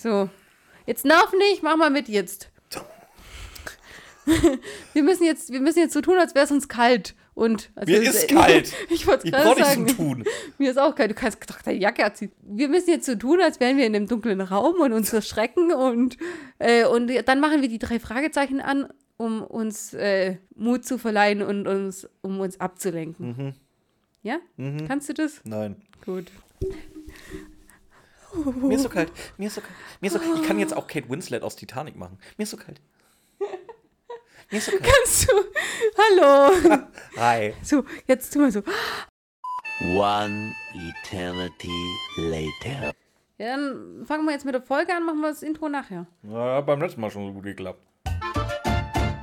So. Jetzt nerv nicht, mach mal mit jetzt. wir, müssen jetzt wir müssen jetzt so tun, als wäre es uns kalt. Und also Mir ist kalt. Ich wollte Ich gerade sagen. zu tun. Mir ist auch kalt. Du kannst doch deine Jacke anziehen. Wir müssen jetzt so tun, als wären wir in einem dunklen Raum und uns erschrecken und, äh, und dann machen wir die drei Fragezeichen an, um uns äh, Mut zu verleihen und uns, um uns abzulenken. Mhm. Ja? Kannst du das? Nein. Gut. Mir ist so kalt. Mir ist so kalt. Mir ist so Ich kann jetzt auch Kate Winslet aus Titanic machen. Mir ist so kalt. Mir ist so kalt. Kannst du? Hallo. Hi. So, jetzt tu mal so. One eternity later. Ja, dann fangen wir jetzt mit der Folge an, machen wir das Intro nachher. Ja, hat beim letzten Mal schon so gut geklappt.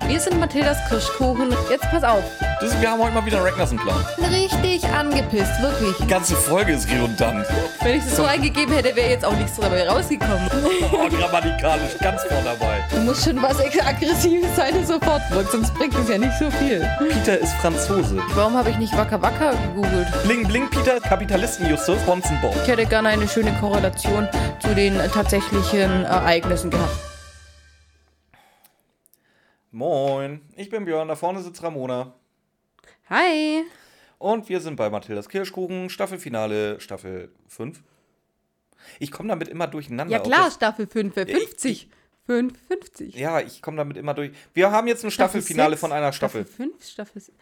Wir sind Mathildas Kirschkuchen. Jetzt pass auf. Das wir haben heute mal wieder einen Ragnarsson-Plan. Richtig angepisst, wirklich. Die ganze Folge ist redundant. Wenn ich das so eingegeben hätte, wäre jetzt auch nichts dabei rausgekommen. Oh, grammatikalisch ganz vorne dabei. Du musst schon was Aggressives sein und sofort wirkt, sonst bringt es ja nicht so viel. Peter ist Franzose. Warum habe ich nicht Wacker Wacker gegoogelt? Bling Bling Peter, Kapitalisten Justus, Bonzen Bob. Ich hätte gerne eine schöne Korrelation zu den äh, tatsächlichen Ereignissen gehabt. Moin, ich bin Björn, da vorne sitzt Ramona. Hi. Und wir sind bei Mathildas Kirschkuchen, Staffelfinale, Staffel 5. Ich komme damit immer durcheinander. Ja klar, Staffel 5, äh, 50. 5, 50. Ja, ich komme damit immer durch. Wir haben jetzt ein Staffelfinale sechs, von einer Staffel. Staffel 5, Staffel 6.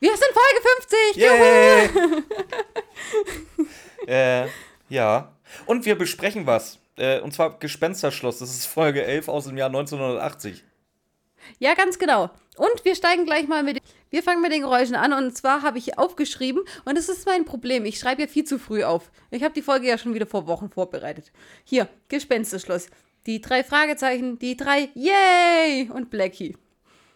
Wir sind Folge 50. Yay! äh, ja. Und wir besprechen was. Äh, und zwar Gespensterschloss. Das ist Folge 11 aus dem Jahr 1980. Ja, ganz genau. Und wir steigen gleich mal mit. Wir fangen mit den Geräuschen an. Und zwar habe ich aufgeschrieben, und das ist mein Problem. Ich schreibe ja viel zu früh auf. Ich habe die Folge ja schon wieder vor Wochen vorbereitet. Hier, Gespensterschloss. Die drei Fragezeichen, die drei Yay und Blackie.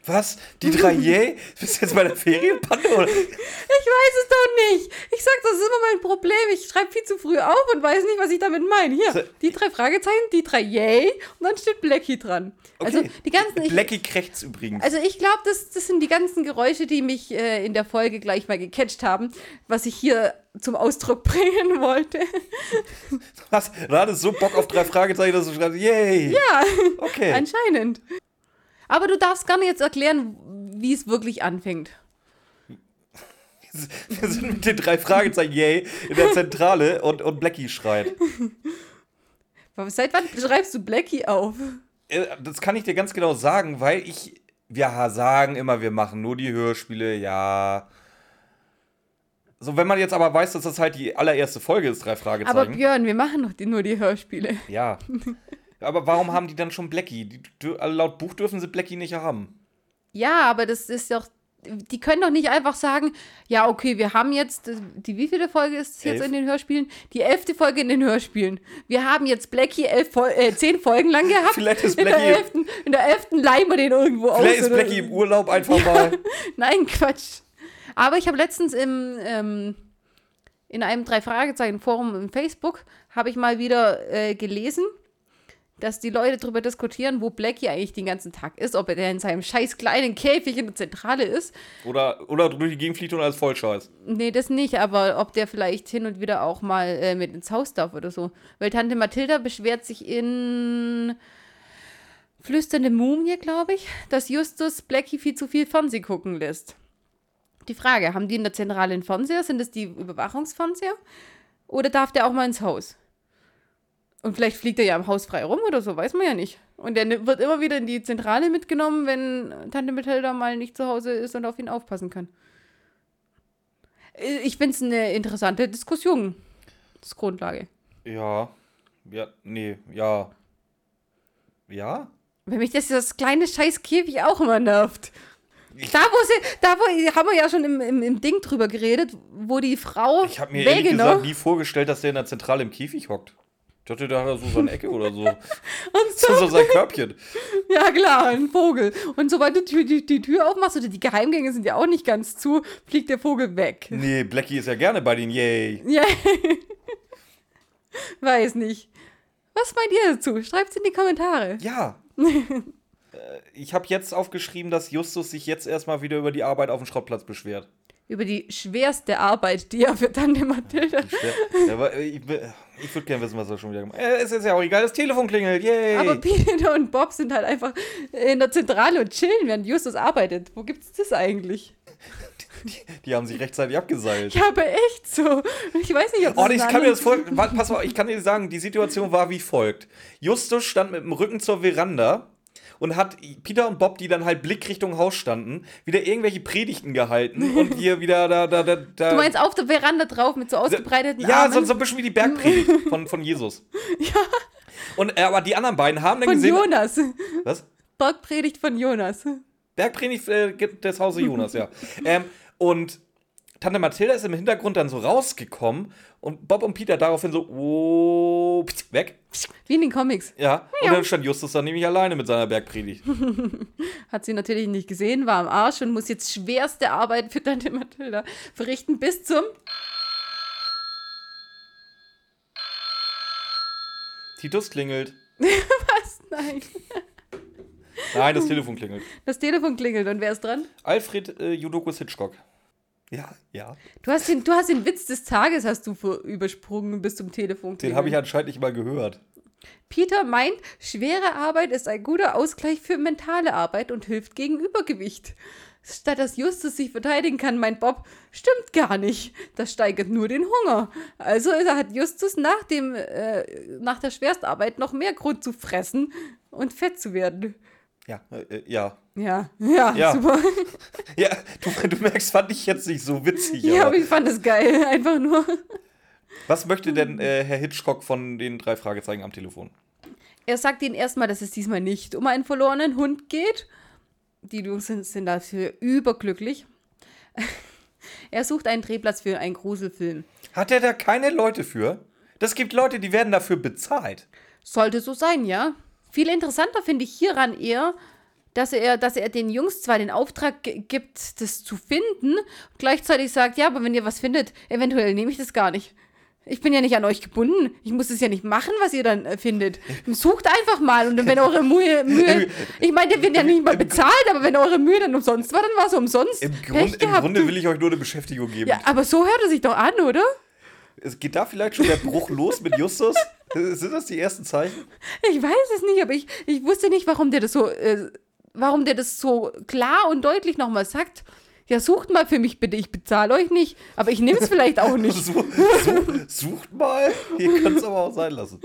Was? Die drei Yay? Bist du jetzt bei der Ferienbande? Oder? Ich weiß es doch nicht. Ich sag, das ist immer mein Problem. Ich schreibe viel zu früh auf und weiß nicht, was ich damit meine. Hier, die drei Fragezeichen, die drei Yay und dann steht Blackie dran. Also die ganzen. Ich, Blackie krächzt übrigens. Also ich glaube, das, das sind die ganzen Geräusche, die mich äh, in der Folge gleich mal gecatcht haben, was ich hier zum Ausdruck bringen wollte. Du hast gerade so Bock auf drei Fragezeichen, dass du schreibst, yay! Ja, Okay. anscheinend. Aber du darfst gerne jetzt erklären, wie es wirklich anfängt. Wir sind mit den drei Fragezeichen, yay, in der Zentrale und, und Blackie schreit. Seit wann schreibst du Blackie auf? Äh, Das kann ich dir ganz genau sagen, weil ich. Wir sagen immer, wir machen nur die Hörspiele, ja. So, wenn man jetzt aber weiß, dass das halt die allererste Folge ist, drei Aber Fragezeichen. Björn, wir machen doch die, nur die Hörspiele. ja. Aber warum haben die dann schon Blackie? Die, also laut Buch dürfen sie Blackie nicht haben. Ja, aber das ist doch. Die können doch nicht einfach sagen, ja, okay, wir haben jetzt, äh, die wievielte Folge ist es jetzt Elf. in den Hörspielen? Die elfte Folge in den Hörspielen. Wir haben jetzt Blackie elf äh, zehn Folgen lang gehabt. Vielleicht ist in der Blackie- elften, in der elften leihen wir den irgendwo aus. Vielleicht ist Blackie im Urlaub einfach mal. Nein, Quatsch. Aber ich habe letztens im, ähm, in einem Drei-Fragezeichen-Forum im Facebook, habe ich mal wieder äh, gelesen, dass die Leute darüber diskutieren, wo Blackie eigentlich den ganzen Tag ist, ob er in seinem scheiß kleinen Käfig in der Zentrale ist. Oder, oder durch die Gegend fliegt und alles Vollscheiß. Nee, das nicht, aber ob der vielleicht hin und wieder auch mal äh, mit ins Haus darf oder so. Weil Tante Mathilda beschwert sich in Flüsternde Mumie, glaube ich, dass Justus Blackie viel zu viel Fernseh gucken lässt. Die Frage, haben die in der Zentrale einen Fernseher? Sind das die Überwachungsfernseher? Oder darf der auch mal ins Haus? Und vielleicht fliegt er ja im Haus frei rum oder so, weiß man ja nicht. Und der ni- wird immer wieder in die Zentrale mitgenommen, wenn Tante Mathilda mal nicht zu Hause ist und auf ihn aufpassen kann. Äh, Ich finde es eine interessante Diskussion. Das ist Grundlage. Ja. Ja, nee, ja. Ja? Wenn mich das, das kleine scheiß Käfig auch immer nervt. Da, wo sie, da wo, haben wir ja schon im, im, im Ding drüber geredet, wo die Frau Ich habe mir ehrlich Wegener- gesagt nie vorgestellt, dass der in der Zentrale im Käfig hockt. Ich dachte, da hat er so seine Ecke oder so. und Das ist so sein Körbchen. Ja, klar, ein Vogel. Und sobald du die, die, die Tür aufmachst oder die Geheimgänge sind ja auch nicht ganz zu, fliegt der Vogel weg. Nee, Blackie ist ja gerne bei den Yay. Ja. Weiß nicht. Was meint ihr dazu? Schreibt's in die Kommentare. Ja. Äh, ich habe jetzt aufgeschrieben, dass Justus sich jetzt erstmal wieder über die Arbeit auf dem Schrottplatz beschwert. Über die schwerste Arbeit, die er für Tante Mathilda. Ja, aber ich, ich würde gerne wissen, was er schon wieder gemacht hat. Äh, Es ist ja auch egal, das Telefon klingelt. Yay! Aber Peter und Bob sind halt einfach in der Zentrale und chillen, während Justus arbeitet. Wo gibt's das eigentlich? die haben sich rechtzeitig abgeseilt. Ja, aber echt so. Ich weiß nicht, ob das Oh, ich kann mir das voll. Pass mal, ich kann dir sagen, die Situation war wie folgt. Justus stand mit dem Rücken zur Veranda und hat Peter und Bob, die dann halt Blickrichtung Haus standen, wieder irgendwelche Predigten gehalten und hier wieder da, da, da, da. Du meinst auf der Veranda drauf mit so ausgebreiteten Ja, Armen? so, so ein bisschen wie die Bergpredigt von, von Jesus. Ja. Und, äh, aber die anderen beiden haben dann von gesehen. Jonas. Was? Bergpredigt von Jonas. Bergpredigt äh, des Hause Jonas, ja. ähm, und Tante Mathilda ist im Hintergrund dann so rausgekommen und Bob und Peter daraufhin so, oh, pst, weg. Wie in den Comics. Ja, und dann stand Justus dann nämlich alleine mit seiner Bergpredigt. Hat sie natürlich nicht gesehen, war am Arsch und muss jetzt schwerste Arbeit für Tante Mathilda verrichten bis zum. Titus klingelt. Was? Nein. Nein, das Telefon klingelt. Das Telefon klingelt und wer ist dran? Alfred äh, Jodokus Hitchcock. Ja, ja. Du hast, den, du hast den Witz des Tages hast du vor, übersprungen bis zum Telefon. Den habe ich anscheinend nicht mal gehört. Peter meint, schwere Arbeit ist ein guter Ausgleich für mentale Arbeit und hilft gegen Übergewicht. Statt dass Justus sich verteidigen kann, meint Bob, stimmt gar nicht. Das steigert nur den Hunger. Also hat Justus nach, dem, äh, nach der Schwerstarbeit noch mehr Grund zu fressen und fett zu werden. Ja, äh, äh, ja. Ja, ja, Ja. super. Ja, du, du merkst, fand ich jetzt nicht so witzig. Ja, aber aber ich fand es geil. Einfach nur. was möchte denn äh, Herr Hitchcock von den drei Fragezeichen am Telefon? Er sagt ihnen erstmal, dass es diesmal nicht um einen verlorenen Hund geht. Die Jungs sind, sind dafür überglücklich. er sucht einen Drehplatz für einen Gruselfilm. Hat er da keine Leute für? Das gibt Leute, die werden dafür bezahlt. Sollte so sein, ja. Viel interessanter finde ich hieran eher, dass er, dass er den Jungs zwar den Auftrag gibt, das zu finden, gleichzeitig sagt, ja, aber wenn ihr was findet, eventuell nehme ich das gar nicht. Ich bin ja nicht an euch gebunden. Ich muss es ja nicht machen, was ihr dann äh, findet. Sucht einfach mal. Und wenn eure Mühe, Mühe ich meine, der wird ja nicht mal bezahlt, aber wenn eure Mühe dann umsonst war, dann war es umsonst. Im, Grund, Im. Grunde will ich euch nur eine Beschäftigung geben. Ja, aber so hört er sich doch an, oder? Es geht da vielleicht schon der Bruch los mit Justus? Sind das die ersten Zeichen? Ich weiß es nicht, aber ich, ich wusste nicht, warum der das so, äh, warum der das so klar und deutlich nochmal sagt. Ja, sucht mal für mich bitte, ich bezahle euch nicht, aber ich nehme es vielleicht auch nicht. Such, such, sucht mal. Ihr könnt es aber auch sein lassen.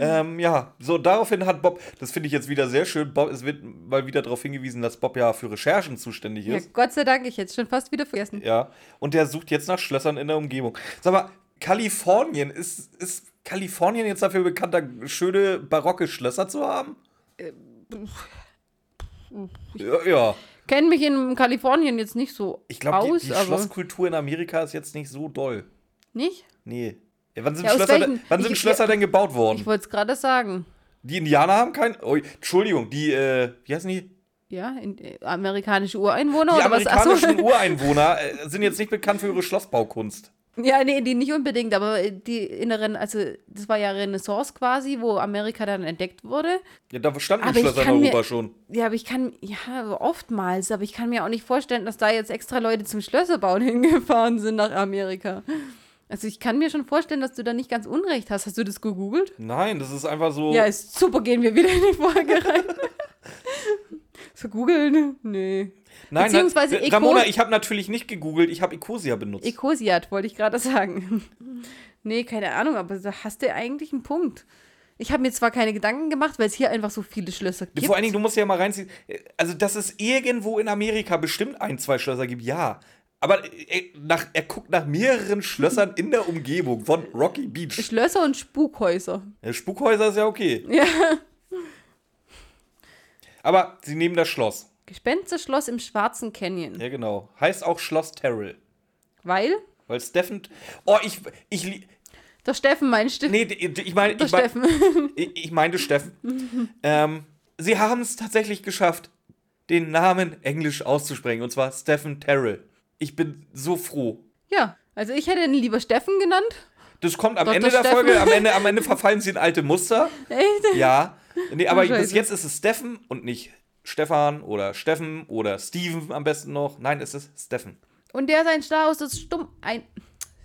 Ähm, ja, so daraufhin hat Bob, das finde ich jetzt wieder sehr schön, Bob, es wird mal wieder darauf hingewiesen, dass Bob ja für Recherchen zuständig Ja, ist. Gott sei Dank, ich hätte es schon fast wieder vergessen. Ja, und der sucht jetzt nach Schlössern in der Umgebung. Sag mal, Kalifornien, ist, ist Kalifornien jetzt dafür bekannt, da schöne barocke Schlösser zu haben? Ja, ja. Kenne mich in Kalifornien jetzt nicht so ich glaube, aus, die, die Schlosskultur in Amerika ist jetzt nicht so doll. nicht? Nee. Ja, wann sind, Ja, Schlösser, welchen- wann sind ich- Schlösser denn gebaut worden? Ich wollte es gerade sagen. Die Indianer haben kein. Oh, Entschuldigung, die, äh, wie heißen die? Ja, in, äh, amerikanische Ureinwohner Die oder was? So. amerikanischen Ureinwohner äh, sind jetzt nicht bekannt für ihre Schlossbaukunst. Ja, nee, die nicht unbedingt, aber die inneren, also das war ja Renaissance quasi, wo Amerika dann entdeckt wurde. Ja, da standen die Schlösser in kann mir- Europa schon. Ja, aber ich kann, ja, oftmals, aber ich kann mir auch nicht vorstellen, dass da jetzt extra Leute zum Schlösserbauen hingefahren sind nach Amerika. Also ich kann mir schon vorstellen, dass du da nicht ganz unrecht hast. Hast du das gegoogelt? Nein, das ist einfach so. Ja, ist super, gehen wir wieder in die Folge rein. so googeln? Nee. Nein, beziehungsweise nein, Ramona, Eco- ich habe natürlich nicht gegoogelt, ich habe Ecosia benutzt. Ecosiat, wollte ich gerade sagen. nee, keine Ahnung, aber da hast du eigentlich einen Punkt. Ich habe mir zwar keine Gedanken gemacht, weil es hier einfach so viele Schlösser gibt. Vor allen Dingen, du musst ja mal reinziehen. Also, dass es irgendwo in Amerika bestimmt ein, zwei Schlösser gibt, ja. Aber er, nach, er guckt nach mehreren Schlössern in der Umgebung von Rocky Beach. Schlösser und Spukhäuser. Ja, Spukhäuser ist ja okay. Ja. Aber sie nehmen das Schloss. Gespensterschloss im Schwarzen Canyon. Ja, genau. Heißt auch Schloss Terrell. Weil Weil Steffen. Oh, ich. ich der Steffen meinst du? nee, ich meine. der Ich, mein, Steffen. ich, meinte Steffen. ähm, sie haben es tatsächlich geschafft, den Namen englisch auszusprechen. Und zwar Stephen Terrell. Ich bin so froh. ja, also ich hätte ihn lieber Steffen genannt. Das kommt am Dr. Ende der Steffen. Folge. Am Ende, am Ende verfallen sie in alte Muster. Echt? Ja. Nee, aber Oh, bis jetzt ist es Steffen und nicht Stefan oder Steffen oder Steven am besten noch. Nein, es ist Steffen. Und der ist ein Star aus das Stumm. Ein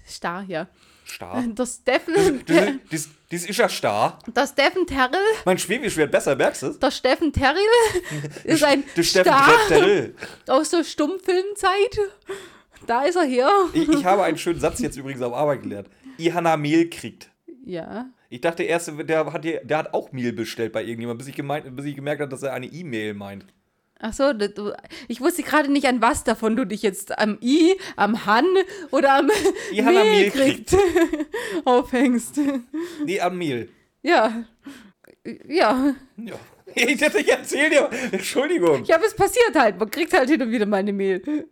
Star, ja. Star. Der Steffen. Das, das, das ist ja Star. Der Steffen Terrell. Mein Schwäbisch wird besser, merkst du es? Der Steffen Terrell ist ein Steffen Star Terrell. aus der Stummfilmzeit. Da ist er her. Ich, ich habe einen schönen Satz jetzt übrigens auf Arbeit gelernt. Ihana Mehl kriegt. Ja. Ich dachte erst, der hat, der hat auch Mehl bestellt bei irgendjemandem, bis ich, gemeint, bis ich gemerkt habe, dass er eine E-Mail meint. Ach so, ich wusste gerade nicht, an was davon du dich jetzt am I, am Han oder am Ihana Mehl Mehl kriegt aufhängst. Nee, an Mehl. Ja. Ja. Ja. Ich dachte, ich erzähl dir. Entschuldigung. Ja, aber es passiert halt. Man kriegt halt hin und wieder mal eine Mehl.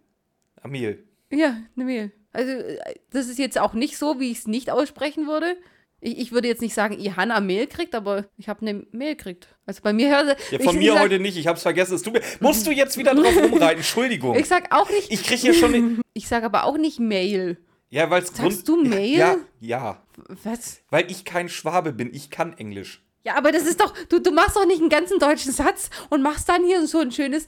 An Mehl. Ja, eine Mehl. Also, äh, das ist jetzt auch nicht so, wie ich es nicht aussprechen würde. Ich, ich würde jetzt nicht sagen, ihr Hanna Mehl kriegt, aber ich habe eine Mehl gekriegt. Also bei mir hört Ja, ich, von mir sag, heute nicht. Ich hab's vergessen. Es tut mir, musst du jetzt wieder drauf rumreiten? Entschuldigung. Ich sag auch nicht. Ich krieg hier schon. eine- Ich sag aber auch nicht Mail. Ja, weil es Sagst du Mail? Ja, ja. Was? Weil ich kein Schwabe bin. Ich kann Englisch. Ja, aber das ist doch, du, du machst doch nicht einen ganzen deutschen Satz und machst dann hier so ein schönes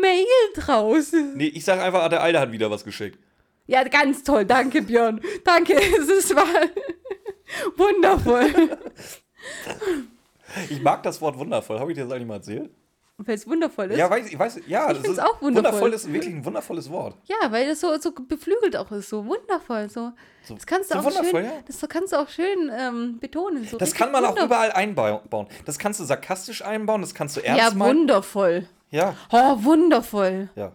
Mail draus. Nee, ich sag einfach, der Alte hat wieder was geschickt. Ja, ganz toll, danke Björn. Danke, es ist war wundervoll. Ich mag das Wort wundervoll. Habe ich dir das eigentlich mal erzählt? Weil es wundervoll ist. Ja, weiß ich, weiß, ja, das find's ist auch wundervoll. Wundervoll ist wirklich ein wundervolles Wort. Ja, weil das so, so beflügelt auch ist, so wundervoll. So. So- Das kannst du so auch wundervoll, schön, ja. das kannst du auch schön ähm, betonen. So Das kann man auch wundervoll. überall einbauen. Das kannst du sarkastisch einbauen, das kannst du ernst Ja, meinen. wundervoll. Ja, Oh, wundervoll. ja.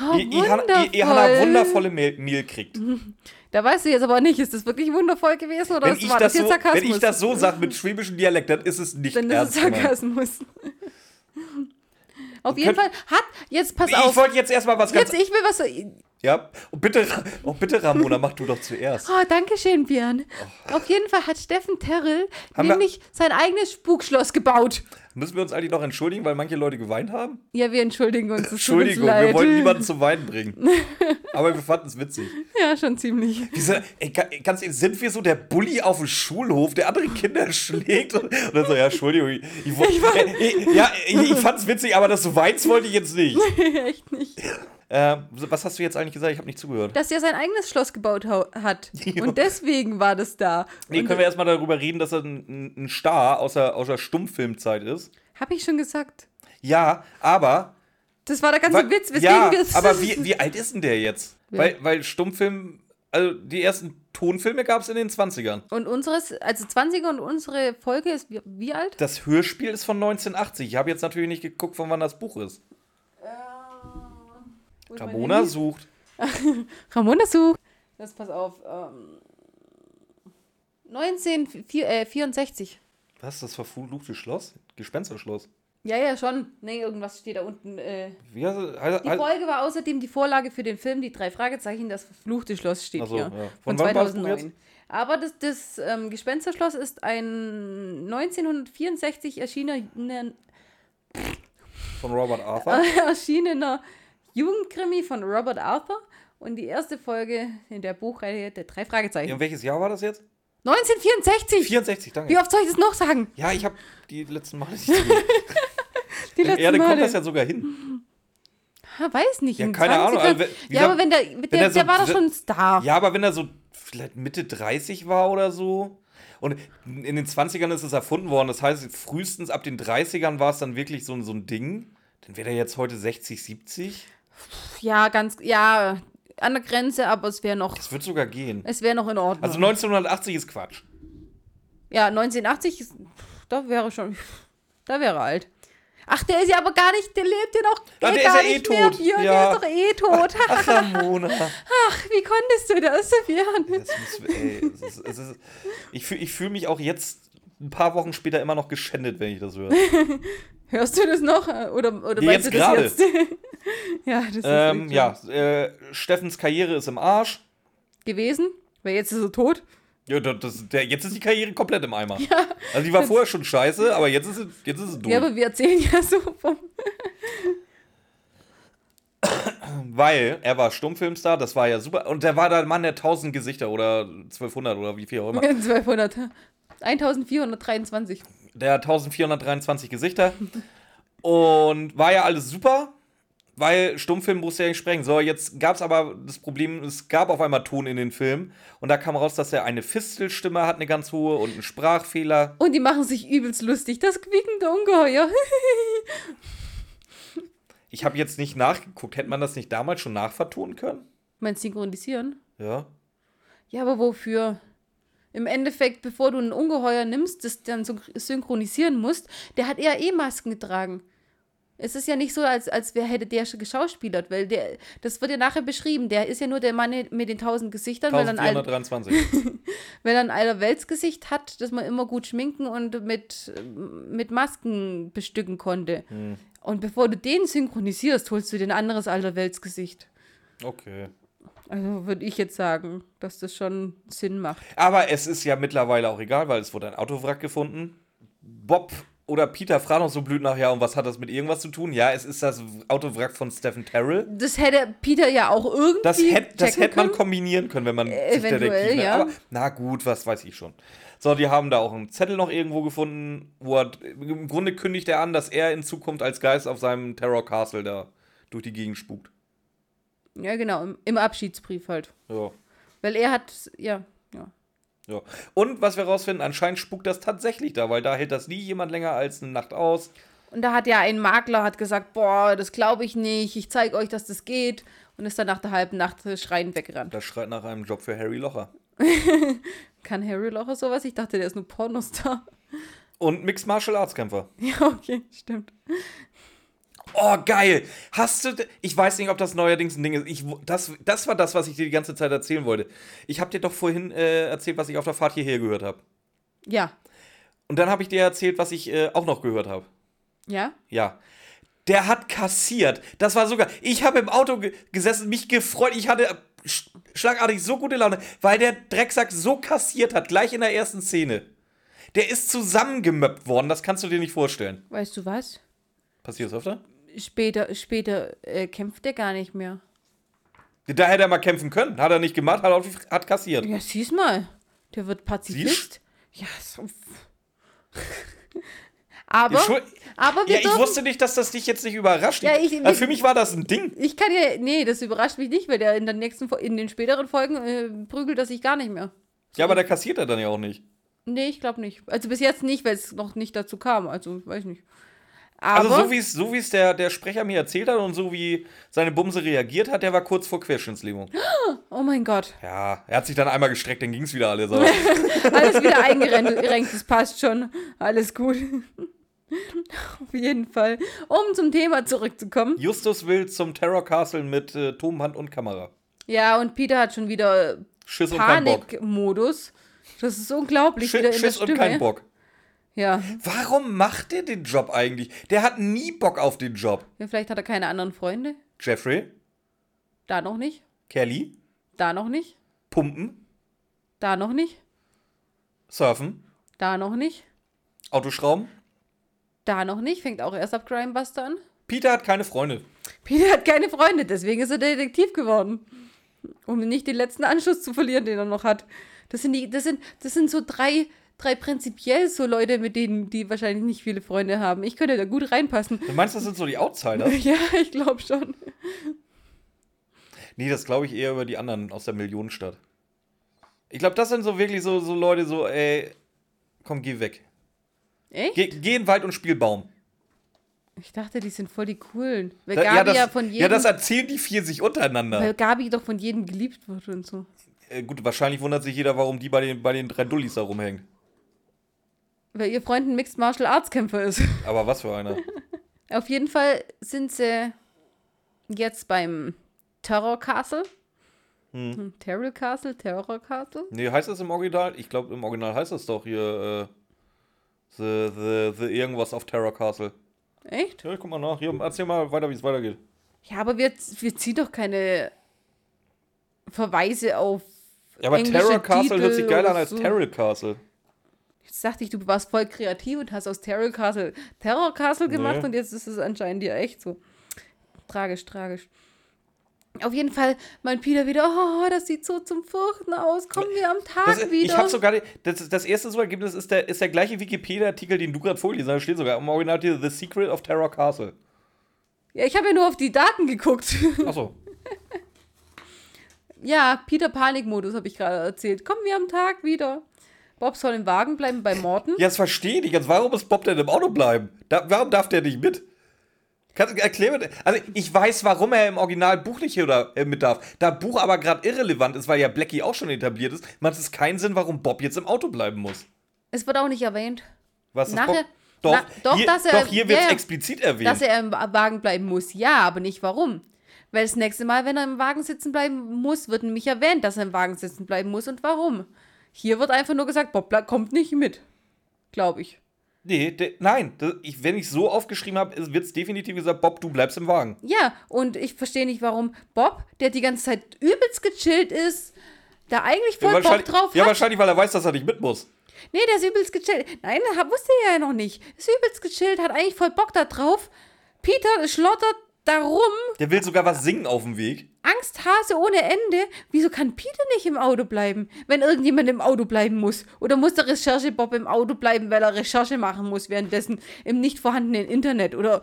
Oh, Ihr, ihr, ihr, ihr Hanna wundervolle Mehl, Mehl kriegt. Da weißt du jetzt aber nicht, ist das wirklich wundervoll gewesen oder ist- ich, war das das jetzt so, Sarkasmus? wenn ich das so sage mit schwäbischem Dialekt, dann ist es nicht Dann ist es ernst gemeint. Sarkasmus. Auf jeden Fall hat, jetzt pass Ich auf. wollte jetzt erstmal was ganz. Jetzt, ich will was. Ja, und bitte, oh, bitte, Ramona, mach du doch zuerst. Oh, danke schön, Björn. Auf jeden Fall hat Steffen Terrell Oh. Haben wir- nämlich sein eigenes Spukschloss gebaut. Müssen wir uns eigentlich noch entschuldigen, weil manche Leute geweint haben? Ja, wir entschuldigen uns. es uns Entschuldigung, leid. wir wollten niemanden zum Weinen bringen. Aber wir fanden es witzig. Ja, schon ziemlich. Diese, ey, ga- ganz ehrlich, sind wir so der Bully auf dem Schulhof, der andere Kinder schlägt? Und, und dann so, ja, Entschuldigung, ich, ich, ich, ja, ich, ich fand's witzig, aber dass du weinst, wollte ich jetzt nicht. Echt nicht. Äh, was hast du jetzt eigentlich gesagt? Ich habe nicht zugehört. Dass er sein eigenes Schloss gebaut hat. Jo. Und deswegen war das da. Nee, Und können wir erstmal darüber reden, dass er ein, ein Star aus der, aus der Stummfilmzeit ist? Hab ich schon gesagt. Ja, aber. Das war der ganze wa- Witz, weswegen ja, wir es. aber wie, wie alt ist denn der jetzt? Ja. Weil, weil Stummfilm, also die ersten Tonfilme gab es in den 20ern. Und unseres, also 20er und unsere Folge ist wie, wie alt? Das Hörspiel ist von 1980. Ich habe jetzt natürlich nicht geguckt, von wann das Buch ist. Ramona sucht. Ramona sucht. Das pass auf. Ähm, 1964. Was? Das verfluchte Schloss? Gespensterschloss. Ja, ja, schon. Nee, irgendwas steht da unten. Äh. Wie heißt es? Halt- Die halt- Folge war außerdem die Vorlage für den Film Die drei Fragezeichen, das verfluchte Schloss steht so, hier. ja. Von, Von wann war das Buch 2009. Aber das, das ähm, Gespensterschloss ist ein 1964 erschienenen, Von Robert Arthur. erschienener Jugendkrimi von Robert Arthur und die erste Folge in der Buchreihe der drei Fragezeichen. In welches Jahr war das jetzt? 1964! 64, danke. Wie oft soll ich das noch sagen? Ja, ich habe die letzten Male nicht. Die letzten Erde Male. kommt das ja sogar hin. Ha, weiß nicht. Ja, in keine Ahnung, 20ern. also, ja, gesagt, aber wenn der, wenn der, er so der war doch schon ein Star. Ja, aber wenn er so vielleicht Mitte 30 war oder so. Und in den 20ern ist es erfunden worden. Das heißt, frühestens ab den 30ern war es dann wirklich so, so ein Ding. Dann wäre er jetzt heute 60, 70. Ja, ganz, ja, an der Grenze, aber es wäre noch, Das wird sogar gehen. es wäre noch in Ordnung. Also 1980 ist Quatsch. ja, 1980, ist, da wäre schon, da wäre alt. Ach, der ist ja aber gar nicht, der lebt ja noch Ah, eh der ist gar ja eh nicht mehr, tot. Björn, Ja. der ist doch eh tot. Ach, Ramona. Ach, wie konntest du das, Björn? Das muss, ey, es ist, es ist, ich fühle ich fühl mich auch jetzt ein paar Wochen später immer noch geschändet, wenn ich das höre. Hörst du das noch? Oder, oder Ja, weißt jetzt du das gerade. jetzt? ja, das ist ähm, ja, äh, Steffens Karriere ist im Arsch. gewesen, weil jetzt ist er tot. Ja, das, der, jetzt ist die Karriere komplett im Eimer. also die war vorher schon scheiße, aber jetzt ist es, jetzt ist es durch. Ja, aber wir erzählen ja so vom Weil er war Stummfilmstar, das war ja super. Und der war der Mann der 1000 Gesichter oder 1200 oder wie viel auch immer. 1200. 1423. Der hat 1423 Gesichter. Und war ja alles super. weil Stummfilm musste ja nicht sprechen. So, jetzt gab es aber das Problem, es gab auf einmal Ton in den Film und da kam raus, dass er eine Fistelstimme hat, eine ganz hohe und einen Sprachfehler. Und die machen sich übelst lustig. Das quiekende Ungeheuer. Ich habe jetzt nicht nachgeguckt. Hätte man das nicht damals schon nachvertonen können? Meinst synchronisieren? Ja. Ja, aber wofür? Im Endeffekt, bevor du ein Ungeheuer nimmst, das dann so synchronisieren musst, der hat eher eh Masken getragen. Es ist ja nicht so, als, als wer hätte der schon geschauspielert, weil der, das wird ja nachher beschrieben. Der ist ja nur der Mann mit den tausend Gesichtern, weil er ein, alt- 1423. weil ein Allerweltsgesicht hat, das man immer gut schminken und mit, mit Masken bestücken konnte. Und bevor du den synchronisierst, holst du dir ein anderes Allerweltsgesicht. okay. Also würde ich jetzt sagen, dass das schon Sinn macht. Aber es ist ja mittlerweile auch egal, weil es wurde ein Autowrack gefunden. Bob oder Peter fragen uns so blöd nachher, und was hat das mit irgendwas zu tun? Ja, es ist das Autowrack von Stephen Terrell. Das hätte Peter ja auch irgendwie. Das hätte das hätte man kombinieren können, wenn man sich eventuell, Detektiv ja. Aber na gut, was weiß ich schon. So, die haben da auch einen Zettel noch irgendwo gefunden, wo er, im Grunde kündigt er an, dass er in Zukunft als Geist auf seinem Terror Castle da durch die Gegend spukt. Ja, genau, im, im Abschiedsbrief halt. Ja. Weil er hat, ja, ja. Ja. Und was wir rausfinden, anscheinend spukt das tatsächlich da, weil da hält das nie jemand länger als eine Nacht aus. Und da hat ja ein Makler hat gesagt, boah, das glaube ich nicht, ich zeige euch, dass das geht. Und ist dann nach der halben Nacht schreiend weggerannt. Das schreit nach einem Job für Harry Locher. Kann Harry Locher sowas? Ich dachte, der ist nur Pornostar. Und Mixed Martial Arts Kämpfer. Ja, okay, stimmt. Oh, geil. Hast du. Ich weiß nicht, ob das neuerdings ein Ding ist. Ich, das, das war das, was ich dir die ganze Zeit erzählen wollte. Ich habe dir doch vorhin äh, erzählt, was ich auf der Fahrt hierher gehört habe. Ja. Und dann habe ich dir erzählt, was ich äh, auch noch gehört habe. Ja? Ja. Der hat kassiert. Das war sogar. Ich habe im Auto ge gesessen, mich gefreut. Ich hatte sch schlagartig so gute Laune, weil der Drecksack so kassiert hat, gleich in der ersten Szene. Der ist zusammengemöppt worden, das kannst du dir nicht vorstellen. Weißt du was? Passiert das öfter? Später, später äh, kämpft er gar nicht mehr. Da hätte er mal kämpfen können. Hat er nicht gemacht, hat, auf hat kassiert. Ja, sieh's mal. Der wird Pazifist. Ja, so. aber, aber wir Ja, ich dürfen, wusste nicht, dass das dich jetzt nicht überrascht. Ja, ich- also für mich war das ein Ding. Ich kann ja, nee, das überrascht mich nicht, weil der in den nächsten, in den späteren Folgen äh, prügelt er sich gar nicht mehr. Ja, aber da kassiert er dann ja auch nicht. Nee, ich glaube nicht. Also bis jetzt nicht, weil es noch nicht dazu kam. Also, weiß nicht. Aber, Also so wie es so wie es der, der Sprecher mir erzählt hat und so wie seine Bumse reagiert hat, der war kurz vor Querschnittslähmung. oh mein Gott, Ja, er hat sich dann einmal gestreckt, dann ging es wieder alles. Alles wieder eingerenkt, das passt schon. Alles gut. Auf jeden Fall. Um zum Thema zurückzukommen. Justus will zum Terror Castle mit äh, Turmband und Kamera. Ja, und Peter hat schon wieder und. Panikmodus. Das ist unglaublich. Schi wieder in Schiss der und Stimme. kein Bock. Ja. Warum macht der den Job eigentlich? Der hat nie Bock auf den Job. ja, vielleicht hat er keine anderen Freunde. Jeffrey, Da noch nicht. Kelly, Da noch nicht. Pumpen, Da noch nicht. Surfen, Da noch nicht. Autoschrauben. Da noch nicht. Fängt auch erst ab Crimebuster an. Peter hat keine Freunde. Peter hat keine Freunde, deswegen ist er Detektiv geworden. Um nicht den letzten Anschluss zu verlieren, den er noch hat. Das sind, die, das sind, das sind so drei, drei prinzipiell so Leute, mit denen die wahrscheinlich nicht viele Freunde haben. Ich könnte da gut reinpassen. Du meinst, das sind so die Outsider? Ja, ich glaube schon. Nee, das glaube ich eher über die anderen aus der Millionenstadt. Ich glaube, das sind so wirklich so, so Leute, so, ey, komm, geh weg. Echt? Geh, geh in den Wald und spiel Baum. Ich dachte, die sind voll die coolen. Weil Da- Gabi ja, das, ja, von jedem, ja, das erzählen die vier sich untereinander. weil Gabi doch von jedem geliebt wird und so. Äh, gut, wahrscheinlich wundert sich jeder, warum die bei den, bei den drei Dullis da rumhängt. Weil ihr Freund ein Mixed Martial Arts Kämpfer ist. Aber was für einer. Auf jeden Fall sind sie jetzt beim Terror Castle. Hm. Terror Castle, Terror Castle. Nee, heißt das im Original? Ich glaube, im Original heißt das doch hier, äh, the, the, the irgendwas auf Terror Castle. Echt? Ja, guck mal nach. Hier, erzähl mal weiter, wie es weitergeht. Ja, aber wir, wir ziehen doch keine Verweise auf. Ja, aber Terror Castle Titel hört sich geiler an als so. Terror Castle. Dachte ich, du warst voll kreativ und hast aus Terror Castle Terror Castle gemacht Nee. und jetzt ist es anscheinend ja echt so. Tragisch, tragisch. Auf jeden Fall meint Peter wieder, oh, das sieht so zum Fürchten aus. Kommen wir am Tag Das, wieder. ich habe sogar, das, das erste Suchergebnis ist der, ist der gleiche Wikipedia-Artikel, den du gerade vorgelesen hast. Da steht sogar im Original The Secret of Terror Castle. Ja, ich habe ja nur auf die Daten geguckt. Achso. ja, Peter Panikmodus habe ich gerade erzählt. Kommen wir am Tag wieder. Bob soll im Wagen bleiben bei Morten. Ja, das verstehe ich nicht. Jetzt, warum muss Bob denn im Auto bleiben? Da, warum darf der nicht mit? Kannst du erklären? Also, ich weiß, warum er im Originalbuch nicht hier oder, äh, mit darf. Da Buch aber gerade irrelevant ist, weil ja Blackie auch schon etabliert ist, macht es keinen Sinn, warum Bob jetzt im Auto bleiben muss. Es wird auch nicht erwähnt, Was ist Nachher- Bob? Doch, na- doch, hier, dass er- doch, hier wird es ja. explizit erwähnt. dass er im Wagen bleiben muss. Ja, aber nicht warum. Weil das nächste Mal, wenn er im Wagen sitzen bleiben muss, wird nämlich erwähnt, dass er im Wagen sitzen bleiben muss und warum. Hier wird einfach nur gesagt, Bob kommt nicht mit. Glaube ich. nee, de, nein. Das, ich, wenn ich so aufgeschrieben habe, wird es definitiv gesagt, Bob, du bleibst im Wagen. Ja, und ich verstehe nicht, warum Bob, der die ganze Zeit übelst gechillt ist, da eigentlich voll Bock wahrscheinlich, drauf ja, hat. wahrscheinlich, weil er weiß, dass er nicht mit muss. Nee, der ist übelst gechillt. Nein, wusste er ja noch nicht. Ist übelst gechillt, hat eigentlich voll Bock da drauf. Peter schlottert darum, Der will sogar was singen auf dem Weg. Angsthase ohne Ende. Wieso kann Peter nicht im Auto bleiben, wenn irgendjemand im Auto bleiben muss? Oder muss der Recherche-Bob im Auto bleiben, weil er Recherche machen muss, währenddessen im nicht vorhandenen Internet? Oder,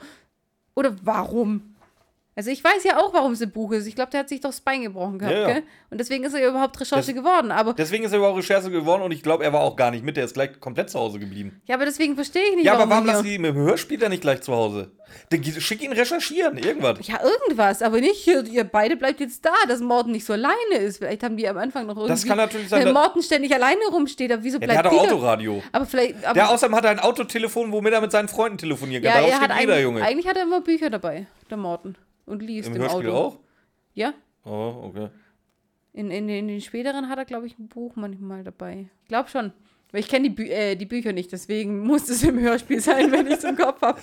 oder warum? Also ich weiß ja auch, warum es im Buch ist. Ich glaube, der hat sich doch das Bein gebrochen gehabt, Ja, ja. Und deswegen ist er ja überhaupt Recherche Das- geworden. Aber, Deswegen ist er überhaupt Recherche geworden und ich glaube, er war auch gar nicht mit. Der ist gleich komplett zu Hause geblieben. ja, aber deswegen verstehe ich nicht, Ja, aber warum lassen die ihn im Hörspiel dann nicht gleich zu Hause? Dann schick ihn recherchieren, irgendwas. Ja, irgendwas, aber nicht, ihr, beide bleibt jetzt da, dass Morten nicht so alleine ist. Vielleicht haben die am Anfang noch irgendwie. Das kann natürlich sein, Wenn Morten ständig alleine rumsteht, aber wieso Ja, bleibt der hat auch? Autoradio. Aber vielleicht. Aber, Der außerdem hat er ein Autotelefon, womit er mit seinen Freunden telefonieren kann. ja, Darauf er hat jeder eigentlich, Junge. eigentlich hat er immer Bücher dabei, der Morten. Und liest Im im, Hörspiel Auto. auch? Ja. Oh, okay. In, in, in den späteren hat er, glaube ich, ein Buch manchmal dabei. Ich glaube schon. Weil ich kenne die, Bü äh, die Bücher nicht, deswegen muss es im Hörspiel sein, wenn ich es im Kopf habe.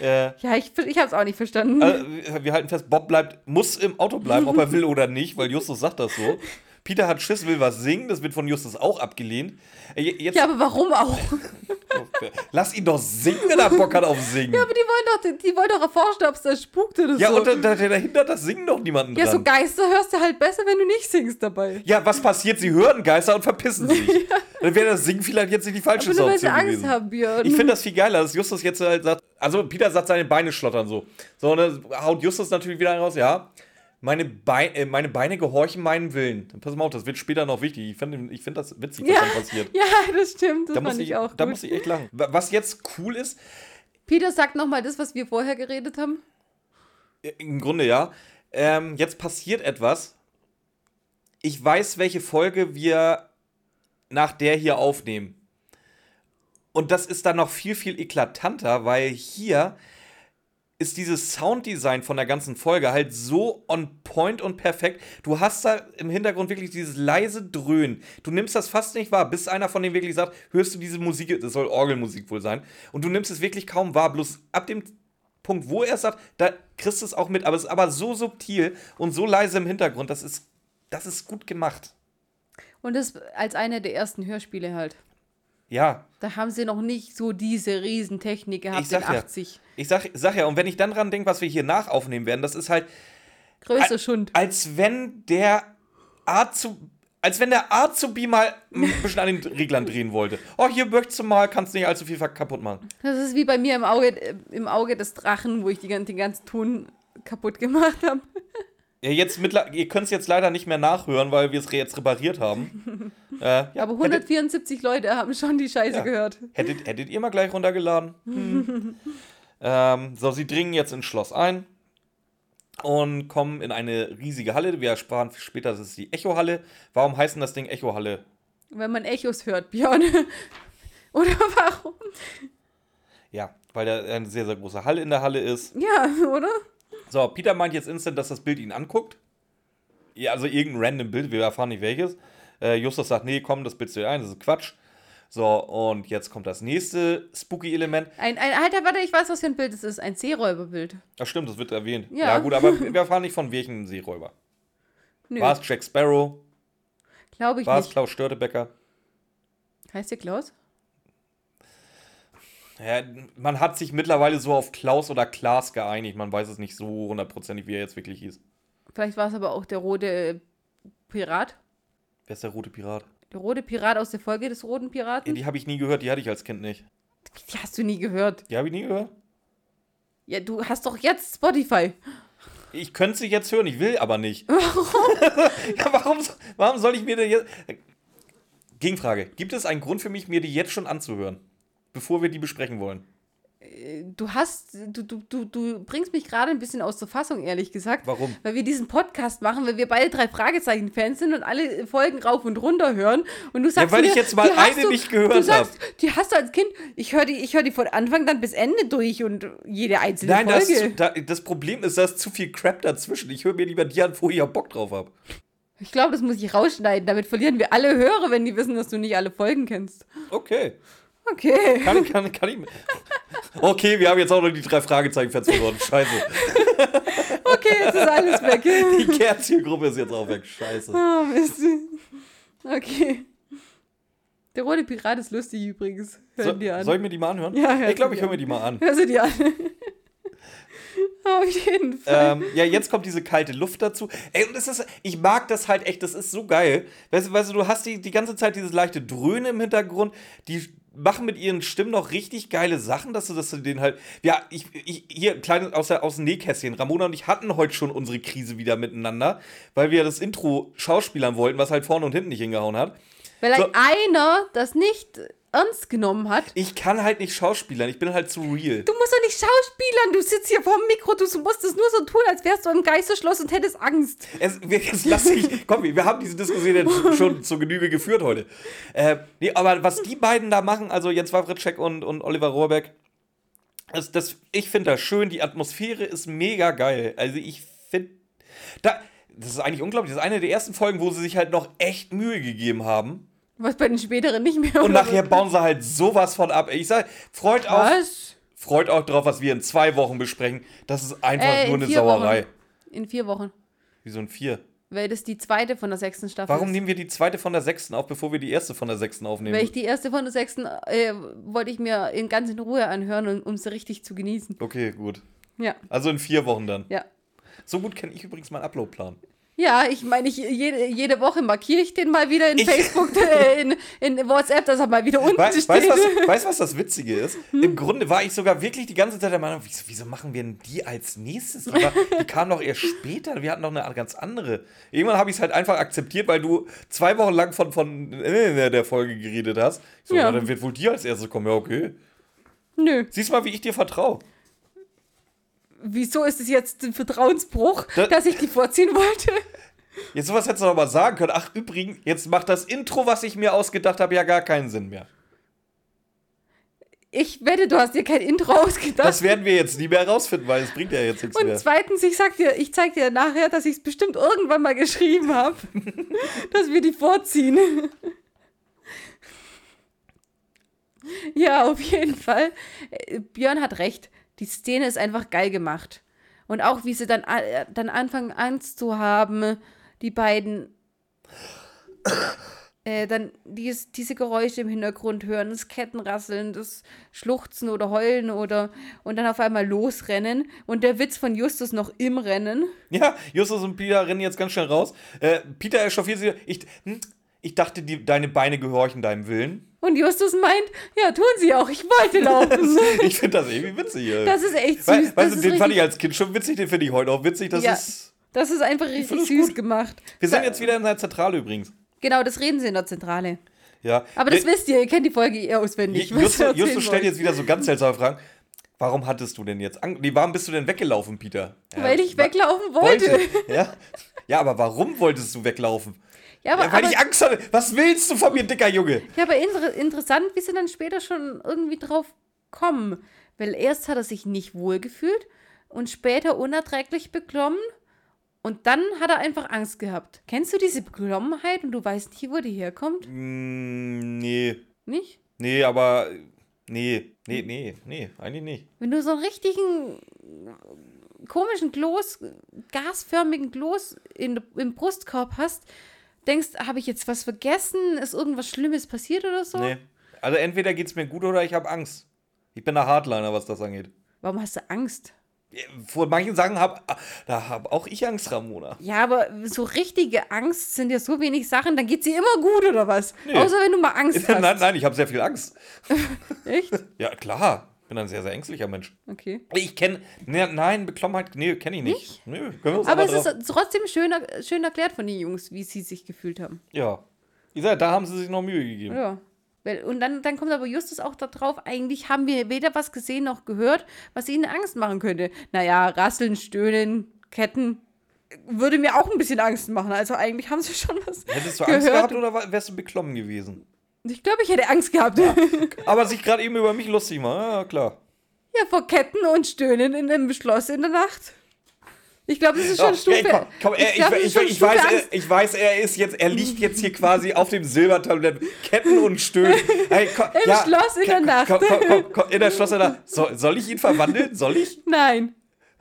Äh, Ja, ich, ich habe es auch nicht verstanden. also, wir halten fest, Bob bleibt, muss im Auto bleiben, ob er will oder nicht, weil Justus sagt das so. Peter hat Schiss, will was singen, das wird von Justus auch abgelehnt. Äh, je- Jetzt, ja, aber warum auch? Lass ihn doch singen, wenn er Bock hat auf Singen. Ja, aber die wollen doch, die wollen doch erforschen, ob es da spukt oder Ja, so. und da, da, dahinter das Singen doch niemanden ja, so dran. Geister hörst du halt besser, wenn du nicht singst dabei. Ja, was passiert? Sie hören Geister und verpissen sich. Dann wäre das Singen vielleicht jetzt nicht die falsche Aber nur weil sie Option Angst gewesen. haben, Björn. Ich finde das viel geiler, dass Justus jetzt halt sagt, also Peter sagt, seine Beine schlottern so. So, und dann haut Justus natürlich wieder raus, ja. Meine, Bei äh, meine Beine gehorchen meinem Willen. Pass mal auf, das wird später noch wichtig. Ich finde ich find das witzig, was ja, dann passiert. ja, das stimmt. Das Da fand ich, ich, auch da gut. muss ich echt lachen. Wa- Was jetzt cool ist, Peter sagt nochmal das, was wir vorher geredet haben. äh, im Grunde ja, ähm, jetzt passiert etwas. Ich weiß, welche Folge wir nach der hier aufnehmen. Und das ist dann noch viel, viel eklatanter, weil hier ist dieses Sounddesign von der ganzen Folge halt so on point und perfekt. Du hast da im Hintergrund wirklich dieses leise Dröhnen. Du nimmst das fast nicht wahr, bis einer von denen wirklich sagt, hörst du diese Musik, das soll Orgelmusik wohl sein. Und du nimmst es wirklich kaum wahr, bloß ab dem Punkt, wo er es sagt, da kriegst du es auch mit. Aber es ist aber so subtil und so leise im Hintergrund, das ist, das ist gut gemacht. Und das als einer der ersten Hörspiele halt. Ja, Da haben sie noch nicht so diese Riesentechnik gehabt Ich sag in ja. 80. ich sag, sag ja, und wenn ich dann dran denke, was wir hier nachaufnehmen werden, das ist halt, Größer Schund. als wenn der Azu als wenn der Azubi mal ein bisschen an den Reglern drehen wollte. Oh, hier möchtest du mal, kannst nicht allzu viel kaputt machen. Das ist wie bei mir im Auge, äh, im Auge des Drachen, wo ich die, den ganzen Ton kaputt gemacht habe. Ja, jetzt mittler ihr könnt es jetzt leider nicht mehr nachhören, weil wir es jetzt repariert haben. äh, ja, Aber hättet, 174 Leute haben schon die Scheiße Ja. gehört. hättet, hättet ihr mal gleich runtergeladen? Hm. ähm, so, sie dringen jetzt ins Schloss ein und kommen in eine riesige Halle. Wir sprachen später, das ist die Echohalle. Warum heißt denn das Ding Echohalle? Wenn man Echos hört, Björn. Oder warum? Ja, weil da eine sehr, sehr große Halle in der Halle ist. Ja, oder? So, Peter meint jetzt instant, dass das Bild ihn anguckt. Ja, also irgendein random Bild, wir erfahren nicht welches. Äh, Justus sagt, nee, komm, das bildest du dir ein, das ist Quatsch. So, und jetzt kommt das nächste spooky-Element. Ein, ein, Alter, warte, ich weiß, was für ein Bild es ist. Ein Seeräuberbild. Ach stimmt, das wird erwähnt. Ja, Ja. gut, aber wir erfahren nicht von welchen Seeräuber. Nö, War es Jack Sparrow? glaube ich War es nicht. Klaus Störtebecker? Heißt der Klaus? Ja, man hat sich mittlerweile so auf Klaus oder Klaas geeinigt. Man weiß es nicht so hundertprozentig, wie er jetzt wirklich hieß. Vielleicht war es aber auch der rote äh, Pirat. Wer ist der rote Pirat? Der rote Pirat aus der Folge des roten Ja, Piraten. die habe ich nie gehört, die hatte ich als Kind nicht. Die hast du nie gehört. Die habe ich nie gehört? Ja, du hast doch jetzt Spotify. Ich könnte sie jetzt hören, ich will aber nicht. Warum? ja, warum, warum soll ich mir denn jetzt. Gegenfrage: Gibt es einen Grund für mich, mir die jetzt schon anzuhören? Bevor wir die besprechen wollen? Du hast, du, du, du, du bringst mich gerade ein bisschen aus der Fassung, ehrlich gesagt. Warum? Weil wir diesen Podcast machen, weil wir beide drei Fragezeichen-Fans sind und alle Folgen rauf und runter hören. Und du sagst weil mir, ich jetzt mal eine du, nicht gehört Du sagst, die hast du als Kind, ich höre die, ich hör die von Anfang dann bis Ende durch und jede einzelne Nein, das, Folge. da, das Problem ist, da ist zu viel Crap dazwischen. Ich höre mir lieber die an, wo ich ja Bock drauf habe. ich glaube, das muss ich rausschneiden. Damit verlieren wir alle Hörer, wenn die wissen, dass du nicht alle Folgen kennst. Okay. Okay. Kann, ich- kann, kann ich. Okay, wir haben jetzt auch noch die drei Fragezeichen-Fans verloren. Scheiße. Okay, jetzt ist alles weg. Die Kernzielgruppe ist jetzt auch weg. Scheiße. Oh, Mist. Okay. Der rote Pirat ist lustig übrigens. Hör So, dir an. soll ich mir die mal anhören? Ja, hör ich glaube, ich höre mir die mal an. Hör sie dir an. Auf jeden Fall. ähm, ja, jetzt kommt diese kalte Luft dazu. Ey, und das ist, ich mag das halt echt, das ist so geil. Weißt du, weißt du, du hast die, die ganze Zeit dieses leichte Dröhnen im Hintergrund, die machen mit ihren Stimmen noch richtig geile Sachen, dass du, dass du den halt. Ja, ich, ich hier, kleines aus, der, aus dem Nähkästchen. Ramona und ich hatten heute schon unsere Krise wieder miteinander, weil wir das Intro schauspielern wollten, was halt vorne und hinten nicht hingehauen hat. Weil so- einer das nicht ernst genommen hat. Ich kann halt nicht schauspielern, ich bin halt zu real. Du musst doch nicht schauspielern. Du sitzt hier vorm Mikro. Du musst es nur so tun, als wärst du im Geisterschloss und hättest Angst. Es, jetzt lass ich, komm, wir haben diese Diskussion jetzt schon zur Genüge geführt heute. Äh, nee, aber was die beiden da machen, also Jens Wawritschek und, und Oliver Rohrbeck, das, das, ich finde das schön, die Atmosphäre ist mega geil. Also ich finde, da, das ist eigentlich unglaublich, das ist eine der ersten Folgen, wo sie sich halt noch echt Mühe gegeben haben. Was bei den späteren nicht mehr. Und nachher bauen sie halt sowas von ab. Ich sag, freut Was? freut auch drauf, was wir in zwei Wochen besprechen. Das ist einfach Äh, nur in eine Sauerei. Wochen. In vier Wochen. Wie so ein Vier. Weil das die zweite von der sechsten Staffel Warum ist. nehmen wir die zweite von der sechsten auf, bevor wir die erste von der sechsten aufnehmen? Weil ich die erste von der sechsten äh, wollte ich mir in ganz in Ruhe anhören, und- um sie richtig zu genießen. Okay, gut. Ja, Also in vier Wochen dann. ja. So gut kenne ich übrigens meinen Uploadplan. Ja, ich meine, ich, jede, jede Woche markiere ich den mal wieder in Ich- Facebook, äh, in, in WhatsApp, dass er mal wieder unten We steht. weißt du, was, was das Witzige ist? Hm? Im Grunde war ich sogar wirklich die ganze Zeit der Meinung, wieso, wieso machen wir denn die als nächstes? Die, war, die kam doch erst später. Wir hatten noch eine ganz andere. Irgendwann habe ich es halt einfach akzeptiert, weil du zwei Wochen lang von, von äh, der Folge geredet hast. Ich so, Ja. dann wird wohl die als erstes kommen. Ja, okay. Nö. Siehst mal, wie ich dir vertraue. Wieso ist es jetzt ein Vertrauensbruch, Da- dass ich die vorziehen wollte? Jetzt sowas hättest du doch mal sagen können. Ach, übrigens, jetzt macht das Intro, was ich mir ausgedacht habe, ja gar keinen Sinn mehr. Ich wette, du hast dir kein Intro ausgedacht. Das werden wir jetzt nie mehr herausfinden, weil es bringt ja jetzt nichts Und mehr. zweitens, ich sag dir, ich zeig dir nachher, dass ich es bestimmt irgendwann mal geschrieben habe, dass wir die vorziehen. ja, auf jeden Fall. Äh, Björn hat recht. Die Szene ist einfach geil gemacht. Und auch wie sie dann, a- dann anfangen Angst zu haben, die beiden äh, dann dies, diese Geräusche im Hintergrund hören, das Kettenrasseln, das Schluchzen oder Heulen oder und dann auf einmal losrennen und der Witz von Justus noch im Rennen. Ja, Justus und Peter rennen jetzt ganz schnell raus. Äh, Peter echauffiert sich. Ich, hm, ich dachte, die, deine Beine gehorchen deinem Willen. Und Justus meint, ja, tun sie auch, ich wollte laufen. Ich finde das irgendwie witzig. ey. Das ist echt süß. Das weißt du, den fand ich als Kind schon witzig, den finde ich heute auch witzig. Das Ja. ist. das ist einfach richtig süß gut. gemacht. Wir sind jetzt wieder in der Zentrale übrigens. Genau, das reden sie in der Zentrale. Ja. Aber das Der- wisst ihr, ihr kennt die Folge eh auswendig. Justus, Justus stellt jetzt wieder so ganz seltsame Fragen. Warum hattest du denn jetzt Angst? Nee, warum bist du denn weggelaufen, Peter? Ja, Weil ich weglaufen wollte. Ja? ja, aber warum wolltest du weglaufen? Ja, aber, ja, weil aber, ich Angst hatte. Was willst du von mir, dicker Junge? ja, aber inter interessant, wie sie dann später schon irgendwie drauf kommen. Weil erst hat er sich nicht wohl gefühlt und später unerträglich beklommen. Und dann hat er einfach Angst gehabt. Kennst du diese Beklommenheit und du weißt nicht, wo die herkommt? Mm, nee. Nicht? Nee, aber. Nee, nee, nee, nee, eigentlich nicht. Wenn du so einen richtigen komischen Kloß, gasförmigen Kloß in, im Brustkorb hast, denkst, habe ich jetzt was vergessen? Ist irgendwas Schlimmes passiert oder so? Nee. Also entweder geht's mir gut oder ich habe Angst. Ich bin der Hardliner, was das angeht. Warum hast du Angst? Vor manchen Sachen habe da habe auch ich Angst, Ramona. Ja, aber so richtige Angst sind ja so wenig Sachen, dann geht sie immer gut oder was? Nee. Außer wenn du mal Angst hast. nein, nein, ich habe sehr viel Angst. Echt? Ja, klar. Ich bin ein sehr, sehr ängstlicher Mensch. Okay. Ich kenne, ne, nein, Beklommenheit, nee, kenne ich nicht. Nö, können wir uns Aber aber es drauf. ist trotzdem schön, schön erklärt von den Jungs, wie sie sich gefühlt haben. Ja. Ich sag, da haben sie sich noch Mühe gegeben. Ja. Und dann, dann kommt aber Justus auch da drauf, eigentlich haben wir weder was gesehen noch gehört, was ihnen Angst machen könnte. Naja, Rasseln, Stöhnen, Ketten würde mir auch ein bisschen Angst machen. Also eigentlich haben sie schon was Hättest du gehört. Angst gehabt oder wärst du beklommen gewesen? Ich glaube, ich hätte Angst gehabt. Ja. Aber sich gerade eben über mich lustig machen, ja klar. vor Ketten und Stöhnen in einem Schloss in der Nacht. Ich glaube, das ist schon Ach, Stufe. ey, komm, komm, ich, glaub, das ich, ist schon ich, ich, Stufe weiß, er, ich weiß, er ist jetzt, er liegt jetzt hier quasi auf dem Silbertablett, Ketten und Stöhnen. Ey, komm, Im Schloss in der Nacht. Komm, komm, komm, komm, in der Schloss in der Nacht. Soll, soll ich ihn verwandeln? Soll ich? Nein,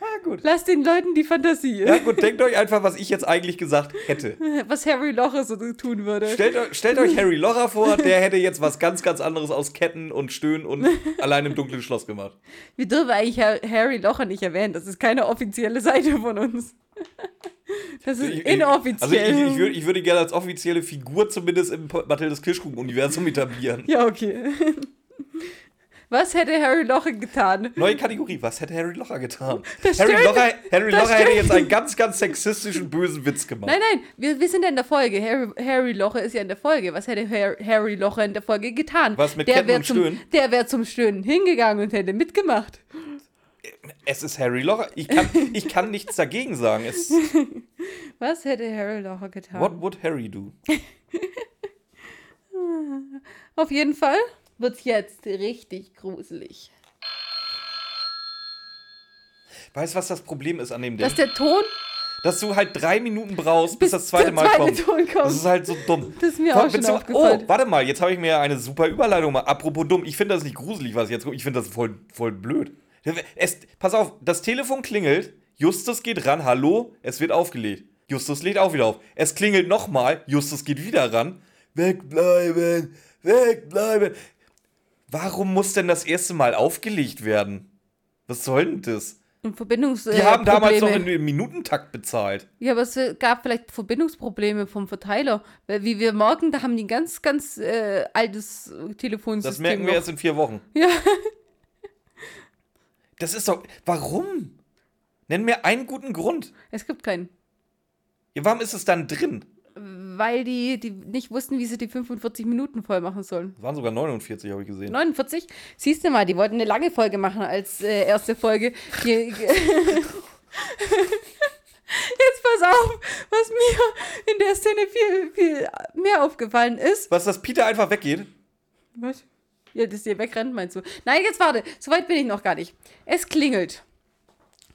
Ah, gut. lass den Leuten die Fantasie. Ja, gut, denkt euch einfach, was ich jetzt eigentlich gesagt hätte. Was Harry Locher so tun würde. Stellt, euch- stellt euch Harry Locher vor, der hätte jetzt was ganz, ganz anderes aus Ketten und Stöhnen und allein im dunklen Schloss gemacht. Wir dürfen eigentlich Har- Harry Locher nicht erwähnen. Das ist keine offizielle Seite von uns. Das ist Ich- inoffiziell. Also ich, ich, würde, ich würde gerne als offizielle Figur zumindest im Mathildes Kirschkuchen-Universum etablieren. ja, okay. Was hätte Harry Locher getan? Neue Kategorie, was hätte Harry Locher getan? Das Harry stimmt. Locher, Harry Das Locher hätte stimmt. jetzt einen ganz, ganz sexistischen, bösen Witz gemacht. Nein, nein, wir, wir sind ja in der Folge. Harry, Harry Locher ist ja in der Folge. Was hätte Har- Harry Locher in der Folge getan? Was mit der Ketten und zum, Stöhnen? Der wäre zum Stöhnen hingegangen und hätte mitgemacht. Es ist Harry Locher. Ich kann, ich kann nichts dagegen sagen. Es, Was hätte Harry Locher getan? what would Harry do? Auf jeden Fall wird's jetzt richtig gruselig. Weißt du, was das Problem ist an dem Ding? Dass der Ton Dass du halt drei Minuten brauchst, bis, Bis das zweite der Mal zweite kommt. Ton kommt. Das ist halt so dumm. Das ist mir Vor- auch schon aufgefallen. Oh, warte mal, jetzt habe ich mir eine super Überleitung mal. Apropos dumm, ich finde das nicht gruselig, was jetzt kommt. Ich finde das voll, voll blöd. Es, pass auf, das Telefon klingelt, Justus geht ran, hallo, es wird aufgelegt. Justus legt auch wieder auf. Es klingelt nochmal, Justus geht wieder ran. Wegbleiben, wegbleiben. Warum muss denn das erste Mal aufgelegt werden? Was soll denn das? Und Verbindungs Die äh, haben damals noch in, im Minutentakt bezahlt. Ja, aber es äh, gab vielleicht Verbindungsprobleme vom Verteiler. Weil, wie wir merken, da haben die ein ganz, ganz äh, altes äh, Telefonsystem. Das merken wir noch. erst in vier Wochen. Ja. Das ist doch. Warum? Nenn mir einen guten Grund. Es gibt keinen. Ja, warum ist es dann drin? Weil die, die nicht wussten, wie sie die 45 Minuten voll machen sollen. Es waren sogar 49, habe ich gesehen. 49? Siehst du mal, die wollten eine lange Folge machen als äh, erste Folge. Hier, Jetzt pass auf, was mir in der Szene viel, viel mehr aufgefallen ist. Was, dass Peter einfach weggeht? Was? Ja, dass ihr wegrennt, meinst du? Nein, jetzt warte. So weit bin ich noch gar nicht. Es klingelt.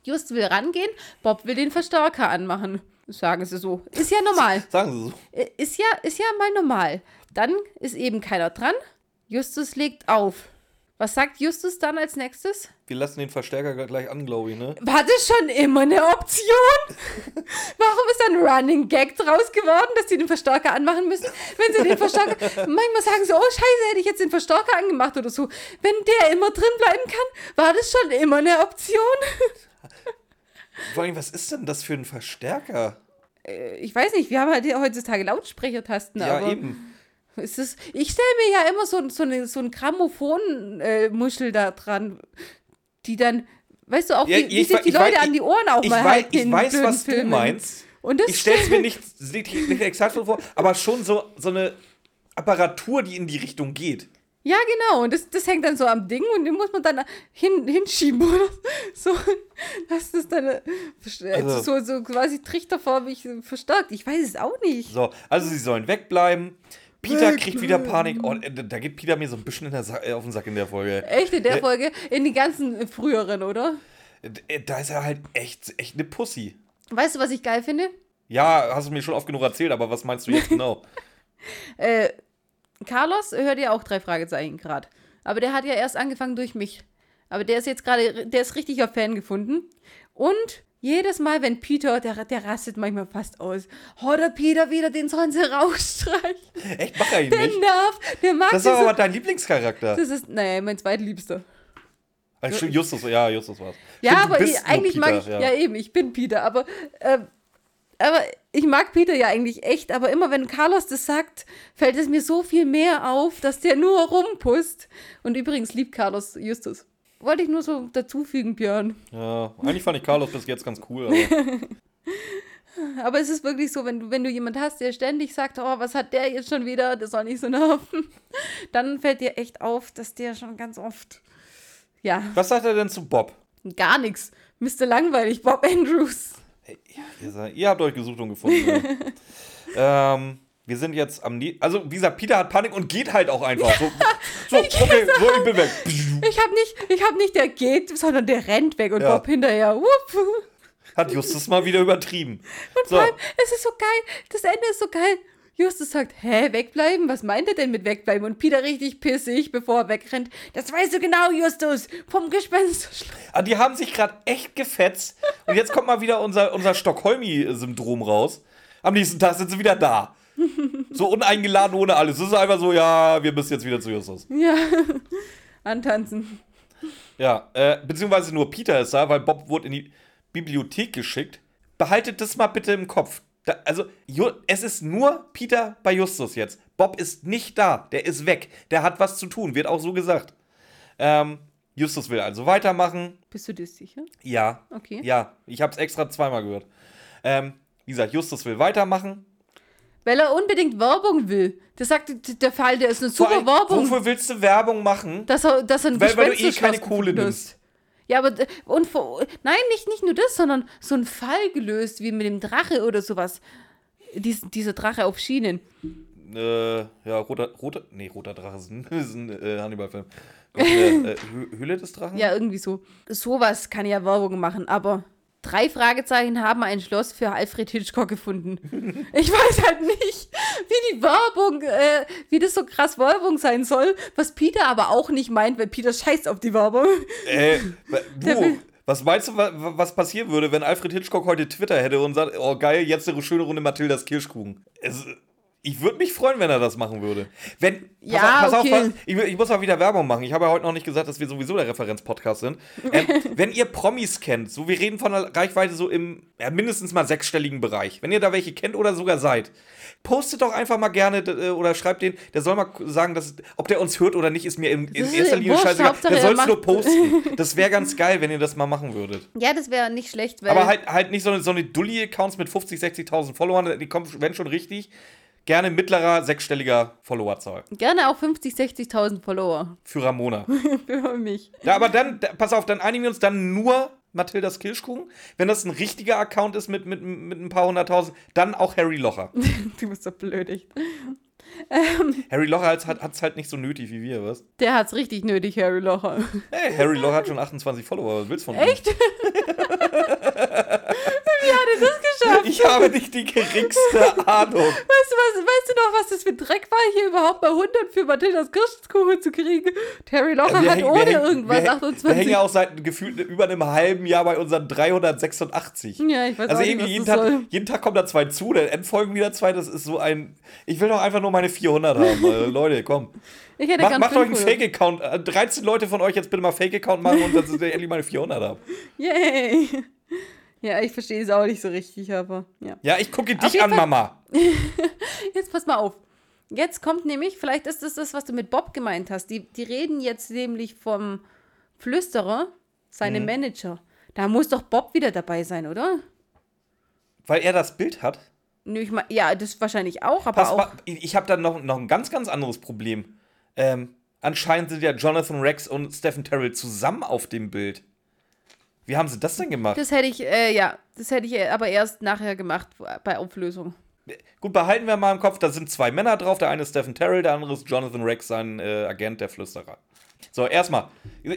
Just will rangehen, Bob will den Verstärker anmachen. Sagen sie so. Ist ja normal. Sagen Sie so. Äh, Ist ja, ist ja mal normal. Dann ist eben keiner dran. Justus legt auf. Was sagt Justus dann als nächstes? Wir lassen den Verstärker gleich an, glaube ich, ne? War das schon immer eine Option? Warum ist da ein Running Gag draus geworden, dass die den Verstärker anmachen müssen? Wenn sie den Verstärker. Manchmal sagen sie, oh Scheiße, hätte ich jetzt den Verstärker angemacht oder so. Wenn der immer drin bleiben kann, war das schon immer eine Option? Vor allem, was ist denn das für ein Verstärker? Äh, Ich weiß nicht, wir haben halt heutzutage Lautsprechertasten, ja, aber. eben. Ist das, ich stelle mir ja immer so, so, eine, so ein Grammophon-Muschel da dran, die dann, weißt du, auch Ja, wie, wie ich sich die ich Leute wei- an die Ohren auch ich mal wei- halten ich weiß, was du Filmen. meinst. Und das Ich stelle es mir nicht, nicht, nicht exakt so vor, aber schon so, so eine Apparatur, die in die Richtung geht. Ja, genau. Und das, das hängt dann so am Ding und den muss man dann hin, hinschieben oder so, dass das dann äh, verst- Also- so, so quasi trichterförmig verstärkt. Ich weiß es auch nicht. So, also sie sollen wegbleiben. Peter kriegt wieder Panik. Oh, äh, da geht Peter mir so ein bisschen äh, auf den Sack in der Folge. Echt in der Ja. Folge? In den ganzen früheren, oder? Äh, Da ist er halt echt, echt eine Pussy. Weißt du, was ich geil finde? Ja, hast du mir schon oft genug erzählt, aber was meinst du jetzt genau? Äh, Carlos hört ja auch drei Fragezeichen gerade. Aber der hat ja erst angefangen durch mich. Aber der ist jetzt gerade, der ist richtiger Fan gefunden. Und jedes Mal, wenn Peter, der, der rastet manchmal fast aus. Oh, der Peter wieder, den sollen sie rausstreichen. Echt, mach er ihn Der nicht. nervt, der mag Das ist diese, aber dein Lieblingscharakter. Das ist, naja, mein zweitliebster. Stimmt, Justus, ja, Justus war's. Ja, Stimmt, aber ich, eigentlich mag ich, Peter, ja. eben, ich bin Peter, aber, äh, aber ich mag Peter ja eigentlich echt, aber immer wenn Carlos das sagt, fällt es mir so viel mehr auf, dass der nur rumpusst. Und übrigens liebt Carlos Justus. wollte ich nur so dazufügen, Björn. Ja, eigentlich fand ich Carlos bis jetzt ganz cool. Aber Aber es ist wirklich so, wenn du, wenn du jemand hast, der ständig sagt, oh, was hat der jetzt schon wieder, das soll nicht so nerven, dann fällt dir echt auf, dass der schon ganz oft, ja, was sagt er denn zu Bob? gar nichts. Mr. Langweilig, Bob Andrews. Ihr, seid, ihr habt euch gesucht und gefunden. ja. ähm, wir sind jetzt am. Nie also, wie gesagt, Peter hat Panik und geht halt auch einfach. So, so okay, so, ich bin weg. Ich hab nicht, ich hab nicht, der geht, sondern der rennt weg und Ja. Bob hinterher. Wupp. Hat Justus mal wieder übertrieben. Und So. vor allem, es ist so geil, das Ende ist so geil. Justus sagt, hä, wegbleiben? Was meint er denn mit wegbleiben? Und Peter richtig pissig, bevor er wegrennt. Das weißt du genau, Justus. Vom Gespenst. Ah, die haben sich gerade echt gefetzt. Und jetzt kommt mal wieder unser, unser Stockholmi-Syndrom raus. Am nächsten Tag sind sie wieder da. So uneingeladen, ohne alles. Es ist einfach so, ja, wir müssen jetzt wieder zu Justus. Ja. Antanzen. Ja, äh, beziehungsweise nur Peter ist da, weil Bob wurde in die Bibliothek geschickt. Behaltet das mal bitte im Kopf. Da, also, es ist nur Peter bei Justus jetzt. Bob ist nicht da. Der ist weg. Der hat was zu tun, wird auch so gesagt. Ähm, Justus will also weitermachen. Bist du dir sicher? Ja. Okay. Ja, ich habe es extra zweimal gehört. Ähm, wie gesagt, Justus will weitermachen. Weil er unbedingt Werbung will. Das sagt der Fall, der ist eine super Werbung. Wofür willst du Werbung machen? Dass er, dass er ein Weil- weil du eh keine Kohle nimmst. Ja, aber und nein, nicht, nicht nur das, sondern so ein Fall gelöst, wie mit dem Drache oder sowas. Dies, dieser Drache auf Schienen. Äh, ja, roter, roter, nee, roter Drache ist ein, ist ein äh, Hannibal-Film. äh, äh, Hü- Hülle des Drachen? Ja, irgendwie so. Sowas kann ja Werbung machen, aber drei Fragezeichen haben ein Schloss für Alfred Hitchcock gefunden. Ich weiß halt nicht, wie die Werbung, äh, wie das so krass Werbung sein soll, was Peter aber auch nicht meint, weil Peter scheißt auf die Werbung. Äh, du, was meinst du, wa- wa- was passieren würde, wenn Alfred Hitchcock heute Twitter hätte und sagt, oh geil, jetzt eine schöne Runde Mathildas Kirschkuchen? Es, ich würde mich freuen, wenn er das machen würde. Wenn, pass Ja, auf, pass okay. auf, pass- ich, ich muss mal wieder Werbung machen. Ich habe ja heute noch nicht gesagt, dass wir sowieso der Referenz-Podcast sind. Ähm, wenn ihr Promis kennt, so wir reden von einer Reichweite so im ja, mindestens mal sechsstelligen Bereich. Wenn ihr da welche kennt oder sogar seid, postet doch einfach mal gerne äh, oder schreibt den, der soll mal sagen, dass, ob der uns hört oder nicht, ist mir in, in ist erster Linie scheißegal. Der er soll es nur posten. Das wäre ganz geil, wenn ihr das mal machen würdet. Ja, das wäre nicht schlecht, Aber halt, halt nicht so eine, so eine Dulli-Accounts mit 50, 60.000 Followern, die kommen, wenn schon richtig. Gerne mittlerer, sechsstelliger Followerzahl. gerne auch 50, 60.000 Follower Für Ramona. für mich. ja, aber dann, da, pass auf, dann einigen wir uns dann nur Mathildas Kirschkuchen. Wenn das ein richtiger Account ist mit, mit, mit ein paar hunderttausend, dann auch Harry Locher. Du bist so blöd, echt. Harry Locher hat es halt nicht so nötig wie wir, was? Der hat's richtig nötig, Harry Locher. Hey, Harry Locher hat schon 28 Follower, was willst du von ihm? Echt? Er das geschafft? Ich habe nicht die geringste Ahnung. Weißt du, was, weißt du noch, was das für ein Dreck war, hier überhaupt bei 100 für Mathildas Kirschkuchen zu kriegen? Terry Locher Wir hat hängen- ohne hängen- irgendwas wir, hängen- 28. Wir hängen ja auch seit gefühlt über einem halben Jahr bei unseren 386. Ja, ich weiß Also auch nicht, irgendwie jeden Tag, soll. jeden Tag kommen da zwei zu, dann entfolgen wieder zwei. Das ist so ein. Ich will doch einfach nur meine 400 haben. äh, Leute, komm. Ich hätte Mach, macht euch einen 500. Fake-Account. Äh, 13 Leute von euch jetzt bitte mal Fake-Account machen und dass ihr endlich meine 400 habt. Yay. Ja, ich verstehe es auch nicht so richtig, aber ja. Ja, ich gucke dich jeden an, Mama. Jetzt pass mal auf. Jetzt kommt nämlich, vielleicht ist das das, was du mit Bob gemeint hast. Die, die reden jetzt nämlich vom Flüsterer, Mhm. seinem Manager. Da muss doch Bob wieder dabei sein, oder? Weil er das Bild hat. Nö, ich mein, ja, das wahrscheinlich auch, aber Pass auch. mal, ich habe da noch, noch ein ganz, ganz anderes Problem. Ähm, anscheinend sind ja Jonathan Rex und Stephen Terrell zusammen auf dem Bild. Wie haben sie das denn gemacht? Das hätte ich, äh, ja, das hätte ich äh, aber erst nachher gemacht bei Auflösung. Gut, behalten wir mal im Kopf, da sind zwei Männer drauf. Der eine ist Stephen Terrell, der andere ist Jonathan Rex, sein äh, Agent, der Flüsterer. So, erstmal.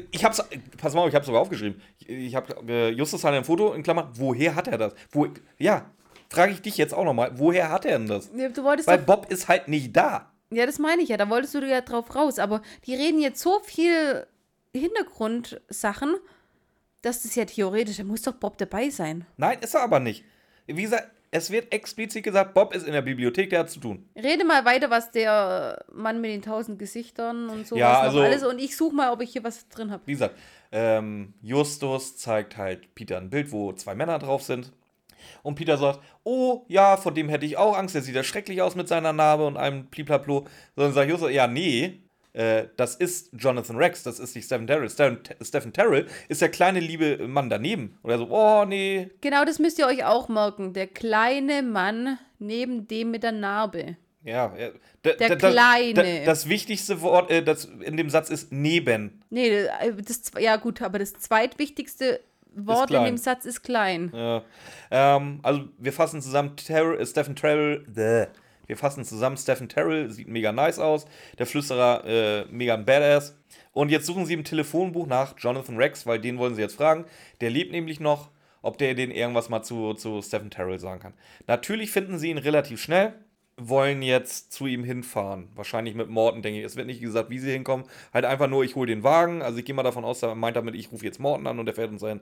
Ich hab's, pass mal, ich hab's sogar aufgeschrieben. Ich, ich hab, äh, Justus hat ein Foto in Klammern. Woher hat er das? Wo, ja, frage ich dich jetzt auch nochmal. Woher hat er denn das? Du wolltest Weil Bob ist halt nicht da. ja, das meine ich ja, da wolltest du ja drauf raus, aber die reden jetzt so viel Hintergrundsachen, das ja theoretisch, da muss doch Bob dabei sein. Nein, ist er aber nicht. Wie gesagt, es wird explizit gesagt, Bob ist in der Bibliothek, der hat zu tun. Rede mal weiter, was der Mann mit den tausend Gesichtern und sowas Ja, also- alles und ich suche mal, ob ich hier was drin habe. Wie gesagt, ähm, Justus zeigt halt Peter ein Bild, wo zwei Männer drauf sind. Und Peter sagt, oh, ja, vor dem hätte ich auch Angst, der sieht ja schrecklich aus mit seiner Narbe und einem Pliplaplo. Sondern sagt Justus, ja, nee, äh, das ist Jonathan Rex, das ist nicht Stephen Terrell. Stephen, Stephen Terrell ist der kleine liebe Mann daneben. Oder so, oh nee. Genau, das müsst ihr euch auch merken. Der kleine Mann neben dem mit der Narbe. Ja, ja. Da- Der da- Kleine. Da, das wichtigste Wort äh, das in dem Satz ist neben. Nee, das, ja gut, aber das zweitwichtigste Wort in dem Satz ist klein. Ja. Ähm, also wir fassen zusammen Terrell, äh, Stephen Terrell. Bäh. Wir fassen zusammen Stephen Terrell, sieht mega nice aus. Der Flüsterer, äh, mega Badass. Und jetzt suchen sie im Telefonbuch nach Jonathan Rex, weil den wollen sie jetzt fragen. Der lebt nämlich noch, ob der denen irgendwas mal zu, zu Stephen Terrell sagen kann. Natürlich finden sie ihn relativ schnell, wollen jetzt zu ihm hinfahren. Wahrscheinlich mit Morton, denke ich. Es wird nicht gesagt, wie sie hinkommen. Halt einfach nur, ich hole den Wagen. Also ich gehe mal davon aus, er meint damit, ich rufe jetzt Morton an und der fährt uns ein.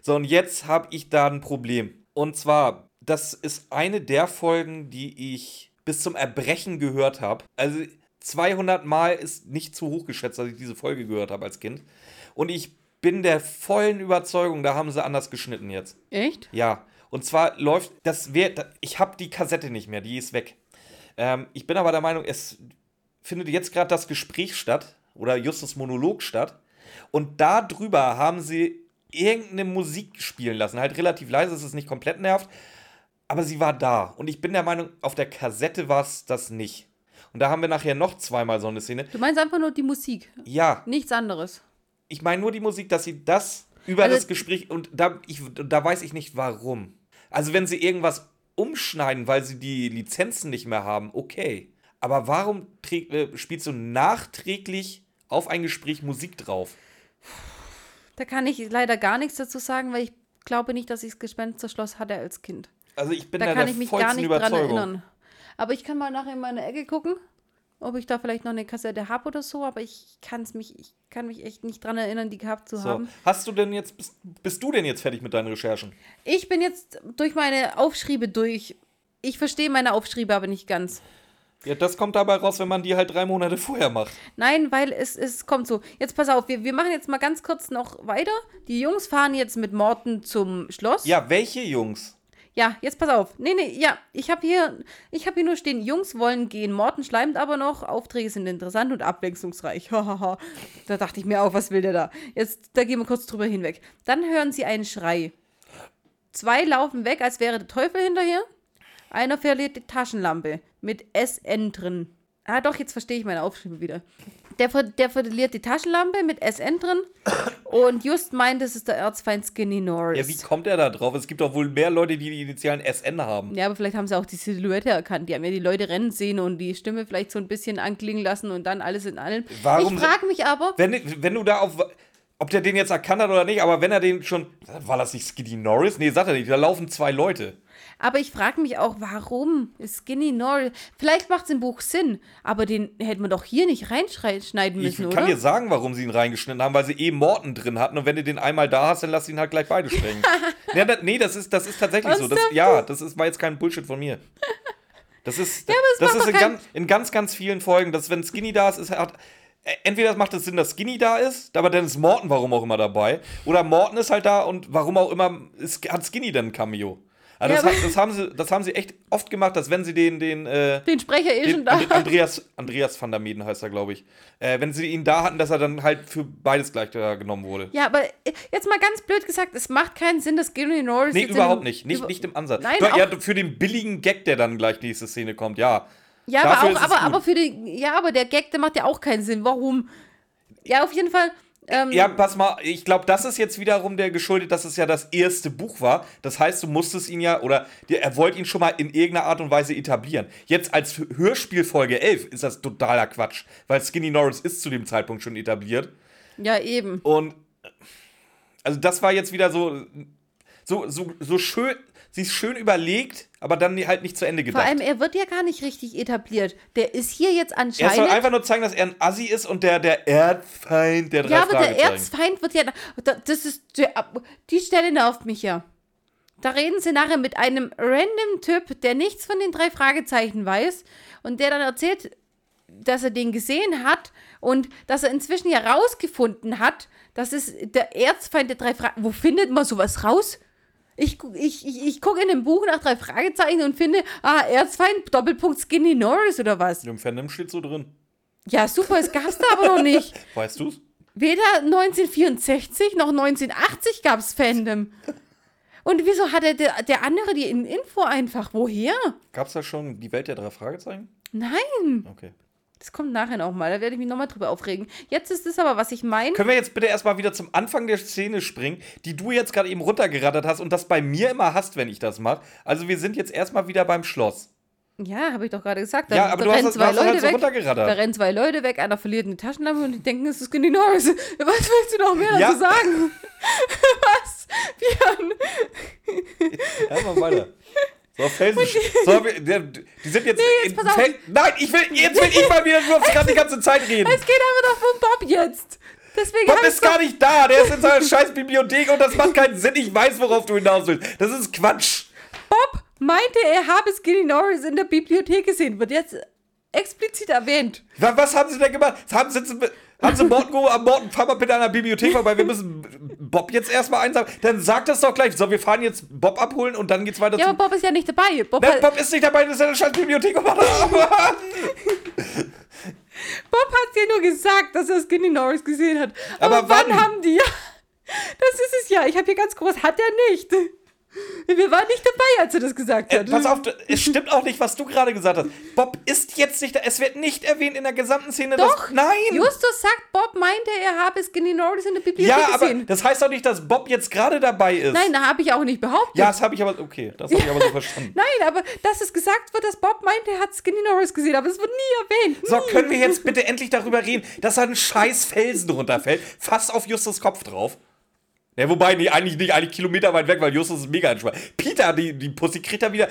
So, und jetzt habe ich da ein Problem. Und zwar, das ist eine der Folgen, die ich bis zum Erbrechen gehört habe. Also 200 Mal ist nicht zu hoch geschätzt, dass ich diese Folge gehört habe als Kind. Und ich bin der vollen Überzeugung, da haben sie anders geschnitten jetzt. Echt? Ja, und zwar läuft das wär, ich habe die Kassette nicht mehr, die ist weg. Ähm, ich bin aber der Meinung, es findet jetzt gerade das Gespräch statt oder Justus Monolog statt und darüber haben sie irgendeine Musik spielen lassen, halt relativ leise, es nicht komplett nervt, aber sie war da und ich bin der Meinung, auf der Kassette war es das nicht. Und da haben wir nachher noch zweimal so eine Szene. Du meinst einfach nur die Musik, Ja, nichts anderes. ich meine nur die Musik, dass sie das über Also- das Gespräch und da, ich, da weiß ich nicht warum. Also wenn sie irgendwas umschneiden, weil sie die Lizenzen nicht mehr haben, okay. Aber warum äh, spielst du nachträglich auf ein Gespräch Musik drauf? Da kann ich leider gar nichts dazu sagen, weil ich glaube nicht, dass ich das Gespensterschloss hatte als Kind. Also ich bin Da da, kann der ich mich gar nicht dran Überzeugung. erinnern. Aber ich kann mal nachher in meine Ecke gucken, ob ich da vielleicht noch eine Kassette habe oder so, aber ich kann's mich, ich kann mich echt nicht dran erinnern, die gehabt zu So. haben. Hast du denn jetzt, bist, bist du denn jetzt fertig mit deinen Recherchen? Ich bin jetzt durch meine Aufschriebe durch. Ich verstehe meine Aufschriebe aber nicht ganz. Ja, das kommt dabei raus, wenn man die halt drei Monate vorher macht. Nein, weil es, es kommt so. Jetzt pass auf, wir, wir machen jetzt mal ganz kurz noch weiter. Die Jungs fahren jetzt mit Morten zum Schloss. Ja, welche Jungs? Ja, jetzt pass auf. Nee, nee, ja, ich habe hier, ich habe hier nur stehen, Jungs wollen gehen. Morten schleimt aber noch, Aufträge sind interessant und abwechslungsreich. Hahaha. da dachte ich mir auch, was will der da? Jetzt, da gehen wir kurz drüber hinweg. Dann hören sie einen Schrei. Zwei laufen weg, als wäre der Teufel hinterher. Einer verliert die Taschenlampe mit SN drin. Ah, doch, jetzt verstehe ich meine Aufschriebe wieder. Der, der verliert die Taschenlampe mit SN drin. Und Just meint, es ist der Erzfeind Skinny Norris. Ja, wie kommt er da drauf? Es gibt doch wohl mehr Leute, die die Initialen SN haben. Ja, aber vielleicht haben sie auch die Silhouette erkannt. Die haben ja die Leute rennen sehen und die Stimme vielleicht so ein bisschen anklingen lassen und dann alles in allem. Warum ich frage mich aber, Wenn, wenn du da auf. Ob der den jetzt erkannt hat oder nicht, aber wenn er den schon. War das nicht Skinny Norris? Nee, sagt er nicht. Da laufen zwei Leute. Aber ich frage mich auch, warum ist Skinny Norris? Vielleicht macht es im Buch Sinn, aber den hätte man doch hier nicht reinschneiden Ich müssen, kann oder? dir sagen, warum sie ihn reingeschnitten haben, weil sie eh Morten drin hatten und wenn du den einmal da hast, dann lass ihn halt gleich beide sprengen. ja, da, nee, das ist, das ist tatsächlich so. Das, ja, das ist, war jetzt kein Bullshit von mir. Das ist, es das macht ist in, ganz, in ganz, ganz vielen Folgen, dass wenn Skinny da ist, ist hat, äh, entweder macht es Sinn, dass Skinny da ist, aber dann ist Morten warum auch immer dabei. Oder Morten ist halt da und warum auch immer ist, hat Skinny dann ein Cameo. Also Ja, das, hat, das, haben sie, das haben sie echt oft gemacht, dass wenn sie den, den, äh, Den Sprecher eh schon da. And Andreas, Andreas van der Meden heißt er, glaube ich. Äh, wenn sie ihn da hatten, dass er dann halt für beides gleich da genommen wurde. Ja, aber äh, jetzt mal ganz blöd gesagt, es macht keinen Sinn, dass Skinny Norris Nee, überhaupt nicht. Nicht, nicht im Ansatz. Nein, du, ja, für den billigen Gag, der dann gleich nächste Szene kommt, ja. Ja, Dafür aber auch, aber, aber für den, ja, aber der Gag, der macht ja auch keinen Sinn. Warum? Ja, auf jeden Fall. Ähm, Ja, pass mal, ich glaube, das ist jetzt wiederum der geschuldet, dass es ja das erste Buch war. Das heißt, du musstest ihn ja, oder der- er wollte ihn schon mal in irgendeiner Art und Weise etablieren. Jetzt als Hörspiel Folge 11 ist das totaler Quatsch, weil Skinny Norris ist zu dem Zeitpunkt schon etabliert. ja, eben. Und also das war jetzt wieder so, so, so, so schön, sie ist schön überlegt, aber dann halt nicht zu Ende Vor gedacht. allem, er wird ja gar nicht richtig etabliert. Der ist hier jetzt er soll anscheinend. einfach nur zeigen, dass er ein Assi ist und der, der Erzfeind der drei ja, aber der. Erzfeind wird ja. da- Das ist. Die Stelle nervt mich ja. Da reden sie nachher mit einem random Typ, der nichts von den drei Fragezeichen weiß und der dann erzählt, dass er den gesehen hat und dass er inzwischen ja rausgefunden hat, dass es der Erzfeind der drei Fragezeichen. Wo findet man sowas raus? Ich, ich, ich, ich gucke in dem Buch nach drei Fragezeichen und finde, ah, Erzfeind, Doppelpunkt Skinny Norris oder was? Im Fandom steht so drin. Ja, super, es gab's da aber noch nicht. Weißt du's? Weder 1964 noch 1980 gab's Fandom. Und wieso hatte der, der andere die in- Info einfach? Woher? Gab's da schon die Welt der drei Fragezeichen? Nein, Okay. Das kommt nachher noch mal. Da werde ich mich nochmal drüber aufregen. Jetzt ist es aber, was ich meine. Können wir jetzt bitte erstmal wieder zum Anfang der Szene springen, die du jetzt gerade eben runtergerattert hast und das bei mir immer hast, wenn ich das mache? Also wir sind jetzt erstmal wieder beim Schloss. Ja, habe ich doch gerade gesagt. Da, Ja, aber da du hast rennen du zwei hast das halt Leute so weg. Da rennen zwei Leute weg, einer verliert eine Taschenlampe und die denken, es ist Norris. Was willst du noch mehr Ja. dazu sagen? Was? Björn? Ja, mal weiter. So, Felsen. So, wir, der, die sind jetzt. jetzt in pass auf. Fel Nein, ich will, jetzt will ich mal wieder nur gerade die ganze Zeit reden. Es geht aber doch um Bob jetzt. Deswegen Bob ist gar nicht da. Der ist in seiner scheiß Bibliothek und das macht keinen Sinn. Ich weiß, worauf du hinaus willst. Das ist Quatsch. Bob meinte, er habe Skinny Norris in der Bibliothek gesehen. Wird jetzt explizit erwähnt. Wa- Was haben sie denn gemacht? Haben sie, haben sie Morten am Morten, bitte an der Bibliothek vorbei, wir müssen Bob jetzt erstmal einsammeln. Dann sagt das doch gleich. So, wir fahren jetzt Bob abholen und dann geht's weiter Ja, aber Bob ist ja nicht dabei. Bob, Nein, Bob ist nicht dabei, das ist ja eine scheiß Bibliothek. Und Bob hat dir nur gesagt, dass er Skinny Norris gesehen hat. Aber, Aber wann wann? haben die? Das ist es ja. Ich habe hier ganz groß. Hat er nicht. Wir waren nicht dabei, als er das gesagt Äh, hat. pass auf, es stimmt auch nicht, was du gerade gesagt hast. Bob ist jetzt nicht da. Es wird nicht erwähnt in der gesamten Szene. Doch. Dass, nein. Justus sagt, Bob meinte, er habe Skinny Norris in der Bibliothek ja, aber gesehen. das heißt doch nicht, dass Bob jetzt gerade dabei ist. Nein, da habe ich auch nicht behauptet. Ja, das habe ich aber. Okay, das habe ich aber so verstanden. Nein, aber dass es gesagt wird, dass Bob meinte, er hat Skinny Norris gesehen, aber es wird nie erwähnt. So, Nie. können wir jetzt bitte endlich darüber reden, dass da ein scheiß Felsen runterfällt, fast auf Justus Kopf drauf? Ja, wobei, nee, eigentlich nicht, eigentlich Kilometer weit weg, weil Justus ist mega entspannt. Peter, die, die Pussy kriegt da wieder.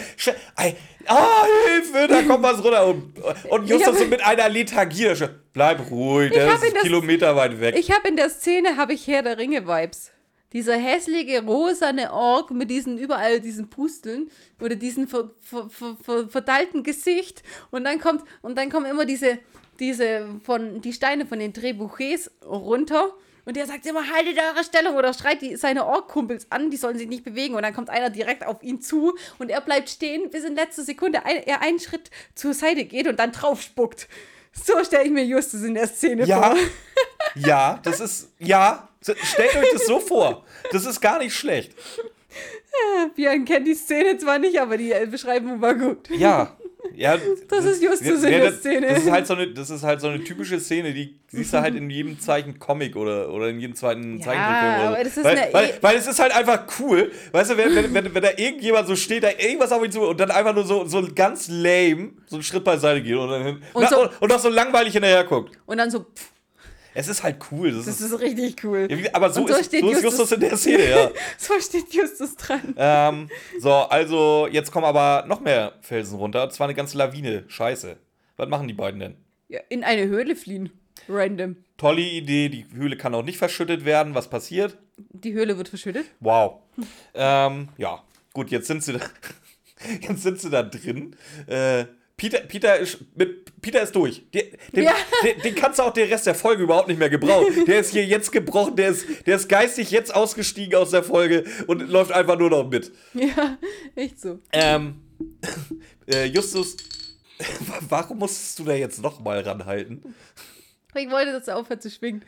Ah, Hilfe, da kommt was runter. Und, und Justus so mit einer Lethargie. da schon, Bleib ruhig, der ist das- Kilometer weit weg. Ich habe in der Szene, habe ich Herr der Ringe-Vibes. Dieser hässliche, rosane Ork mit diesen überall diesen Pusteln oder diesen ver, ver, ver, verteilten Gesicht. Und dann kommt, und dann kommen immer diese, diese von, die Steine von den Trebuchets runter. Und der sagt immer, haltet eure Stellung oder schreit die, seine Ork-Kumpels an, die sollen sich nicht bewegen. Und dann kommt einer direkt auf ihn zu und er bleibt stehen, bis in letzter Sekunde ein, er einen Schritt zur Seite geht und dann drauf spuckt. So stelle ich mir Justus in der Szene Ja, vor. ja, das ist, ja, stellt euch das so vor. Das ist gar nicht schlecht. Björn kennt die Szene zwar nicht, aber die äh, Beschreibung war gut. Ja. Ja, Das ist Justus in ja, der das, Szene. Das ist, halt so eine, das ist halt so eine typische Szene, die siehst du halt in jedem Zeichen Comic oder, oder in jedem zweiten Ja, Zeichentrickfilm. Oder so. aber das ist weil, eine weil, eh- weil es ist halt einfach cool, weißt du, wenn, wenn, wenn, wenn da irgendjemand so steht, da irgendwas auf ihn zu und dann einfach nur so, so ganz lame so einen Schritt beiseite geht und dann hin, Und na, so- und, und auch so langweilig hinterher guckt. Und dann so, pff, Es ist halt cool. Das, das ist, ist richtig cool. ja, aber so, so ist, so Justus- Justus in der Szene, ja. So steht Justus dran. ähm, so, also jetzt kommen aber noch mehr Felsen runter. Und zwar eine ganze Lawine. Scheiße. Was machen die beiden denn? Ja, in eine Höhle fliehen. Random. Tolle Idee, die Höhle kann auch nicht verschüttet werden. Was passiert? Die Höhle wird verschüttet. Wow. ähm, ja, gut, jetzt sind sie da, jetzt sind sie da drin. Äh, Peter, Peter, ist, mit, Peter ist durch. Den, Ja. den, den kannst du auch den Rest der Folge überhaupt nicht mehr gebrauchen. Der ist hier jetzt gebrochen, der ist, der ist geistig jetzt ausgestiegen aus der Folge und läuft einfach nur noch mit. Ja, echt so. Ähm, äh, Justus, warum musstest du da jetzt nochmal ranhalten? Ich wollte, dass er aufhört zu schwingen.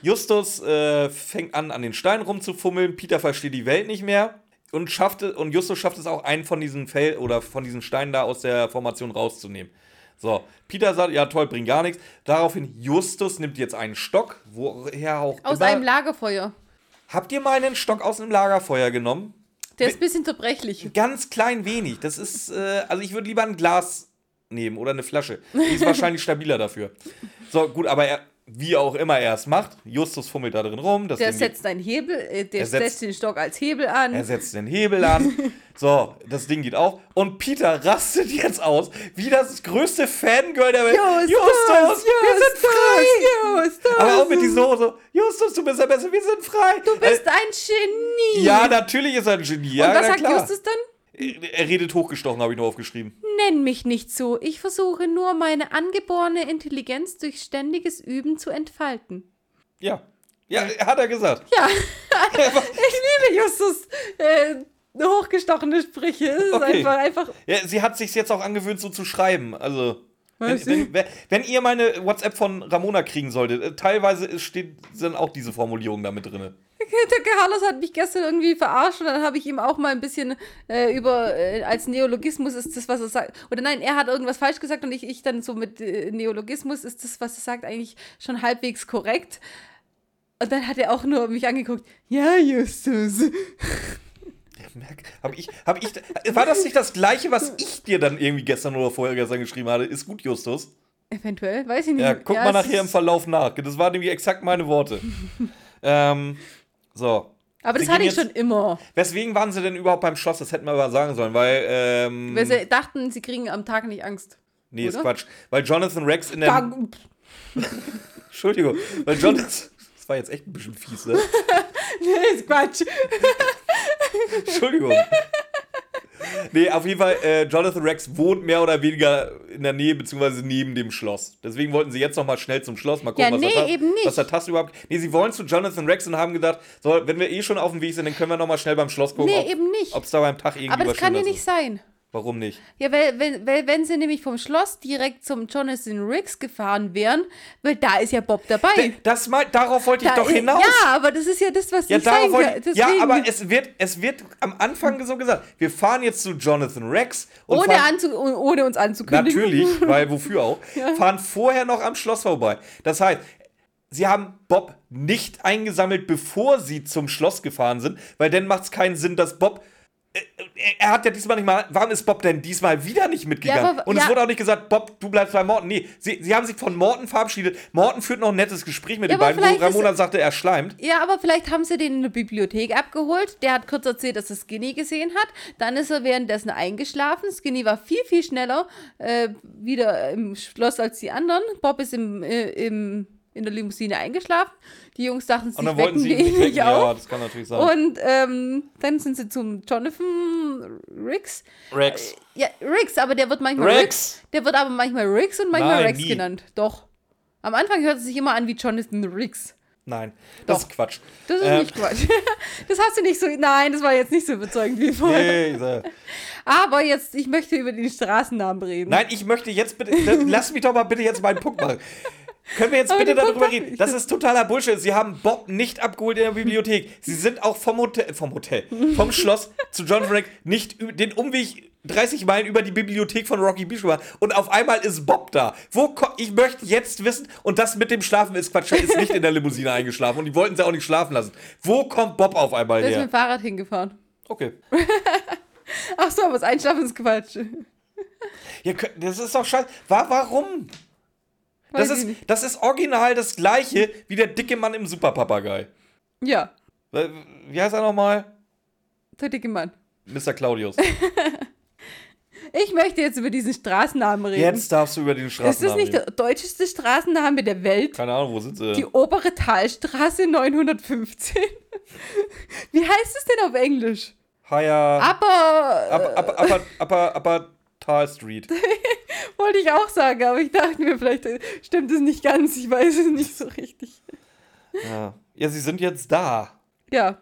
Justus äh, fängt an, an den Steinen rumzufummeln. Peter versteht die Welt nicht mehr. Und, schafft es, und Justus schafft es auch, einen von diesen Fel oder von diesen Steinen da aus der Formation rauszunehmen. So, Peter sagt, ja toll, bringt gar nichts. Daraufhin Justus nimmt jetzt einen Stock, woher auch Aus immer. einem Lagerfeuer. Habt ihr mal einen Stock aus einem Lagerfeuer genommen? Der ist ein bisschen zerbrechlich. Ganz klein wenig. Das ist, äh, also ich würde lieber ein Glas nehmen oder eine Flasche. Die ist wahrscheinlich stabiler dafür. So, gut, aber er, wie auch immer er es macht, Justus fummelt da drin rum. Der setzt einen Hebel, äh, der Er setzt- setzt den Stock als Hebel an. Er setzt den Hebel an. So, das Ding geht auf. Und Peter rastet jetzt aus, wie das größte Fangirl der Welt. Justus, wir sind frei! Justus. Aber auch mit dieser Hose. Justus, du bist der Beste, wir sind frei. Du bist ein Genie. äh, ja, natürlich ist er ein Genie. Ja, Und was na sagt klar. Justus dann? Er redet hochgestochen, habe ich nur aufgeschrieben. Nenn mich nicht so. Ich versuche nur, meine angeborene Intelligenz durch ständiges Üben zu entfalten. Ja. Ja, hat er gesagt. Ja, ich liebe Justus äh, hochgestochene Sprüche. Es ist Okay. einfach, einfach. Ja, sie hat sich jetzt auch angewöhnt, so zu schreiben. Also? Wenn, wenn, wenn ihr meine WhatsApp von Ramona kriegen solltet, äh, teilweise steht, sind auch diese Formulierungen da mit drin. Der Carlos hat mich gestern irgendwie verarscht und dann habe ich ihm auch mal ein bisschen äh, über, äh, als Neologismus ist das, was er sagt. Oder nein, er hat irgendwas falsch gesagt und ich, ich dann so mit äh, Neologismus ist das, was er sagt, eigentlich schon halbwegs korrekt. Und dann hat er auch nur mich angeguckt. Ja, Justus. Merk- Hab ich, hab ich, war das nicht das gleiche, was ich dir dann irgendwie gestern oder vorher gestern geschrieben hatte? Ist gut, Justus. Eventuell, weiß ich nicht. Ja, guck mal es nachher im Verlauf nach. Das waren nämlich exakt meine Worte. ähm, so. Aber das hatte ich schon immer. Weswegen waren sie denn überhaupt beim Schloss? Das hätten wir aber sagen sollen, weil, ähm, Weil sie dachten, sie kriegen am Tag nicht Angst. nee, ist oder? Quatsch. Weil Jonathan Rex in der, Entschuldigung, weil Jonathan, das war jetzt echt ein bisschen fies, ne? ist Quatsch. Entschuldigung. Nee, auf jeden Fall, äh, Jonathan Rex wohnt mehr oder weniger in der Nähe, beziehungsweise neben dem Schloss. Deswegen wollten sie jetzt noch mal schnell zum Schloss, mal gucken, Ja, was, nee, eben nicht. was der Tass überhaupt. Nee, sie wollen zu Jonathan Rex und haben gedacht, so, wenn wir eh schon auf dem Weg sind, dann können wir noch mal schnell beim Schloss gucken, Nee, ob eben nicht. es da beim Tag irgendwie Aber das kann ja nicht sein. Warum nicht? Ja, weil, weil, weil wenn sie nämlich vom Schloss direkt zum Jonathan Riggs gefahren wären, weil da ist ja Bob dabei. Das mal, darauf wollte ich Da doch ist- hinaus. Ja, aber das ist ja das, was Ja, darauf kann. wollte ich, ja, aber es wird, es wird am Anfang so gesagt, wir fahren jetzt zu Jonathan Rex und ohne, fahren, anzu, ohne uns anzukündigen. Natürlich, weil wofür auch? Fahren vorher noch am Schloss vorbei. Das heißt, sie haben Bob nicht eingesammelt, bevor sie zum Schloss gefahren sind, weil dann macht es keinen Sinn, dass Bob. Äh, Er hat ja diesmal nicht mal. Warum ist Bob denn diesmal wieder nicht mitgegangen? Ja, aber- Und es ja. wurde auch nicht gesagt, Bob, du bleibst bei Morten. Nee, sie, sie haben sich von Morten verabschiedet. Morten führt noch ein nettes Gespräch mit Ja, den beiden, wo vielleicht ist- Ramona sagte, er schleimt. Ja, aber vielleicht haben sie den in der Bibliothek abgeholt. Der hat kurz erzählt, dass er Skinny gesehen hat. Dann ist er währenddessen eingeschlafen. Skinny war viel, viel schneller äh, wieder im Schloss als die anderen. Bob ist im, äh, im, in der Limousine eingeschlafen. Die Jungs dachten sich, Und dann wollten wecken sie ihn nicht nicht Ja, auf. das kann natürlich sein. Und ähm, dann sind sie zum Jonathan Riggs. Rex. Ja, Riggs, aber der wird manchmal Rex. Riggs. Der wird aber manchmal Riggs und manchmal Nein, Rex nie. genannt. Doch. Am Anfang hört es sich immer an wie Jonathan Riggs. Nein, das Doch. ist Quatsch. Das ist Ähm, nicht Quatsch. Das hast du nicht so. Nein, das war jetzt nicht so überzeugend wie vorher. Nee, Aber jetzt, ich möchte über den Straßennamen reden. Nein, ich möchte jetzt bitte, lass mich doch mal bitte jetzt meinen Punkt machen. Können wir jetzt Aber bitte darüber reden? Das ist totaler Bullshit. Sie haben Bob nicht abgeholt in der Bibliothek. Sie sind auch vom Hotel, vom Hotel, vom Schloss zu John Frank nicht den Umweg 30 Meilen über die Bibliothek von Rocky Beach gemacht. Und auf einmal ist Bob da. Wo ich möchte jetzt wissen, und das mit dem Schlafen ist Quatsch, er ist nicht in der Limousine eingeschlafen und die wollten sie auch nicht schlafen lassen. Wo kommt Bob auf einmal Der ist mit her? dem Fahrrad hingefahren. Okay. Ach so, aber das Einschlafen ist Quatsch. Könnt, das ist doch scheiße. Wa warum? Das ist, das ist original das gleiche wie der dicke Mann im Superpapagei. Ja, Äh, Wie heißt er nochmal? der dicke Mann. Mr. Claudius. Ich möchte jetzt über diesen Straßennamen reden. Jetzt darfst du über den ist Straßennamen das nicht reden. der deutscheste Straßenname der Welt? Keine Ahnung, wo sind sie? Die obere Talstraße 915. Wie heißt es denn auf Englisch? Higher. Aber upper, upper, upper, upper Tal Street. wollte ich auch sagen, aber ich dachte mir, vielleicht stimmt es nicht ganz. Ich weiß es nicht so richtig. Ja. ja, sie sind jetzt da. Ja,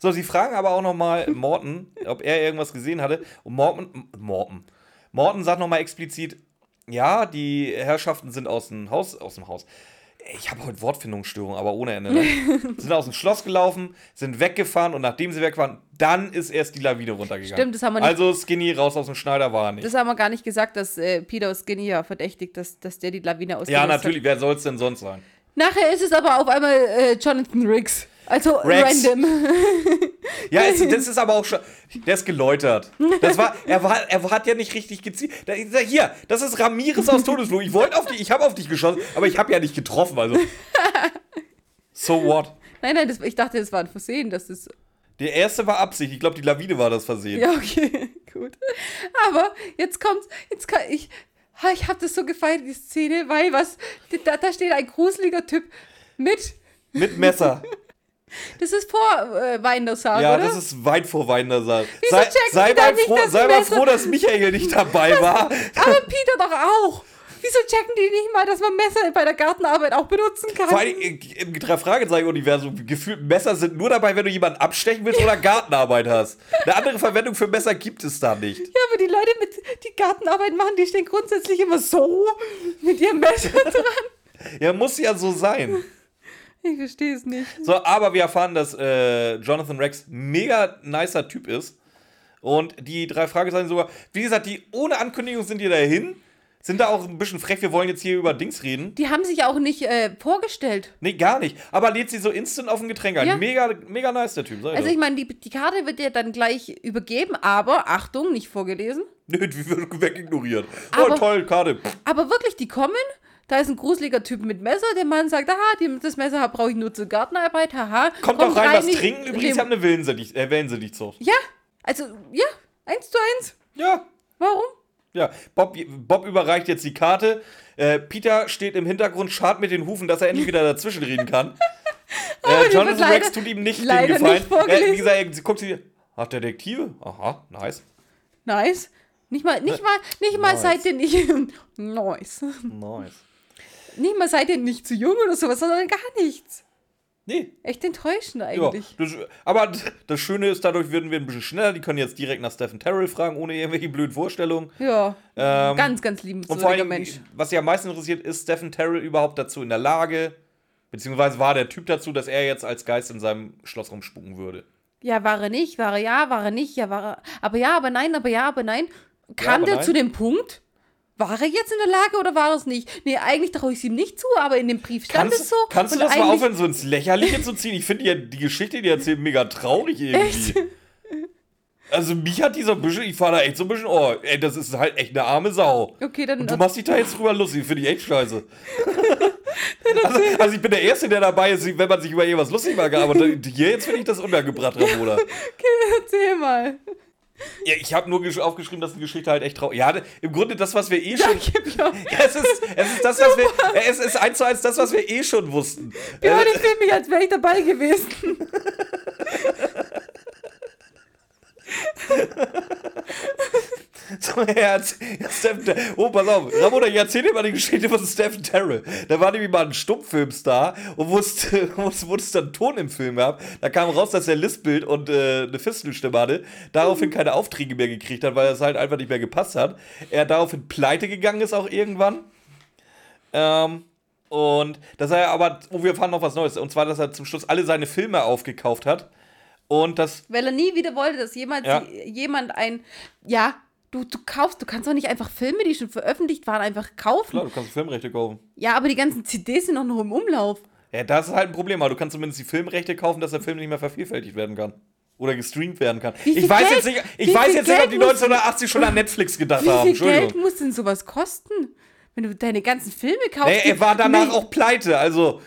So, sie fragen aber auch nochmal Morten, ob er irgendwas gesehen hatte. Und Morten, Morten. Morten sagt nochmal explizit, ja, die Herrschaften sind aus dem Haus, aus dem Haus. Ich habe heute Wortfindungsstörung, aber ohne Ende. Ne? sind aus dem Schloss gelaufen, sind weggefahren und nachdem sie weg waren, dann ist erst die Lawine runtergegangen. Stimmt, das haben wir nicht- Also Skinny raus aus dem Schneider war er nicht. das haben wir gar nicht gesagt, dass äh, Peter Skinny ja verdächtigt, dass, dass der die Lawine ausgelöst ja, hat. natürlich, wer soll es denn sonst sein? Nachher ist es aber auf einmal äh, Jonathan Riggs. Also Rex. random. Ja, es, das ist aber auch schon. Der ist geläutert. Das war, er, war, er hat ja nicht richtig gezielt. Da, hier, das ist Ramirez aus Todesflug. Ich wollte auf dich, ich habe auf dich geschossen, aber ich habe ja nicht getroffen. Also. So what? Nein, nein, das, ich dachte, das war ein Versehen. Das ist. Der erste war Absicht. Ich glaube, die Lawine war das Versehen. Ja, okay, gut. Aber jetzt kommt's. Jetzt kann ich. Ich habe das so gefeiert, die Szene, weil was. Da, da steht ein gruseliger Typ mit. Mit Messer. Das ist vor äh, Weindersarg, Ja, oder? das ist weit vor Weindersarg. Wieso Sei, sei, mal nicht, froh, dass sei mal froh, dass Michael nicht dabei war. Aber Peter doch auch. Wieso checken die nicht mal, dass man Messer bei der Gartenarbeit auch benutzen kann? Vor allem im drei Fragezeichen-Universum gefühlt Messer sind nur dabei, wenn du jemanden abstechen willst oder Gartenarbeit hast. Eine andere Verwendung für Messer gibt es da nicht. Ja, aber die Leute mit die Gartenarbeit machen, die stehen grundsätzlich immer so mit ihrem Messer dran. Ja, muss ja so sein. Ich verstehe es nicht. So, aber wir erfahren, dass äh, Jonathan Rex mega nicer Typ ist. Und die drei Fragezeichen sogar, wie gesagt, die ohne Ankündigung sind die dahin. Sind da auch ein bisschen frech, wir wollen jetzt hier über Dings reden. Die haben sich auch nicht äh, vorgestellt. Nee, gar nicht. Aber lädt sie so instant auf ein Getränk ein. Ja. Mega, mega nice, der Typ. Sag Also ich meine, die, die Karte wird dir dann gleich übergeben, aber Achtung, nicht vorgelesen. Nö, die wird wegignoriert. Aber- oh, toll, Karte. Aber wirklich, die kommen, da ist ein gruseliger Typ mit Messer, der Mann sagt, aha, das Messer brauche ich nur zur Gartenarbeit, haha. Kommt doch rein, was ich- trinken. Übrigens, dem- ich habe eine Wellensittich, äh, Wellensittich-Zucht. Ja, also, ja, eins zu eins. Ja, Warum? ja. Bob, Bob überreicht jetzt die Karte. Äh, Peter steht im Hintergrund, schart mit den Hufen, dass er endlich wieder dazwischen reden kann. Äh, die Jonathan Rex tut ihm nicht den Gefallen. nicht. Äh, wie gesagt, er- sie guckt sie, ach, Detektive? Aha, nice. Nice. Nicht mal, nicht mal, nicht mal Nice. seid ihr nicht. nice. Nice. Nicht mal seid ihr nicht zu jung oder sowas, sondern gar nichts. Nee, Echt enttäuschend ja. eigentlich. Das, aber das Schöne ist, dadurch werden wir ein bisschen schneller. Die können jetzt direkt nach Stephen Terrell fragen, ohne irgendwelche blöden Vorstellungen. Ja. Ähm, ganz, ganz Und vor liebenswürdiger allem, Mensch. was sie am meisten interessiert, ist Stephen Terrell überhaupt dazu in der Lage, beziehungsweise war der Typ dazu, dass er jetzt als Geist in seinem Schloss rumspucken würde. Ja, war er nicht, war er ja, war er nicht, ja, war er. Aber ja, aber nein, aber ja, aber nein. Kam aber der nein. zu dem Punkt? War er jetzt in der Lage oder war er es nicht? Nee, eigentlich traue ich es ihm nicht zu, aber in dem Brief stand Kannst, es so. kannst du das mal aufhören, so ins Lächerliche zu ziehen? Ich finde ja die Geschichte, die erzählt, mega traurig irgendwie. Also mich hat dieser bisschen, ich fahre da echt so ein bisschen, oh, ey, das ist halt echt eine arme Sau. Okay, dann. Und du machst dich da jetzt drüber lustig, finde ich echt scheiße. also, also ich bin der Erste, der dabei ist, wenn man sich über irgendwas lustig macht, aber hier jetzt finde ich das untergebracht, Ramona. erzähl mal. Ja, ich habe nur gesch- aufgeschrieben, dass die Geschichte halt echt traurig. Ja, im Grunde das, was wir eh schon. Ja, Ja, es, ist, es ist das, was wir. Es ist eins zu eins das, was wir eh schon wussten. ja, ich fühle mich, als wäre ich dabei gewesen. so, ja, Stephen oh, pass auf. Ramona, ich erzähl dir mal die Geschichte von Stephen Terrell. Da war nämlich mal ein Stummfilmstar und wo es, wo es dann Ton im Film gab, da kam raus, dass er Lispelt und äh, eine Fistelstimme hatte, daraufhin keine Aufträge mehr gekriegt hat, weil es halt einfach nicht mehr gepasst hat. Er daraufhin pleite gegangen ist auch irgendwann. Ähm, und dass er aber, oh, wir erfahren noch was Neues. Und zwar, dass er zum Schluss alle seine Filme aufgekauft hat. Und das, Weil er nie wieder wollte, dass jemand, Ja. jemand ein. Ja, du, du kaufst, du kannst doch nicht einfach Filme, die schon veröffentlicht waren, einfach kaufen. klar, du kannst Filmrechte kaufen. Ja, aber die ganzen CDs sind noch im Umlauf. Ja, das ist halt ein Problem, aber du kannst zumindest die Filmrechte kaufen, dass der Film nicht mehr vervielfältigt werden kann. Oder gestreamt werden kann. Wie Ich weiß Geld- jetzt nicht, ich wie weiß jetzt nicht, ob die muss- 1980 schon an Netflix gedacht Wie haben. viel Geld muss denn sowas kosten? Wenn du deine ganzen Filme kaufst. Nee, er war danach Nee, auch pleite, also.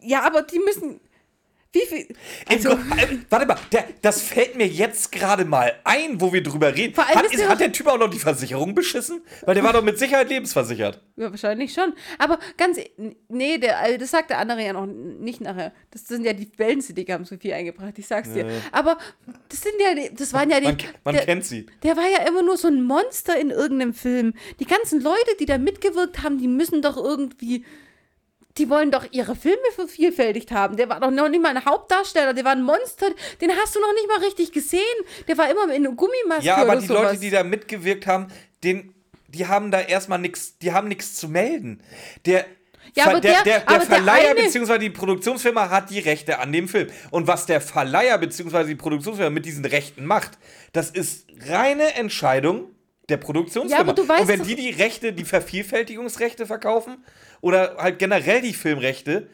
Ja, aber die müssen. Wie viel. Also, warte mal, der, das fällt mir jetzt gerade mal ein, wo wir drüber reden. Vor allem Hat, ist hat der Typ auch noch die Versicherung beschissen? Weil der war doch mit Sicherheit lebensversichert. ja, wahrscheinlich schon. Aber ganz. e- Nee, der, also das sagt der andere ja noch nicht nachher. Das sind ja die Wellensittich, haben so viel eingebracht, ich sag's dir. Aber das sind ja. die- Das waren ja die. Man, man der, kennt sie. Der war ja immer nur so ein Monster in irgendeinem Film. Die ganzen Leute, die da mitgewirkt haben, die müssen doch irgendwie. Die wollen doch ihre Filme vervielfältigt haben. Der war doch noch nicht mal ein Hauptdarsteller, der war ein Monster. Den hast du noch nicht mal richtig gesehen. Der war immer in einer Gummimaske Ja, aber die sowas. Leute, die da mitgewirkt haben, den, die haben da erstmal nichts, die haben nichts zu melden. Der, Ja, aber der, der- der, der aber Verleiher bzw. die Produktionsfirma hat die Rechte an dem Film. Und was der Verleiher bzw. die Produktionsfirma mit diesen Rechten macht, das ist reine Entscheidung der Produktionsfirma. Ja, aber du weißt Und wenn die die Rechte, die Vervielfältigungsrechte verkaufen oder halt generell die Filmrechte,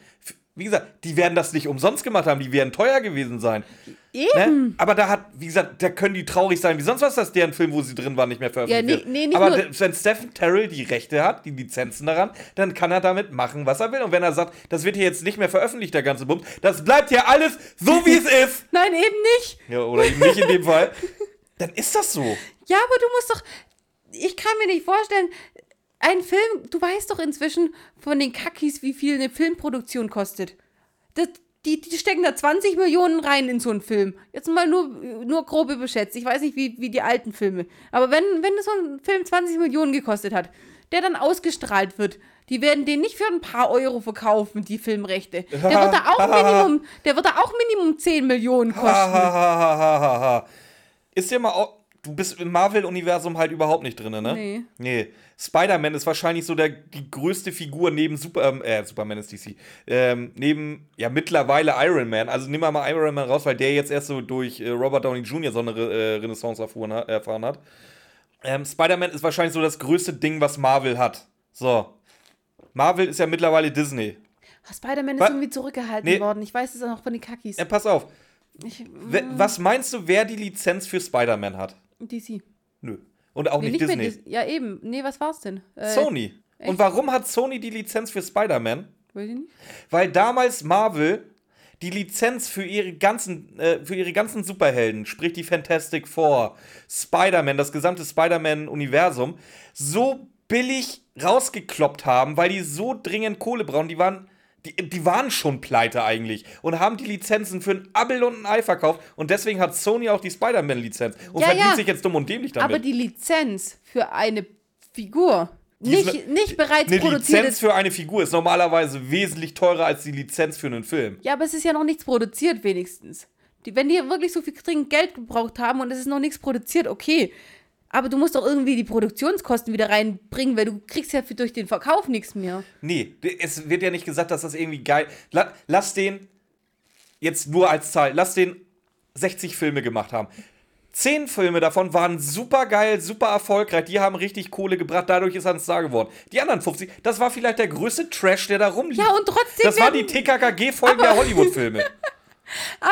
wie gesagt, die werden das nicht umsonst gemacht haben, die werden teuer gewesen sein. Eben. Ne? Aber da hat, wie gesagt, da können die traurig sein, wie sonst was das deren Film, wo sie drin waren, nicht mehr veröffentlicht Ja, wird. nee, nee, nicht Aber nur- wenn Stephen Terrell die Rechte hat, die Lizenzen daran, dann kann er damit machen, was er will. Und wenn er sagt, das wird hier jetzt nicht mehr veröffentlicht, der ganze Bums, das bleibt hier alles so, wie es ist. Nein, eben nicht. Ja, oder eben nicht in dem Fall. Dann ist das so. Ja, aber du musst doch. Ich kann mir nicht vorstellen, ein Film, du weißt doch inzwischen von den Kackis, wie viel eine Filmproduktion kostet. Das, die, die stecken da 20 Millionen rein in so einen Film. Jetzt mal nur, nur grob überschätzt. Ich weiß nicht, wie, wie die alten Filme. Aber wenn, wenn so ein Film 20 Millionen gekostet hat, der dann ausgestrahlt wird, die werden den nicht für ein paar Euro verkaufen, die Filmrechte. Der wird da auch Minimum, der wird da auch Minimum 10 Millionen kosten. Ist dir mal au- du bist im Marvel-Universum halt überhaupt nicht drin, ne? Nee. Nee. Spider-Man ist wahrscheinlich so der, die größte Figur neben Super, ähm, äh, Superman ist DC. Ähm, neben, ja, mittlerweile Iron Man. Also nimm mal mal Iron Man raus, weil der jetzt erst so durch äh, Robert Downey Jr. so eine äh, Renaissance erfuhren, erfahren hat. Ähm, Spider-Man ist wahrscheinlich so das größte Ding, was Marvel hat. So. Marvel ist ja mittlerweile Disney. Oh, Spider-Man ist irgendwie zurückgehalten Nee. worden. Ich weiß es auch noch von den Kakis. Äh, pass auf. Ich, We- Was meinst du, wer die Lizenz für Spider-Man hat? DC. Nö. Und auch Nee, nicht, mehr Disney. Dis- Ja, eben. Nee, was war's denn? Äh, Sony. echt? Und warum hat Sony die Lizenz für Spider-Man? Weiß ich nicht. Weil damals Marvel die Lizenz für ihre ganzen, äh, für ihre ganzen Superhelden, sprich die Fantastic Four, Spider-Man, das gesamte Spider-Man-Universum, so billig rausgekloppt haben, weil die so dringend Kohle brauchen. Die waren, die, die waren schon pleite eigentlich und haben die Lizenzen für ein Abel und ein Ei verkauft. Und deswegen hat Sony auch die Spider-Man-Lizenz und Ja, verdient ja. sich jetzt dumm und dämlich damit. Aber die Lizenz für eine Figur, Die nicht, nicht bereits eine produziert. Lizenz für eine Figur ist normalerweise wesentlich teurer als die Lizenz für einen Film. ja, aber es ist ja noch nichts produziert, wenigstens. Die, wenn die wirklich so viel dringend Geld gebraucht haben und es ist noch nichts produziert, okay. Aber du musst doch irgendwie die Produktionskosten wieder reinbringen, weil du kriegst ja für, durch den Verkauf nichts mehr. Nee, es wird ja nicht gesagt, dass das irgendwie geil. La lass den jetzt nur als Zahl, lass den 60 Filme gemacht haben. Zehn Filme davon waren super geil, super erfolgreich, die haben richtig Kohle gebracht, dadurch ist er ein Star geworden. Die anderen 50, das war vielleicht der größte Trash, der da rumlief. Ja, und trotzdem Das war die werden- TKKG-Folge der Hollywood-Filme. Aber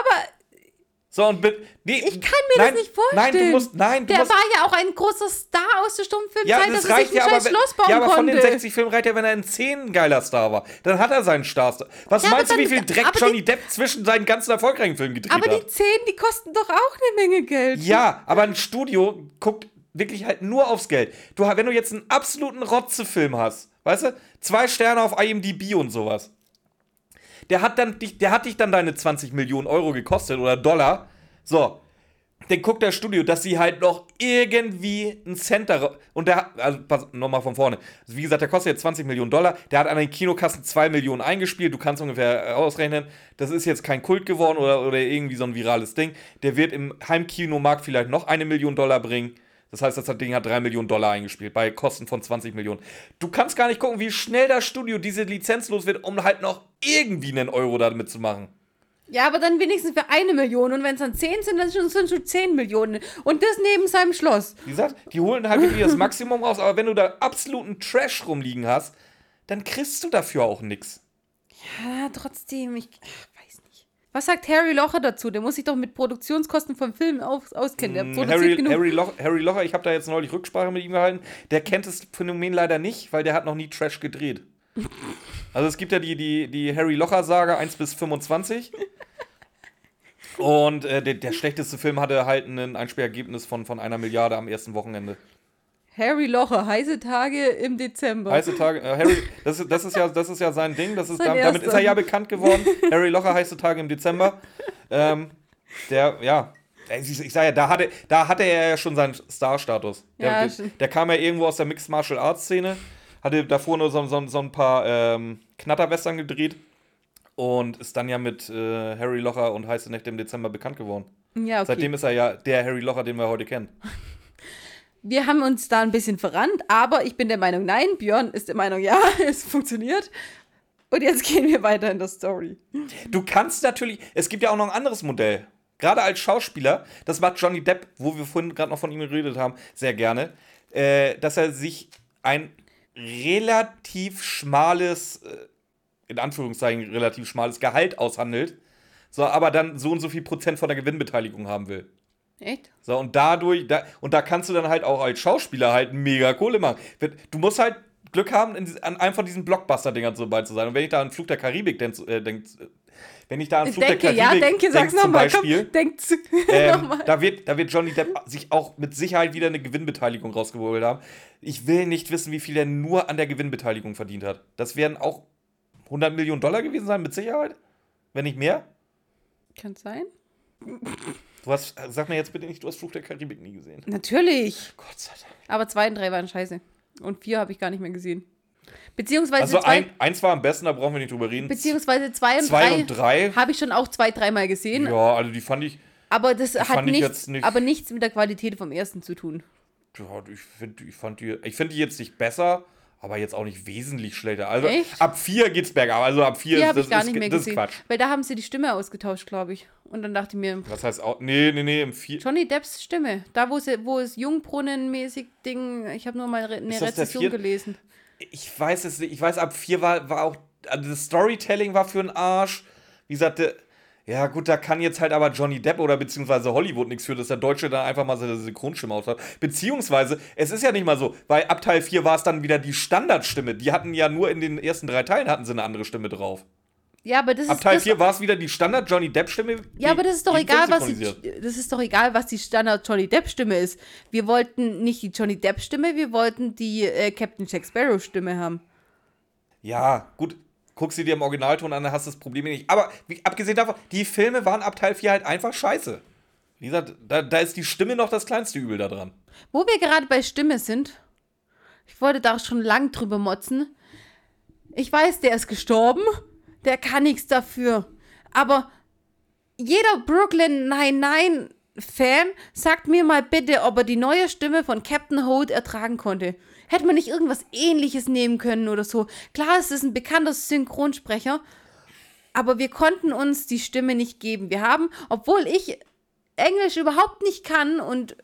So, und mit, nee, ich kann mir nein, das nicht vorstellen. Nein, du musst, nein, du Der musst, war ja auch ein großer Star aus der Stummfilmzeit, Ja, dass das er reicht sich ein ja, aber, Schloss bauen ja, aber von den konnte. 60 Filmen reicht ja, wenn er in 10 ein geiler Star war. Dann hat er seinen Star. Was Ja, meinst du, aber wie viel Dreck aber die- Johnny Depp zwischen seinen ganzen erfolgreichen Filmen gedreht Aber hat? die 10, die kosten doch auch eine Menge Geld. Ja, aber ein Studio guckt wirklich halt nur aufs Geld. Du, wenn du jetzt einen absoluten Rotzefilm hast, weißt du, zwei Sterne auf IMDb und sowas, der hat, dann, dich- der hat dich dann deine 20 Millionen Euro gekostet oder Dollar. So, dann guckt das Studio, dass sie halt noch irgendwie ein Cent darauf. Und der hat, also pass nochmal von vorne. Also wie gesagt, der kostet jetzt 20 Millionen Dollar. Der hat an den Kinokassen 2 Millionen eingespielt. Du kannst ungefähr äh, ausrechnen. Das ist jetzt kein Kult geworden oder, oder irgendwie so ein virales Ding. Der wird im Heimkinomarkt vielleicht noch eine Million Dollar bringen. Das heißt, das Ding hat 3 Millionen Dollar eingespielt, bei Kosten von 20 Millionen. Du kannst gar nicht gucken, wie schnell das Studio diese Lizenz los wird, um halt noch irgendwie einen Euro damit zu machen. Ja, aber dann wenigstens für eine Million. Und wenn es dann 10 sind, dann sind es schon 10 Millionen. Und das neben seinem Schloss. Wie gesagt, die holen halt wirklich das Maximum raus, aber wenn du da absoluten Trash rumliegen hast, dann kriegst du dafür auch nichts. Ja, trotzdem, ich. Was sagt Harry Locher dazu? Der muss sich doch mit Produktionskosten von Filmen aus, auskennen. Der Mm, Harry. Harry, Loch, Harry Locher, ich habe da jetzt neulich Rücksprache mit ihm gehalten, der kennt das Phänomen leider nicht, weil der hat noch nie Trash gedreht. Also es gibt ja die, die, die Harry Locher-Saga 1 bis 25. Und äh, der, der schlechteste Film hatte halt ein Einspielergebnis von, von einer Milliarde am ersten Wochenende. Harry Locher, heiße Tage im Dezember. Heiße Tage, äh, Harry, das ist, das, ist ja, das ist ja sein Ding, das ist, Sein dam- damit erster. ist er ja bekannt geworden. Harry Locher, heiße Tage im Dezember. Ähm, der, ja, ich, ich sag ja, da hatte, da hatte er ja schon seinen Star-Status. Der, Ja, der, der kam ja irgendwo aus der Mixed Martial Arts Szene, hatte davor nur so, so, so ein paar ähm, Knatterwestern gedreht und ist dann ja mit äh, Harry Locher und Heiße Nächte im Dezember bekannt geworden. ja, okay. Seitdem ist er ja der Harry Locher, den wir heute kennen. Wir haben uns da ein bisschen verrannt, aber ich bin der Meinung, nein. Björn ist der Meinung, ja, es funktioniert. Und jetzt gehen wir weiter in der Story. Du kannst natürlich, es gibt ja auch noch ein anderes Modell. Gerade als Schauspieler, das macht Johnny Depp, wo wir vorhin gerade noch von ihm geredet haben, sehr gerne, äh, dass er sich ein relativ schmales, äh, in Anführungszeichen relativ schmales Gehalt aushandelt, so, aber dann so und so viel Prozent von der Gewinnbeteiligung haben will. Echt? So, und dadurch, da, und da kannst du dann halt auch als Schauspieler halt mega Kohle machen. Du musst halt Glück haben, in, an einem von diesen Blockbuster-Dingern so bei zu sein. Und wenn ich da an Flug der Karibik denk, äh, denk, wenn ich da an Flug denke, der ja, Karibik denke, sag's denk zum nochmal. Komm, denkt ähm, nochmal. da, wird, da wird Johnny Depp sich auch mit Sicherheit wieder eine Gewinnbeteiligung rausgeholt haben. Ich will nicht wissen, wie viel er nur an der Gewinnbeteiligung verdient hat. Das werden auch 100 Millionen Dollar gewesen sein, mit Sicherheit. Wenn nicht mehr. Kann sein. Du hast, sag mir jetzt bitte nicht, du hast Flug der Karibik nie gesehen. Natürlich. Gott sei Dank. Aber zwei und drei waren scheiße. Und vier habe ich gar nicht mehr gesehen. Beziehungsweise Also zwei, ein, eins war am besten, da brauchen wir nicht drüber reden. beziehungsweise zwei und zwei drei, und drei. habe ich schon auch zwei, dreimal gesehen. Ja, also die fand ich, Aber das hat nichts, nicht- aber nichts mit der Qualität vom ersten zu tun. Ja, ich finde ich fand die, ich find die jetzt nicht besser, aber jetzt auch nicht wesentlich schlechter. Also Echt? ab 4 geht's bergab. Also ab 4 Die ist habe das, ich gar ist, nicht mehr das gesehen. Quatsch. Weil da haben sie die Stimme ausgetauscht, glaube ich. Und dann dachte ich mir, Was heißt auch. Nee, nee, nee, im 4. Johnny Depps Stimme. Da, wo, sie, wo es Jungbrunnenmäßig Ding, ich habe nur mal eine Rezession vier- gelesen. Ich weiß es nicht. Ich weiß, ab 4 war, war auch. Also das Storytelling war für einen Arsch. Wie gesagt, der- ja, gut, da kann jetzt halt aber Johnny Depp oder beziehungsweise Hollywood nichts für, dass der Deutsche dann einfach mal seine Synchronstimme austauscht. Beziehungsweise, es ist ja nicht mal so, weil ab Teil 4 war es dann wieder die Standardstimme. Die hatten ja nur in den ersten drei Teilen hatten sie eine andere Stimme drauf. Ja, aber das Ab ist. Teil das, 4 war es wieder die Standard Johnny Depp Stimme. ja, aber das ist doch egal, was die, das ist doch egal, was die Standard Johnny Depp Stimme ist. Wir wollten nicht die Johnny Depp Stimme, wir wollten die äh, Captain Jack Sparrow Stimme haben. Ja, gut. Guckst du dir im Originalton an, dann hast du das Problem nicht. Aber wie, abgesehen davon, die Filme waren ab Teil 4 halt einfach scheiße. Wie gesagt, da, da ist die Stimme noch das kleinste Übel da dran. Wo wir gerade bei Stimme sind, ich wollte da schon lang drüber motzen. Ich weiß, der ist gestorben, der kann nichts dafür. Aber jeder Brooklyn Nine-Nine-Fan sagt mir mal bitte, ob er die neue Stimme von Captain Holt ertragen konnte. Hätte man nicht irgendwas ähnliches nehmen können oder so. Klar, es ist ein bekannter Synchronsprecher, aber wir konnten uns die Stimme nicht geben. Wir haben, obwohl ich Englisch überhaupt nicht kann und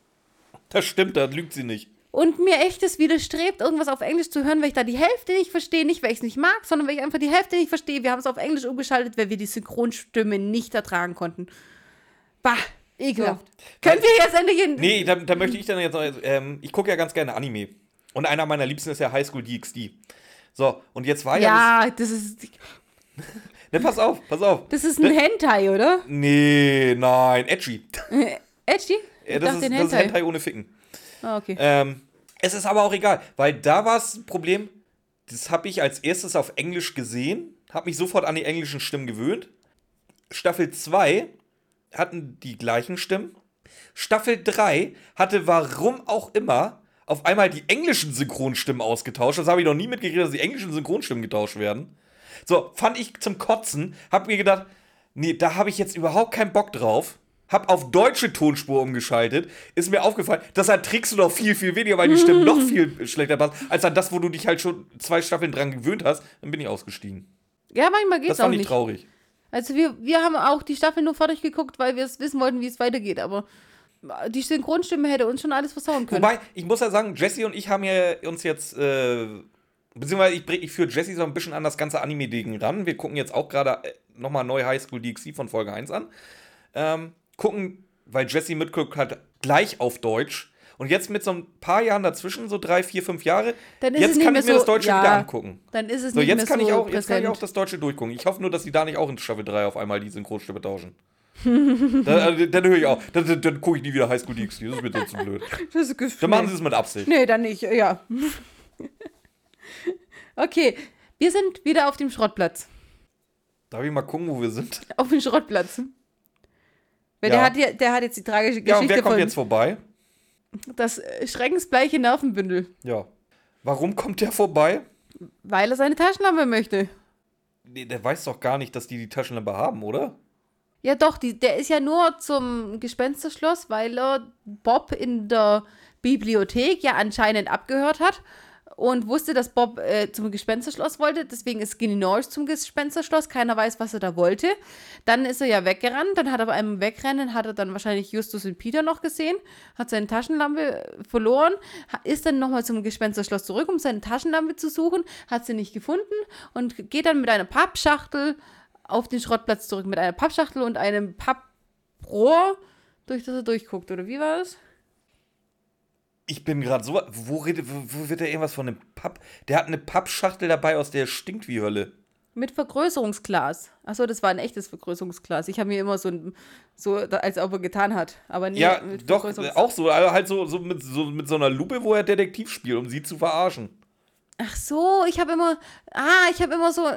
Das stimmt, da lügt sie nicht. und mir echt es widerstrebt, irgendwas auf Englisch zu hören, weil ich da die Hälfte nicht verstehe. Nicht, weil ich es nicht mag, sondern weil ich einfach die Hälfte nicht verstehe. Wir haben es auf Englisch umgeschaltet, weil wir die Synchronstimme nicht ertragen konnten. Bah, ekelhaft. Können wir jetzt endlich in. Nee, da, da möchte ich dann jetzt noch, ähm, ich gucke ja ganz gerne Anime. Und einer meiner Liebsten ist ja High School DxD. So, und jetzt war ja. ja, das ist, das, ne, pass auf, pass auf. das ist ein Hentai, oder? Nee, nein, edgy. Edgy? Ja, das, ist, ein das ist Hentai. Hentai ohne Ficken. Ah, okay. Ähm, es ist aber auch egal, weil da war das Problem, das habe ich als erstes auf Englisch gesehen, habe mich sofort an die englischen Stimmen gewöhnt. Staffel 2 hatten die gleichen Stimmen. Staffel 3 hatte warum auch immer auf einmal die englischen Synchronstimmen ausgetauscht. Das habe ich noch nie mitgekriegt, dass die englischen Synchronstimmen getauscht werden. So, fand ich zum Kotzen, hab mir gedacht, nee, da habe ich jetzt überhaupt keinen Bock drauf. Hab auf deutsche Tonspur umgeschaltet. Ist mir aufgefallen, das erträgst du noch viel, viel weniger, weil die Stimmen noch viel schlechter passen, als an das, wo du dich halt schon zwei Staffeln dran gewöhnt hast. Dann bin ich ausgestiegen. Ja, manchmal geht's Das auch fand ich nicht. traurig. Also wir, wir haben auch die Staffel nur fertig geguckt, weil wir es wissen wollten, wie es weitergeht. Aber die Synchronstimme hätte uns schon alles versauen können. Wobei, ich muss ja sagen, Jesse und ich haben ja uns jetzt, äh, beziehungsweise ich, ich führe Jesse so ein bisschen an das ganze Anime-Ding ran. Wir gucken jetzt auch gerade äh, nochmal neu High School DxD von Folge 1 an. Ähm, gucken, weil Jesse mitguckt hat, gleich auf Deutsch. Und jetzt mit so ein paar Jahren dazwischen, so drei, vier, fünf Jahre, Dann ist jetzt es nicht kann mehr ich mir so- das Deutsche ja. wieder angucken. Dann ist es So, nicht jetzt mehr kann, so ich auch, jetzt kann ich auch das Deutsche durchgucken. Ich hoffe nur, dass die da nicht auch in Staffel 3 auf einmal die Synchronstimme tauschen. dann äh, dann höre ich auch. Dann, dann, dann gucke ich nie wieder High School DxD. Das ist mir so zu blöd. Dann machen sie es mit Absicht. Nee, dann nicht, ja. okay, wir sind wieder auf dem Schrottplatz. Darf ich mal gucken, wo wir sind? Auf dem Schrottplatz. Weil Ja. der, hat, ja- der hat jetzt die tragische Ja, und Geschichte wer kommt von jetzt vorbei? das äh, schreckensbleiche Nervenbündel, Ja. Warum kommt der vorbei? weil er seine Taschenlampe möchte. Nee, der weiß doch gar nicht, dass die die Taschenlampe haben, oder? Ja, doch, die, der ist ja nur zum Gespensterschloss, weil er Bob in der Bibliothek ja anscheinend abgehört hat und wusste, dass Bob äh, zum Gespensterschloss wollte. Deswegen ist Skinny Norris zum Gespensterschloss. Keiner weiß, was er da wollte. Dann ist er ja weggerannt. Dann hat er bei einem Wegrennen, hat er dann wahrscheinlich Justus und Peter noch gesehen, hat seine Taschenlampe verloren, ist dann nochmal zum Gespensterschloss zurück, um seine Taschenlampe zu suchen, hat sie nicht gefunden und geht dann mit einer Pappschachtel auf den Schrottplatz zurück mit einer Pappschachtel und einem Papprohr, durch das er durchguckt. Oder wie war das? Ich bin gerade so. Wo, redet, wo, wo wird der irgendwas von einem Papp? Der hat eine Pappschachtel dabei, aus der stinkt wie Hölle. Mit Vergrößerungsglas. Achso, das war ein echtes Vergrößerungsglas. Ich habe mir immer so, ein, so als ob er getan hat. Aber nee, ja, mit doch, auch so. Also halt so, so, mit, so mit so einer Lupe, wo er Detektiv spielt, um sie zu verarschen. Ach so, ich habe immer, ah, ich habe immer so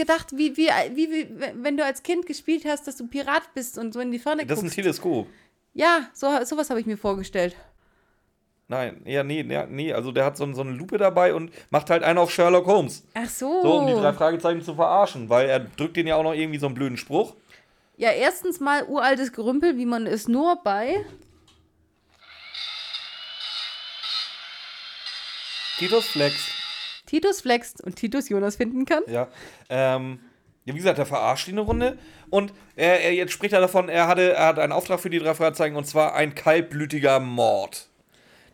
gedacht, wie, wie, wie, wie, wenn du als Kind gespielt hast, dass du Pirat bist und so in die Ferne Das ist ein guckst. Teleskop. Ja, so, sowas habe ich mir vorgestellt. Nein, ja, nee, nee, nee. Also der hat so, so eine Lupe dabei und macht halt einen auf Sherlock Holmes. Ach so. So, um die drei Fragezeichen zu verarschen, weil er drückt den ja auch noch irgendwie so einen blöden Spruch. Ja, erstens mal uraltes Gerümpel, wie man es nur bei. Titus Flex. Titus flext und Titus Jonas finden kann. Ja. Ähm, ja, wie gesagt, er verarscht ihn eine Runde. Und er, er, jetzt spricht er davon, er hatte, er hat einen Auftrag für die drei Fragezeichen und zwar ein kaltblütiger Mord.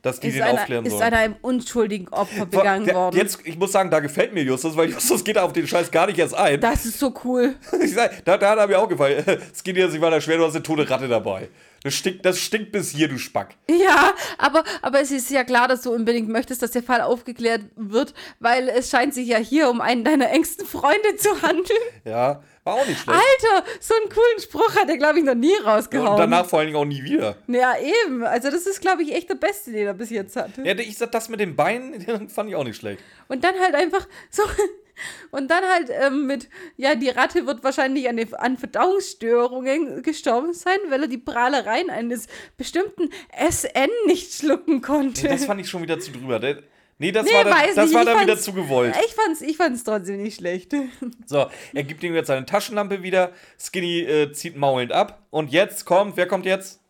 Dass die Ist, den einer, aufklären ist sollen. an einem unschuldigen Opfer begangen Der- worden. Jetzt, ich muss sagen, da gefällt mir Justus, weil Justus geht auf den Scheiß gar nicht erst ein. das ist so cool. Ich sag, da, da hat er mir auch gefallen. Es geht dir jetzt nicht weiter schwer, du hast eine tote Ratte dabei. Das stinkt, das stinkt bis hier, du Spack. Ja, aber, aber es ist ja klar, dass du unbedingt möchtest, dass der Fall aufgeklärt wird, weil es scheint sich ja hier um einen deiner engsten Freunde zu handeln. Ja, war auch nicht schlecht. Alter, so einen coolen Spruch hat er, glaube ich, noch nie rausgehauen. Und danach vor allen Dingen auch nie wieder. Ja, eben. Also das ist, glaube ich, echt der Beste, den er bis jetzt hatte. Ja, ich sag, das mit den Beinen fand ich auch nicht schlecht. Und dann halt einfach so. Und dann halt ähm, mit, ja, die Ratte wird wahrscheinlich an, an Verdauungsstörungen gestorben sein, weil er die Prahlereien eines bestimmten SN nicht schlucken konnte. Nee, das fand ich schon wieder zu drüber. Der- Nee, das Nee, war, dann, weiß das nicht, war dann wieder zu gewollt. Ich fand's, ich fand's trotzdem nicht schlecht. So, er gibt ihm jetzt seine Taschenlampe wieder. Skinny äh, zieht maulend ab. Und jetzt kommt, wer kommt jetzt?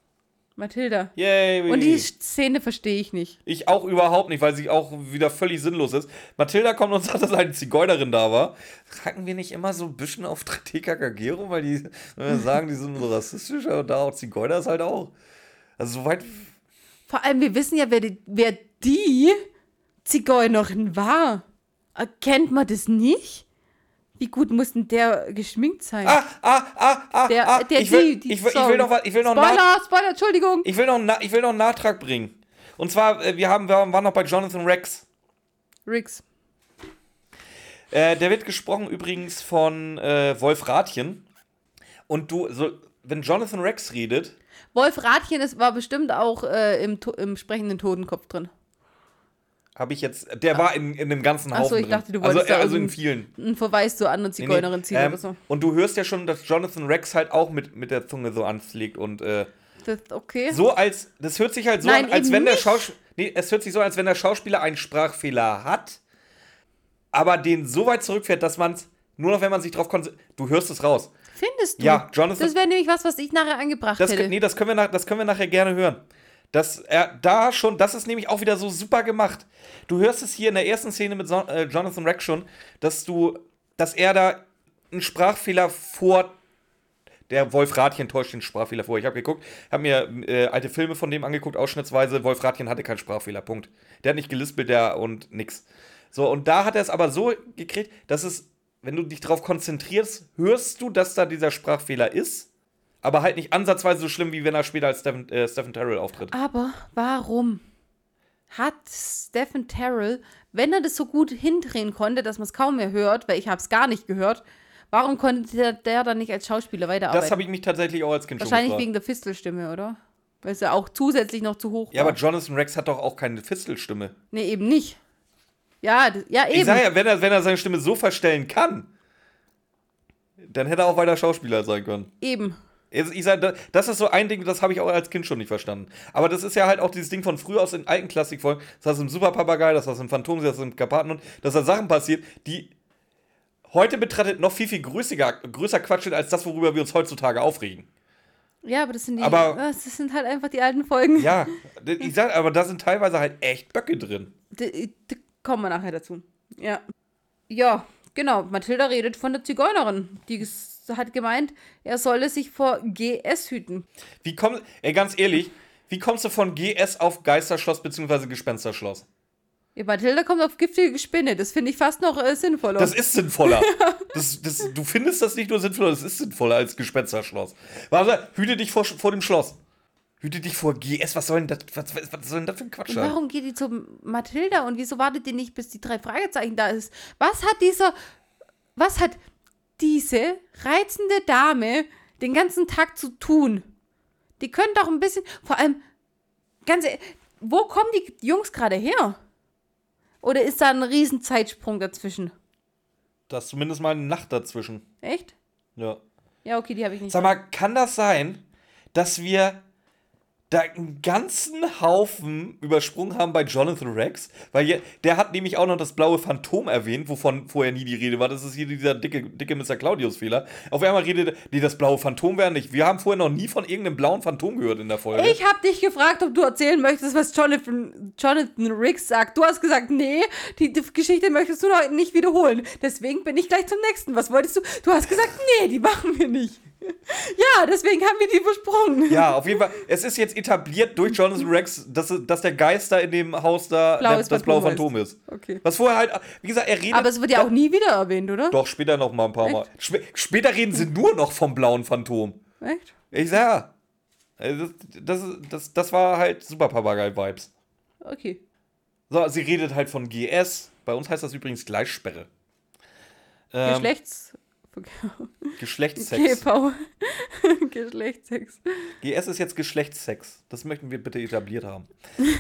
Mathilda. Yay. Und die Szene verstehe ich nicht. Ich auch überhaupt nicht, weil sie auch wieder völlig sinnlos ist. Mathilda kommt und sagt, dass eine Zigeunerin da war. Hacken wir nicht immer so ein bisschen auf TKKG rum, weil die wenn wir sagen, die sind so rassistisch, aber da auch Zigeuner ist halt auch. Also soweit. Vor allem, wir wissen ja, wer die, wer die Zigeunerin war. Erkennt man das nicht? Wie gut muss denn der geschminkt sein? Ah, ah, ah, ah, der, ah. der ich, will, die, die, ich, will, ich sorry. will noch was, ich will noch nach, Spoiler, Spoiler, Entschuldigung. ich will noch, na- ich will noch einen Nachtrag bringen. Und zwar, äh, wir, haben, wir waren noch bei Jonathan Rex. Riggs. Äh, der wird gesprochen übrigens von äh, Wolf Rathjen. Und du, so, wenn Jonathan Rex redet, Wolf Rathjen ist, war bestimmt auch äh, im, im sprechenden Totenkopf drin. Habe ich jetzt, der war in, in dem ganzen Ach so, Haufen ich dachte, du also, wolltest da also in vielen. Ein Verweis zur anderen Nee, nee. Zigeunerin ziehen Ähm, oder so. Und du hörst ja schon, dass Jonathan Rex halt auch mit, mit der Zunge so anfliegt und äh, Das, okay. so als, das hört sich halt so Nein, an, als wenn der nicht. Schauspieler, nee, es hört sich so an, als wenn der Schauspieler einen Sprachfehler hat, aber den so weit zurückfährt, dass man es, nur noch wenn man sich drauf konzentriert, du hörst es raus. Findest du? Ja, Jonathan- Das wäre nämlich was, was ich nachher angebracht Das, hätte. nee, das können, wir nach, das können wir nachher gerne hören. Das, er, da schon, das ist nämlich auch wieder so super gemacht. Du hörst es hier in der ersten Szene mit so, äh, Jonathan Rex schon, dass du, dass er da einen Sprachfehler vor. Der Wolf Rathjen täuscht den Sprachfehler vor. Ich habe geguckt, habe mir äh, alte Filme von dem angeguckt, ausschnittsweise. Wolf Rathjen hatte keinen Sprachfehler, Punkt. Der hat nicht gelispelt, der und nix. So, und da hat er es aber so gekriegt, dass es, wenn du dich darauf konzentrierst, hörst du, dass da dieser Sprachfehler ist aber halt nicht ansatzweise so schlimm, wie wenn er später als Stephen, äh, Stephen Terrell auftritt. Aber warum hat Stephen Terrell, wenn er das so gut hindrehen konnte, dass man es kaum mehr hört, weil ich habe es gar nicht gehört, warum konnte der, der dann nicht als Schauspieler weiterarbeiten? Das habe ich mich tatsächlich auch als Kind Wahrscheinlich schon wegen der Fistelstimme, oder? Weil es ja auch zusätzlich noch zu hoch Ja, war. aber Jonathan Rex hat doch auch keine Fistelstimme. nee, eben nicht. Ja, das, ja eben. Ich sag ja, wenn er, wenn er seine Stimme so verstellen kann, dann hätte er auch weiter Schauspieler sein können. Eben. Ich sag, da- das ist so ein Ding, das habe ich auch als Kind schon nicht verstanden. Aber das ist ja halt auch dieses Ding von früher aus den alten Klassikfolgen. Das hast du im Superpapagei, das hast du im Phantom, das hast du im Karpatenhund, dass da Sachen passiert, die heute betrachtet noch viel, viel größer, größer Quatsch sind als das, worüber wir uns heutzutage aufregen. Ja, aber das sind die. Aber- das sind halt einfach die alten Folgen. Ja, ich sag, aber da sind teilweise halt echt Böcke drin. D d kommen wir nachher dazu. Ja. Ja, genau. Mathilda redet von der Zigeunerin. Die ges- hat gemeint, er solle sich vor GS hüten. Wie komm, ey, ganz ehrlich, wie kommst du von GS auf Geisterschloss bzw. Gespensterschloss? Ja, Mathilda kommt auf giftige Spinne. Das finde ich fast noch äh, sinnvoller. Das ist sinnvoller. Das, das, du findest das nicht nur sinnvoller, das ist sinnvoller als Gespensterschloss. Warte, hüte dich vor, vor dem Schloss. Hüte dich vor GS, was soll denn das, was, was soll denn das für ein Quatsch sein? warum geht die zu Mathilda und wieso wartet die nicht, bis die drei Fragezeichen da ist? Was hat dieser, was hat diese reizende Dame den ganzen Tag zu tun? Die können doch ein bisschen, vor allem, ganz wo kommen die Jungs gerade her? Oder ist da ein riesen Zeitsprung dazwischen? Da ist zumindest mal eine Nacht dazwischen. Echt? Ja. Ja, okay, die habe ich nicht. Sag mal, kann das sein, dass wir da einen ganzen Haufen übersprungen haben bei Jonathan Rex, weil je, der hat nämlich auch noch das blaue Phantom erwähnt, wovon vorher nie die Rede war. Das ist hier dieser dicke, dicke Mr. Claudius-Fehler. Auf einmal redet, nee, das blaue Phantom wäre nicht. Wir haben vorher noch nie von irgendeinem blauen Phantom gehört in der Folge. Ich habe dich gefragt, ob du erzählen möchtest, was Jonathan, Jonathan Riggs sagt. Du hast gesagt, nee, die, die Geschichte möchtest du noch nicht wiederholen. Deswegen bin ich gleich zum nächsten. Was wolltest du? Du hast gesagt, nee, die machen wir nicht. Ja, deswegen haben wir die besprochen. Ja, auf jeden Fall. Es ist jetzt etabliert durch Jonathan Rex, dass, dass der Geist da in dem Haus da Blaues das blaue Phantom ist. Okay. Was vorher halt, wie gesagt, er redet. Aber es wird ja auch nie wieder erwähnt, oder? Doch, später noch mal ein paar Mal. Sp später reden sie nur noch vom blauen Phantom. Echt? Ich sag ja. Also Das, das, das, das war halt super Papagei-Vibes. Okay. So, sie redet halt von GS. Bei uns heißt das übrigens Gleichsperre. Ähm, Geschlechts. Geschlechtssex. GV. Geschlechtssex. GS ist jetzt Geschlechtssex. Das möchten wir bitte etabliert haben.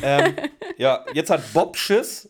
ähm, ja, jetzt hat Bob Schiss.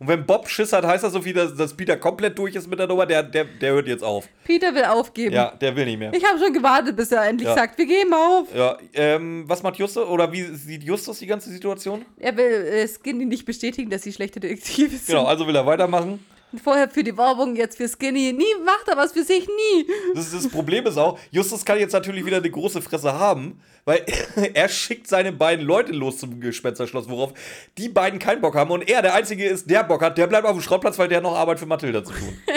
Und wenn Bob Schiss hat, heißt das so viel, dass, dass Peter komplett durch ist mit der Nummer. Der, der, der hört jetzt auf. Peter will aufgeben. Ja, der will nicht mehr. Ich habe schon gewartet, bis er endlich Ja. sagt, wir geben auf. Ja, ähm, was macht Justus? Oder wie sieht Justus die ganze Situation? Er will äh, Skinny nicht bestätigen, dass sie schlechte Detektive sind. Genau, also will er weitermachen. Vorher für die Werbung, jetzt für Skinny. Nie macht er was für sich, nie. Das, das Problem ist auch, Justus kann jetzt natürlich wieder eine große Fresse haben, weil er schickt seine beiden Leute los zum Gespensterschloss, worauf die beiden keinen Bock haben. Und er, der Einzige ist, der Bock hat, der bleibt auf dem Schrottplatz, weil der hat noch Arbeit für Mathilda zu tun.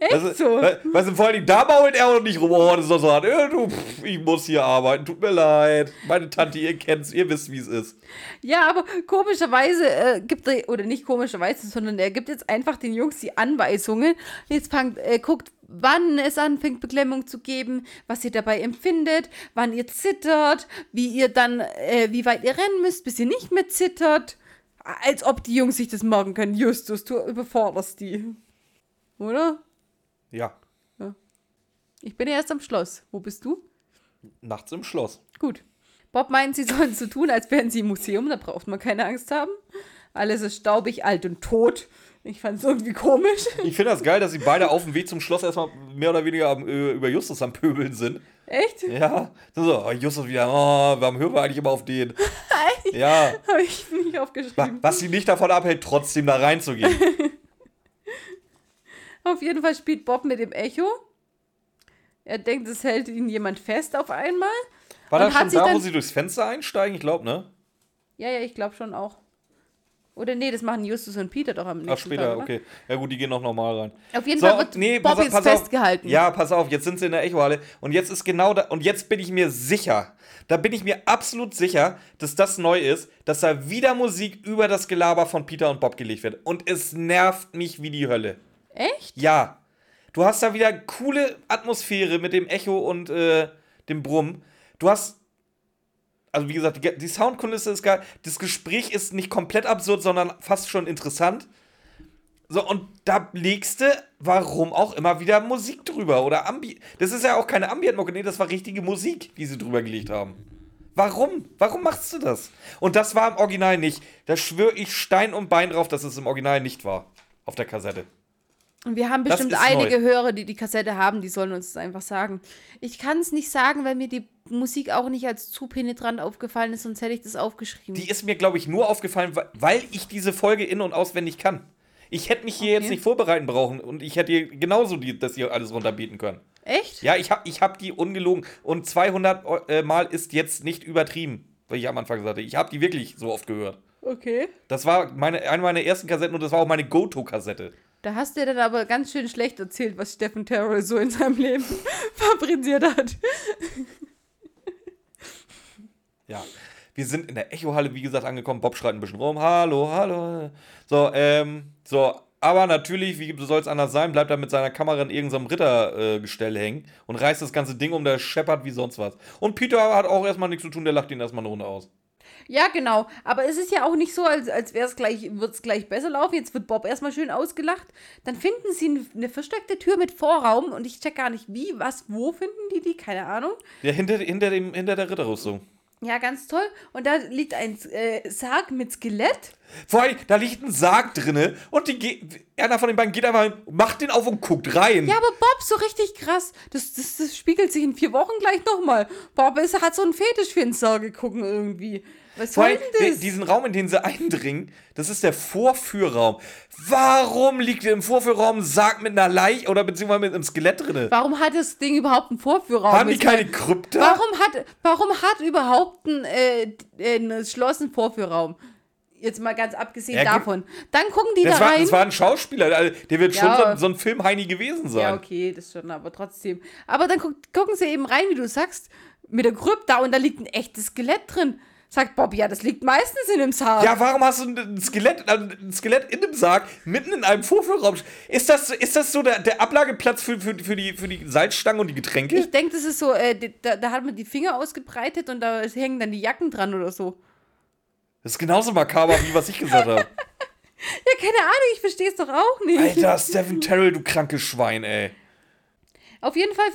Echt Weißt du, so. we- Weißt du, vor allem da mault er auch nicht rum, oh, das ist doch so hart. Äh, du, pff, ich muss hier arbeiten, tut mir leid. Meine Tante, ihr kennt's, ihr wisst, wie es ist. Ja, aber komischerweise äh, gibt er, oder nicht komischerweise, sondern er gibt jetzt einfach den Jungs die Anweisungen. Jetzt fangt, äh, guckt, wann es anfängt, Beklemmung zu geben, was ihr dabei empfindet, wann ihr zittert, wie ihr dann, äh, wie weit ihr rennen müsst, bis ihr nicht mehr zittert. Als ob die Jungs sich das merken können. Justus, du überforderst die. Oder? Ja, Ich bin ja erst am Schloss. Wo bist du? nachts im Schloss. Gut. Bob meint, sie sollen so tun, als wären sie im Museum, da braucht man keine Angst haben. Alles ist staubig, alt und tot. Ich fand es irgendwie komisch. Ich finde das geil, dass sie beide auf dem Weg zum Schloss erstmal mehr oder weniger am, äh, über Justus am Pöbeln sind. Echt? Ja, so, oh, Justus wieder, oh, warum hören wir eigentlich immer auf den? Ja, Habe ich nicht aufgeschrieben. was sie nicht davon abhält, trotzdem da reinzugehen. Auf jeden Fall spielt Bob mit dem Echo. Er denkt, es hält ihn jemand fest auf einmal. War das schon da, wo sie durchs Fenster einsteigen? Ich glaube, ne? Ja, ja, ich glaube schon auch. Oder nee, das machen Justus und Peter doch am nächsten Ach, später, Tag, okay. Ja gut, die gehen noch normal rein. Auf jeden So, Fall wird nee, Bob pass, jetzt pass auf. festgehalten. Ja, pass auf, jetzt sind sie in der Echohalle und jetzt ist genau da und jetzt bin ich mir sicher, da bin ich mir absolut sicher, dass das neu ist, dass da wieder Musik über das Gelaber von Peter und Bob gelegt wird und es nervt mich wie die Hölle. Echt? Ja. Du hast da wieder coole Atmosphäre mit dem Echo und äh, dem Brumm. Du hast. Also, wie gesagt, die, die Soundkulisse ist geil. Das Gespräch ist nicht komplett absurd, sondern fast schon interessant. So, und da legst du, warum auch immer, wieder Musik drüber. Oder Ambi. Das ist ja auch keine Ambient-Mucke, nee, das war richtige Musik, die sie drüber gelegt haben. Warum? Warum machst du das? Und das war im Original nicht. Da schwöre ich Stein und Bein drauf, dass es im Original nicht war. Auf der Kassette. Und wir haben bestimmt einige neu. Hörer, die die Kassette haben, die sollen uns das einfach sagen. Ich kann es nicht sagen, weil mir die Musik auch nicht als zu penetrant aufgefallen ist, sonst hätte ich das aufgeschrieben. Die ist mir, glaube ich, nur aufgefallen, weil- ich diese Folge in- und auswendig kann. Ich hätte mich hier Okay. jetzt nicht vorbereiten brauchen und ich hätte genauso die, das hier alles runterbieten können. Echt? Ja, ich habe ich hab die ungelogen und 200 Eu- äh, Mal ist jetzt nicht übertrieben, weil ich am Anfang sagte. Ich habe die wirklich so oft gehört. Okay. Das war meine, eine meiner ersten Kassetten und das war auch meine Go-To-Kassette. Da hast du ja dann aber ganz schön schlecht erzählt, was Steffen Terrell so in seinem Leben fabriziert hat. Ja. Wir sind in der Echohalle, wie gesagt, angekommen. Bob schreit ein bisschen rum. Hallo, hallo. So, ähm, so. Aber natürlich, wie soll es anders sein, bleibt er mit seiner Kamera in irgendeinem Rittergestell hängen und reißt das ganze Ding um, der scheppert wie sonst was. Und Peter hat auch erstmal nichts zu tun, der lacht ihn erstmal eine Runde aus. Ja, genau. Aber es ist ja auch nicht so, als, als wäre es gleich, wird es gleich besser laufen. Jetzt wird Bob erstmal schön ausgelacht. Dann finden sie eine, eine versteckte Tür mit Vorraum und ich check gar nicht wie, was, wo finden die die? Keine Ahnung. Ja, hinter, hinter, dem, hinter der Ritterrüstung. Ja, ganz toll. Und da liegt ein äh, Sarg mit Skelett. Vor allem, da liegt ein Sarg drinne und die einer von den beiden geht einfach macht den auf und guckt rein. Ja, aber Bob, so richtig krass. Das, das, das spiegelt sich in vier Wochen gleich nochmal. Bob ist, hat so einen Fetisch für ins Sarge gucken irgendwie. Was soll denn das? diesen Raum, in den sie eindringen, das ist der Vorführraum. Warum liegt im Vorführraum ein Sarg mit einer Leiche oder beziehungsweise mit einem Skelett drinne? Warum hat das Ding überhaupt einen Vorführraum? Haben die keine Krypta? Warum hat, warum hat überhaupt ein, äh, ein Schloss einen Vorführraum? Jetzt mal ganz abgesehen Ja, davon. Dann gucken die Das da war, rein. das war ein Schauspieler, also der wird schon Ja. so, ein- so ein Filmheini gewesen sein. ja, okay, das schon, aber trotzdem. Aber dann guck, gucken sie eben rein, wie du sagst, mit der Krypta und da liegt ein echtes Skelett drin. Sagt Bob, ja, das liegt meistens in dem Sarg. Ja, warum hast du ein Skelett, ein Skelett in dem Sarg mitten in einem Vorführraum? Ist das, ist das so der, der Ablageplatz für, für, für, die, für die Salzstangen und die Getränke? Ich denke, das ist so, äh, da, da hat man die Finger ausgebreitet und da hängen dann die Jacken dran oder so. das ist genauso makaber, wie was ich gesagt habe. Ja, keine Ahnung, ich verstehe es doch auch nicht. Alter, Stephen Terrell, du krankes Schwein, ey. Auf jeden Fall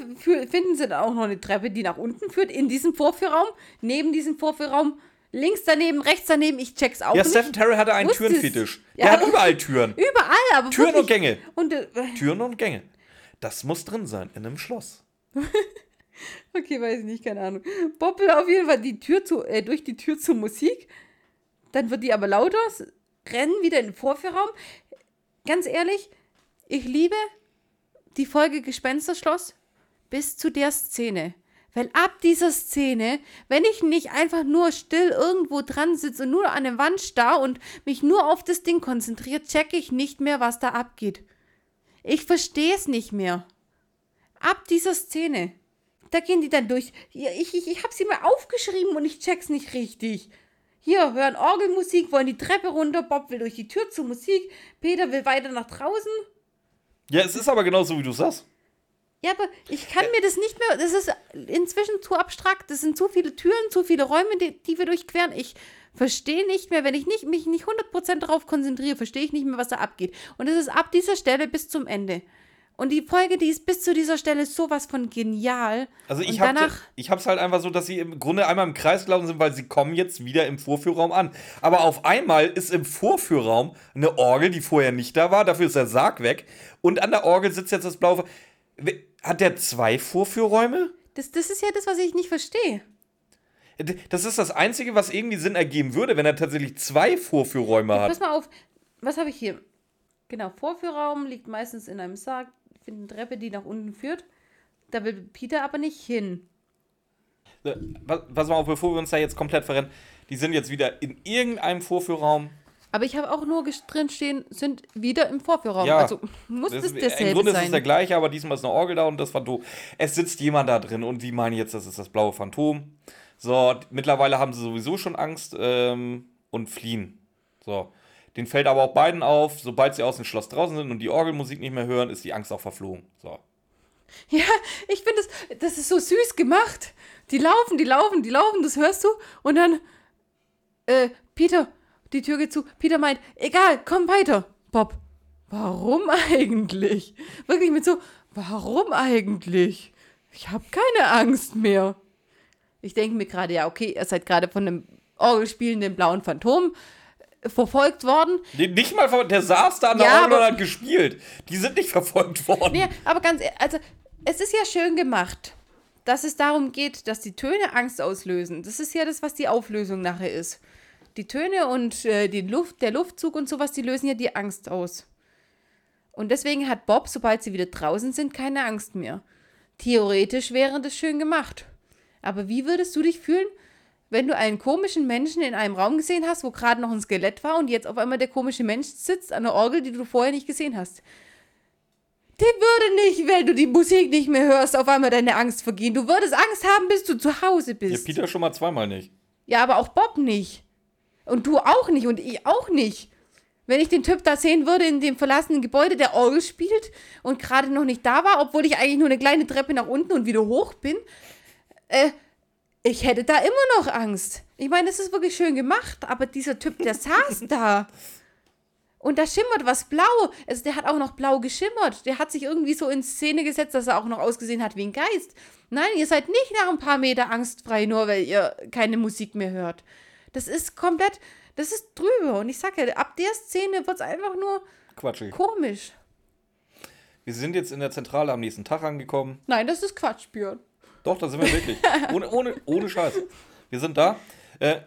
finden sie dann auch noch eine Treppe, die nach unten führt, in diesem Vorführraum, neben diesem Vorführraum, links daneben, rechts daneben, ich check's auch Ja, nicht. Stephen Terrell hatte einen. Türenfetisch. Ja, Der hat überall Türen. Überall, aber Türen wirklich. und Gänge. Und, äh, Türen und Gänge. Das muss drin sein in einem Schloss. okay, weiß ich nicht, keine Ahnung. Bob will auf jeden Fall die Tür zu, äh, durch die Tür zur Musik. Dann wird die aber lauter, rennen wieder in den Vorführraum. Ganz ehrlich, ich liebe die Folge Gespensterschloss bis zu der Szene. Weil ab dieser Szene, wenn ich nicht einfach nur still irgendwo dran sitze und nur an der Wand starr und mich nur auf das Ding konzentriere, checke ich nicht mehr, was da abgeht. Ich verstehe es nicht mehr. Ab dieser Szene. Da gehen die dann durch. Ich, ich, ich habe sie mal aufgeschrieben und ich check's nicht richtig. Hier, hören Orgelmusik, wollen die Treppe runter, Bob will durch die Tür zur Musik, Peter will weiter nach draußen. Ja, es ist aber genauso, wie du sagst. Ja, aber ich kann mir das nicht mehr. Das ist inzwischen zu abstrakt. Das sind zu viele Türen, zu viele Räume, die, die wir durchqueren. Ich verstehe nicht mehr, wenn ich nicht, mich nicht 100% darauf konzentriere, verstehe ich nicht mehr, was da abgeht. Und es ist ab dieser Stelle bis zum Ende. Und die Folge, die ist bis zu dieser Stelle sowas von genial. Also ich habe danach, ich hab's halt einfach so, dass sie im Grunde einmal im Kreis gelaufen sind, weil sie kommen jetzt wieder im Vorführraum an. Aber auf einmal ist im Vorführraum eine Orgel, die vorher nicht da war, dafür ist der Sarg weg. Und an der Orgel sitzt jetzt das blaue. Hat der zwei Vorführräume? das, das ist ja das, was ich nicht verstehe. Das ist das Einzige, was irgendwie Sinn ergeben würde, wenn er tatsächlich zwei Vorführräume hat. Pass mal auf, was habe ich hier? Genau, Vorführraum liegt meistens in einem Sarg. Ich finde eine Treppe, die nach unten führt. Da will Peter aber nicht hin. Pass mal auf, bevor wir uns da jetzt komplett verrennen. Die sind jetzt wieder in irgendeinem Vorführraum. Aber ich habe auch nur drin stehen, sind wieder im Vorführraum. Ja. Also muss Das ist, derselbe Im Grunde ist sein. es der gleiche, aber diesmal ist eine Orgel da und das Phantom. Es sitzt jemand da drin und wie meine ich jetzt, das ist das blaue Phantom. So, mittlerweile haben sie sowieso schon Angst ähm, und fliehen. So. Den fällt aber auch beiden auf, sobald sie aus dem Schloss draußen sind und die Orgelmusik nicht mehr hören, ist die Angst auch verflogen. So. Ja, ich finde das, das ist so süß gemacht. Die laufen, die laufen, die laufen, das hörst du. Und dann, äh, Peter, die Tür geht zu. Peter meint, egal, komm weiter. Bob, warum eigentlich? Wirklich mit so, warum eigentlich? Ich habe keine Angst mehr. Ich denke mir gerade, ja, okay, ihr seid gerade von einem orgelspielenden blauen Phantom verfolgt worden. Nee, Nicht mal, der saß da an der Ja, Orgel und hat gespielt. Die sind nicht verfolgt worden. Nee, aber ganz ehrlich, also es ist ja schön gemacht, dass es darum geht, dass die Töne Angst auslösen. Das ist ja das, was die Auflösung nachher ist. Die Töne und äh, die Luft, der Luftzug und sowas, die lösen ja die Angst aus. Und deswegen hat Bob, sobald sie wieder draußen sind, keine Angst mehr. Theoretisch wäre das schön gemacht. Aber wie würdest du dich fühlen, wenn du einen komischen Menschen in einem Raum gesehen hast, wo gerade noch ein Skelett war und jetzt auf einmal der komische Mensch sitzt an der Orgel, die du vorher nicht gesehen hast? Die würde nicht, wenn du die Musik nicht mehr hörst, auf einmal deine Angst vergehen. Du würdest Angst haben, bis du zu Hause Ja, bist. Peter schon mal zweimal nicht. Ja, aber auch Bob nicht. Und du auch nicht und ich auch nicht. Wenn ich den Typ da sehen würde in dem verlassenen Gebäude, der Orgel spielt und gerade noch nicht da war, obwohl ich eigentlich nur eine kleine Treppe nach unten und wieder hoch bin, äh, ich hätte da immer noch Angst. Ich meine, es ist wirklich schön gemacht, aber dieser Typ, der saß da. Und da schimmert was blau. Also der hat auch noch blau geschimmert. Der hat sich irgendwie so in Szene gesetzt, dass er auch noch ausgesehen hat wie ein Geist. Nein, ihr seid nicht nach ein paar Meter angstfrei, nur weil ihr keine Musik mehr hört. Das ist komplett, Das ist drüber. Und ich sag ja, ab der Szene wird es einfach nur Quatschig. komisch. Wir sind jetzt in der Zentrale am nächsten Tag angekommen. Nein, das ist Quatsch, Björn. Doch, da sind wir wirklich. Ohne, ohne, ohne Scheiß. Wir sind da. Äh,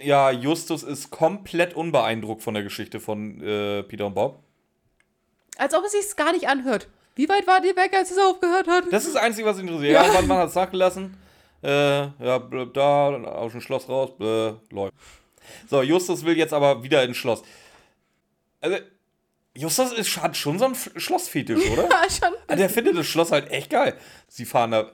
ja, Justus ist komplett unbeeindruckt von der Geschichte von äh, Peter und Bob. Als ob es sich gar nicht anhört. Wie weit war die weg, als es aufgehört hat? Das ist das Einzige, was ihn interessiert. Ja, wann man hat es nachgelassen. Äh, ja, da, aus dem Schloss raus, blöb, läuft. So, Justus will jetzt aber wieder ins Schloss. Also, Justus ist, hat schon so einen Schlossfetisch, oder? Ja, schon. Ah, Der findet das Schloss halt echt geil. Sie fahren da,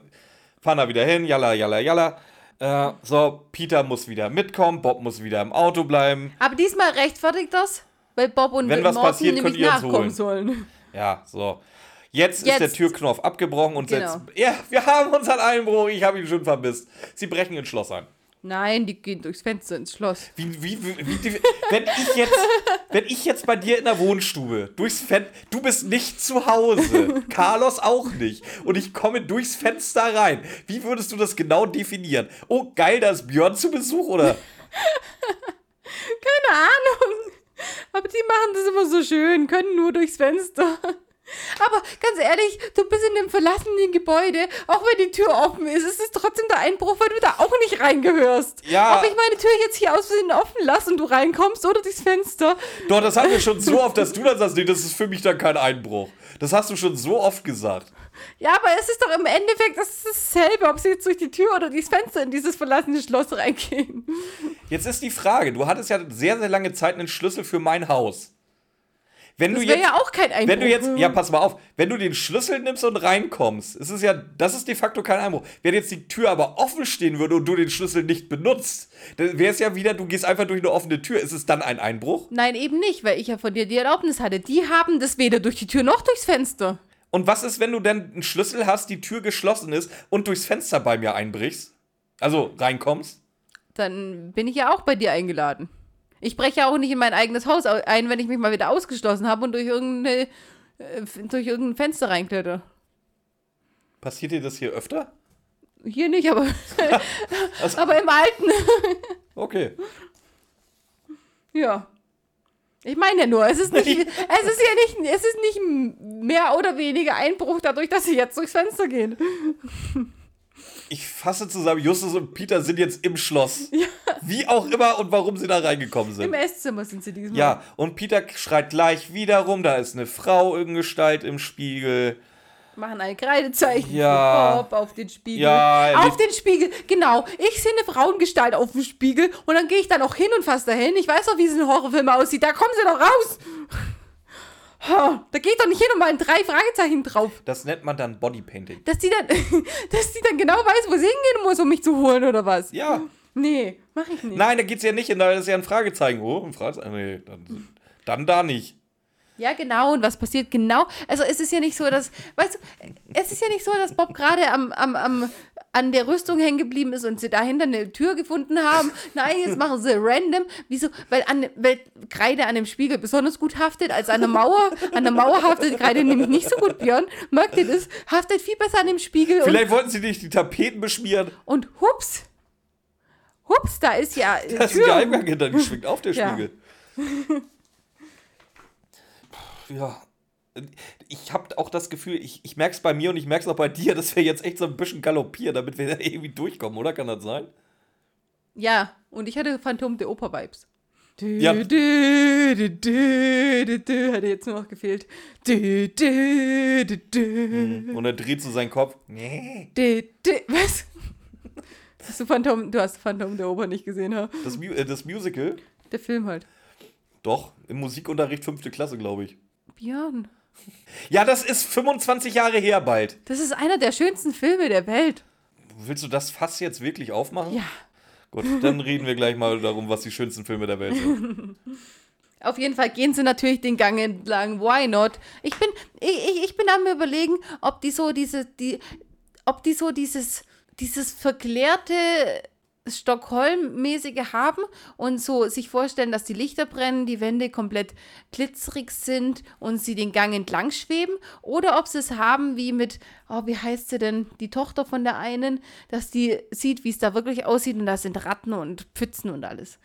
fahren da wieder hin, jalla, jalla, jalla. Äh, so, Peter muss wieder mitkommen, Bob muss wieder im Auto bleiben. Aber diesmal rechtfertigt das, weil Bob und Wenn was Morten passiert, nämlich könnt ihr nachkommen holen. sollen. Ja, so. Jetzt, ist Jetzt. der Türknopf abgebrochen und Genau. setzt. Ja, wir haben unseren Einbruch, ich habe ihn schon vermisst. Sie brechen ins Schloss ein. Nein, die gehen durchs Fenster ins Schloss. Wie, wie, wie, wenn ich jetzt, wenn ich jetzt bei dir in der Wohnstube durchs Fenster, du bist nicht zu Hause, Carlos auch nicht, und ich komme durchs Fenster rein. Wie würdest du das genau definieren? Oh, geil, da ist Björn zu Besuch, oder? Keine Ahnung. Aber die machen das immer so schön, können nur durchs Fenster. Aber ganz ehrlich, du bist in dem verlassenen Gebäude, auch wenn die Tür offen ist, ist es trotzdem der Einbruch, weil du da auch nicht reingehörst. Ja. Ob ich meine Tür jetzt hier aus Versehen offen lasse und du reinkommst oder durchs Fenster. Doch, das haben wir schon so oft, dass du dann sagst, nee, das ist für mich dann kein Einbruch. Das hast du schon so oft gesagt. Ja, aber es ist doch im Endeffekt das ist dasselbe, ob sie jetzt durch die Tür oder durchs Fenster in dieses verlassene Schloss reingehen. Jetzt ist die Frage, du hattest ja sehr, sehr lange Zeit einen Schlüssel für mein Haus. Wenn Das du wäre jetzt, ja auch kein Einbruch. wenn du jetzt, ja, pass mal auf, wenn du den Schlüssel nimmst und reinkommst, ist es ja, das ist de facto kein Einbruch. Wenn jetzt die Tür aber offen stehen würde und du den Schlüssel nicht benutzt, dann wäre es ja wieder, du gehst einfach durch eine offene Tür. Ist es dann ein Einbruch? Nein, eben nicht, weil ich ja von dir die Erlaubnis hatte. Die haben das weder durch die Tür noch durchs Fenster. Und was ist, wenn du dann einen Schlüssel hast, die Tür geschlossen ist und durchs Fenster bei mir einbrichst? Also reinkommst? Dann bin ich ja auch bei dir eingeladen. Ich breche ja auch nicht in mein eigenes Haus au- ein, wenn ich mich mal wieder ausgeschlossen habe und durch, irgendeine, äh, durch irgendein Fenster reinkletter. Passiert dir das hier öfter? Hier nicht, aber, Also- aber im Alten. Okay. ja. Ich meine ja nur, es ist nicht, es ist ja nicht, es ist nicht mehr oder weniger Einbruch dadurch, dass sie jetzt durchs Fenster gehen. Ich fasse zusammen, Justus und Peter sind jetzt im Schloss. Wie auch immer und warum sie da reingekommen sind. Im Esszimmer sind sie diesmal. Ja, und Peter schreit gleich wieder rum, da ist eine Frau in Gestalt im Spiegel. Machen ein Kreidezeichen Ja. auf den Spiegel. Ja, auf den Spiegel, genau. Ich sehe eine Frauengestalt auf dem Spiegel und dann gehe ich da noch hin und fasse dahin. Ich weiß doch, wie es in Horrorfilmen aussieht. Da kommen sie doch raus. Da geht doch nicht hin und mal ein drei Fragezeichen drauf. Das nennt man dann Bodypainting. Dass die dann, dass die dann genau weiß, wo sie hingehen muss, um mich zu holen oder was? Ja. Nee, mach ich nicht. Nein, da geht's ja nicht hin, da ist ja ein Fragezeichen. Oh, ein Fragezeichen. Nee, dann, dann da nicht. Ja, genau. Und was passiert genau? Also es ist ja nicht so, dass, weißt du, es ist ja nicht so, dass Bob gerade am, am, am, an der Rüstung hängen geblieben ist und sie dahinter eine Tür gefunden haben. Nein, jetzt machen sie random. Wieso? Weil, an, weil Kreide an dem Spiegel besonders gut haftet als an der Mauer. An der Mauer haftet Kreide nämlich nicht so gut, Björn. Merkt ihr das? Haftet viel besser an dem Spiegel. Vielleicht wollten sie nicht die Tapeten beschmieren. und hups. Hups, da ist ja Da ist ein Geheimgang hinter, die schwingt auf der Ja. Spiegel. Ja. Ich habe auch das Gefühl, ich, ich merke es bei mir und ich merke es auch bei dir, dass wir jetzt echt so ein bisschen galoppieren, damit wir da irgendwie durchkommen, oder? Kann das sein? Ja, und ich hatte Phantom der Oper-Vibes. Ja. du, du, du, hätte jetzt nur noch gefehlt. Du, Und er dreht so seinen Kopf. Nee. Was? Hast du Phantom, du hast Phantom der Oper nicht gesehen, ha? Das, äh, das Musical? Der Film halt. Doch, im Musikunterricht fünfte Klasse, glaube ich. Björn, Ja, das ist 25 Jahre her bald. das ist einer der schönsten Filme der Welt. Willst du das Fass jetzt wirklich aufmachen? Ja. Gut, dann reden wir gleich mal darum, was die schönsten Filme der Welt sind. Auf jeden Fall gehen sie natürlich den Gang entlang. Why not? Ich bin, ich, ich, ich bin am überlegen, ob die so diese, die, ob die so dieses, dieses verklärte Stockholm-mäßige haben und so sich vorstellen, dass die Lichter brennen, die Wände komplett glitzerig sind und sie den Gang entlang schweben oder ob sie es haben wie mit, oh, wie heißt sie denn, die Tochter von der einen, dass die sieht, wie es da wirklich aussieht und da sind Ratten und Pfützen und alles.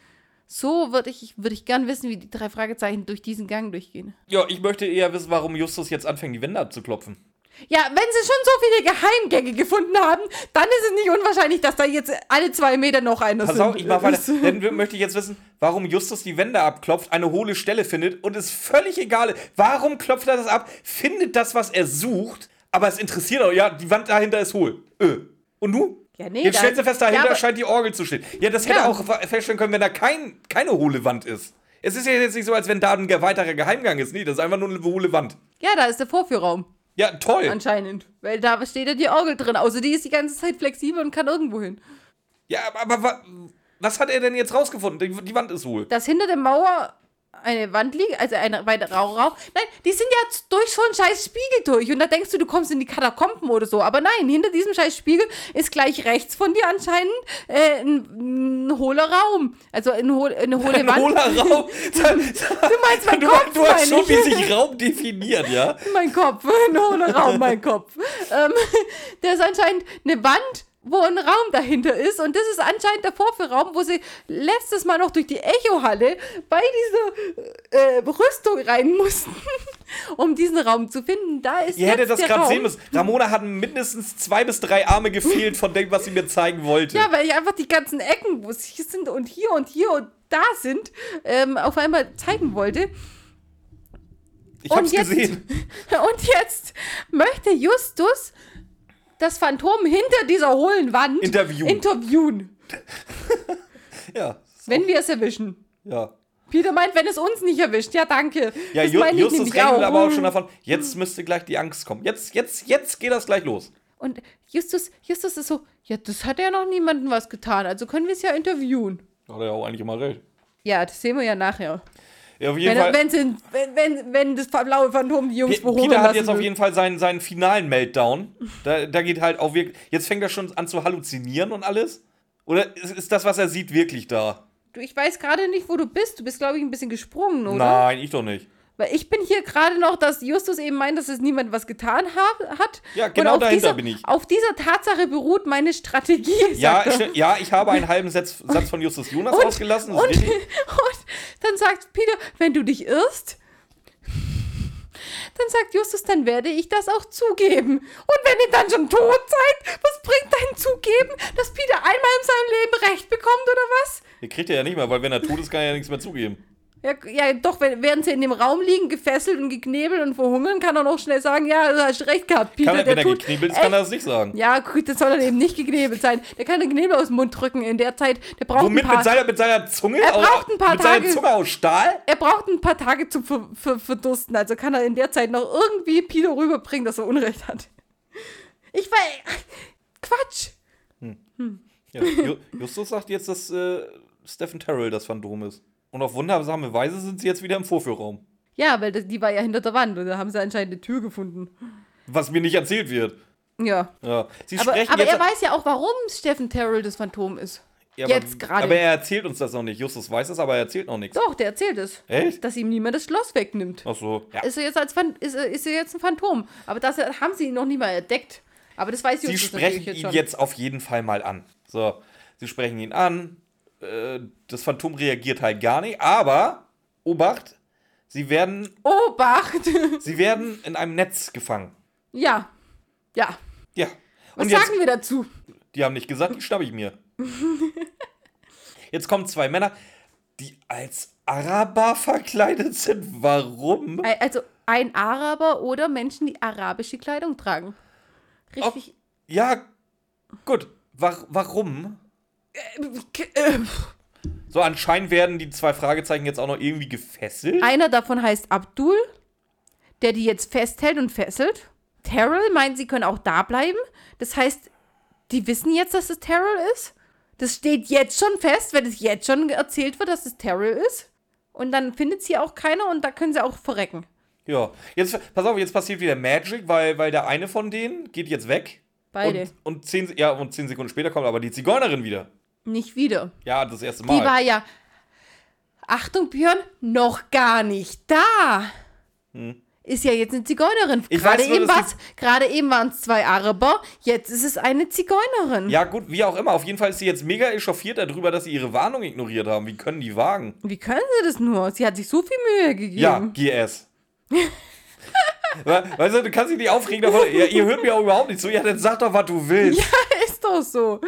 So würde ich, würd ich gern wissen, wie die drei Fragezeichen durch diesen Gang durchgehen. Ja, ich möchte eher wissen, warum Justus jetzt anfängt, die Wände abzuklopfen. Ja, wenn sie schon so viele Geheimgänge gefunden haben, dann ist es nicht unwahrscheinlich, dass da jetzt alle zwei Meter noch einer Pass sind. auf, ich mach weiter. Dann möchte ich jetzt wissen, warum Justus die Wände abklopft, eine hohle Stelle findet und es völlig egal ist. Warum klopft er das ab? Findet das, was er sucht, aber es interessiert auch, ja, die Wand dahinter ist hohl. Öh. Und du? Ja, nee, Jetzt stellst du fest, dahinter Ja, scheint die Orgel zu stehen. Ja, das hätte Ja. auch feststellen können, wenn da kein, keine hohle Wand ist. Es ist ja jetzt nicht so, als wenn da ein weiterer Geheimgang ist. Nee, das ist einfach nur eine hohle Wand. Ja, da ist der Vorführraum. Ja, toll. Anscheinend. Weil da steht ja die Orgel drin. Außer die ist die ganze Zeit flexibel und kann irgendwo hin. Ja, aber, aber wa- was hat er denn jetzt rausgefunden? Die, die Wand ist hohl. Dass hinter der Mauer eine Wand liegt, also ein weiterer Raum. Nein, die sind ja durch so einen scheiß Spiegel durch. Und da denkst du, du kommst in die Katakomben oder so. Aber nein, hinter diesem scheiß Spiegel ist gleich rechts von dir anscheinend äh, ein, ein hohler Raum. Also eine, hohle- eine hohle Ein Wand. hohler Raum. du meinst mein du, Kopf, du hast schon, wie ich. sich Raum definiert, ja? Mein Kopf, ein hohler Raum, mein Kopf. Ähm, der ist anscheinend eine Wand, wo ein Raum dahinter ist. Und das ist anscheinend der Vorführraum, wo sie letztes Mal noch durch die Echohalle bei dieser äh, Rüstung rein mussten, um diesen Raum zu finden. Da ist Ihr hättet das gerade sehen müssen. Ramona hat mindestens zwei bis drei Arme gefehlt von dem, was sie mir zeigen wollte. Ja, weil ich einfach die ganzen Ecken, wo sie sind und hier und hier und da sind, ähm, auf einmal zeigen wollte. ich hab's und jetzt- gesehen. Und jetzt möchte Justus das Phantom hinter dieser hohlen Wand Interviewen. interviewen, Ja. wenn wir es erwischen. Ja. Peter meint, wenn es uns nicht erwischt. Ja, danke. Ja, das Ju ich Justus auch. aber auch schon davon, jetzt müsste gleich die Angst kommen. Jetzt, jetzt, jetzt geht das gleich los. Und Justus, Justus ist so, ja, das hat ja noch niemandem was getan, also können wir es ja interviewen. Hat er ja auch eigentlich immer recht. Ja, das sehen wir ja nachher. Ja, auf jeden Wenn, Fall. wenn, sie, wenn, wenn, wenn das blaue Phantom die Jungs Pe- verhungern Peter hat jetzt auf will. jeden Fall seinen, seinen finalen Meltdown. Da, da geht halt auch wirklich. Jetzt fängt er schon an zu halluzinieren und alles. Oder ist, ist das, was er sieht, wirklich da? Du, ich weiß gerade nicht, wo du bist. Du bist, glaube ich, ein bisschen gesprungen, oder? Nein, ich doch nicht. Weil ich bin hier gerade noch, dass Justus eben meint, dass es niemand was getan hab, hat. Ja, genau dahinter dieser, bin ich. Auf dieser Tatsache beruht meine Strategie. Ja, sti- ja, ich habe einen halben Satz, Satz von Justus Jonas Und- ausgelassen. Und, und dann sagt Peter, wenn du dich irrst, dann sagt Justus, dann werde ich das auch zugeben. Und wenn ihr dann schon tot seid, was bringt dein Zugeben, dass Peter einmal in seinem Leben Recht bekommt oder was? Den kriegt er ja nicht mehr, weil wenn er tot ist, kann er ja nichts mehr zugeben. Ja, ja, doch, während sie in dem Raum liegen, gefesselt und geknebelt und verhungern, kann er noch schnell sagen, ja, du hast recht gehabt, Peter, Kann er, der wenn er geknebelt ist, kann er das nicht sagen. Ja, gut, das soll dann eben nicht geknebelt sein. Der kann den Knebel aus dem Mund drücken in der Zeit. Der braucht Womit? ein paar, Mit seiner, mit seiner Zunge? Er Au- braucht ein paar mit seiner Tage. Zunge aus Stahl? er braucht ein paar Tage zum ver, ver, Verdursten. Also kann er in der Zeit noch irgendwie Peter rüberbringen, dass er Unrecht hat. Ich war. Quatsch. Ja, Ju- Justus sagt jetzt, dass äh, Stephen Terrell das Phantom ist. Und auf wundersame Weise sind sie jetzt wieder im Vorführraum. Ja, weil das, die war ja hinter der Wand und da haben sie anscheinend eine Tür gefunden. Was mir nicht erzählt wird. Ja. Ja. Sie Aber, sprechen aber jetzt. er weiß ja auch, warum Steffen Terrell das Phantom ist. Ja, aber- jetzt gerade. Aber er erzählt uns das noch nicht. Justus weiß es, aber er erzählt noch nichts. Doch, der erzählt es. Echt? Dass ihm niemand das Schloss wegnimmt. Ach so. Ja. Ist er jetzt als Phan ist, er- ist er jetzt ein Phantom. Aber das haben sie ihn noch nie mal entdeckt. Aber das weiß Sie Justus sprechen natürlich ihn schon. jetzt auf jeden Fall mal an. So. Sie sprechen ihn an. Äh, das Phantom reagiert halt gar nicht. Aber, Obacht, sie werden, Obacht! sie werden in einem Netz gefangen. ja. Ja. Ja. Was Und jetzt, sagen wir dazu? die haben nicht gesagt, die schnapp ich mir. Jetzt kommen zwei Männer, die als Araber verkleidet sind. Warum? Also ein Araber oder Menschen, die arabische Kleidung tragen. Richtig. Ja, gut. Wa warum? So, anscheinend werden die zwei Fragezeichen jetzt auch noch irgendwie gefesselt. Einer davon heißt Abdul, der die jetzt festhält und fesselt. Terrell meint, sie können auch da bleiben. Das heißt, die wissen jetzt, dass es Terrell ist. Das steht jetzt schon fest, wenn es jetzt schon erzählt wird, dass es Terrell ist. Und dann findet sie auch keiner und da können sie auch verrecken. Ja. Jetzt, pass auf, jetzt passiert wieder Magic, weil, weil der eine von denen geht jetzt weg. Beide. Und, und, zehn, ja, und zehn Sekunden später kommt aber die Zigeunerin wieder. Nicht wieder. Ja, das erste Die Mal. war ja, Achtung Björn, noch gar nicht da. Hm. ist ja jetzt eine Zigeunerin. Ich Gerade nur, eben die- gerade eben waren es zwei Araber, jetzt ist es eine Zigeunerin. Ja, gut, wie auch immer. Auf jeden Fall ist sie jetzt mega echauffiert darüber, dass sie ihre Warnung ignoriert haben. Wie können die wagen? Wie können sie das nur? Sie hat sich so viel Mühe gegeben. Ja, GS. We- weißt du, du kannst dich nicht aufregen davon. Ja, ihr hört mir auch überhaupt nicht zu. Ja, dann sag doch, was du willst. ist doch so.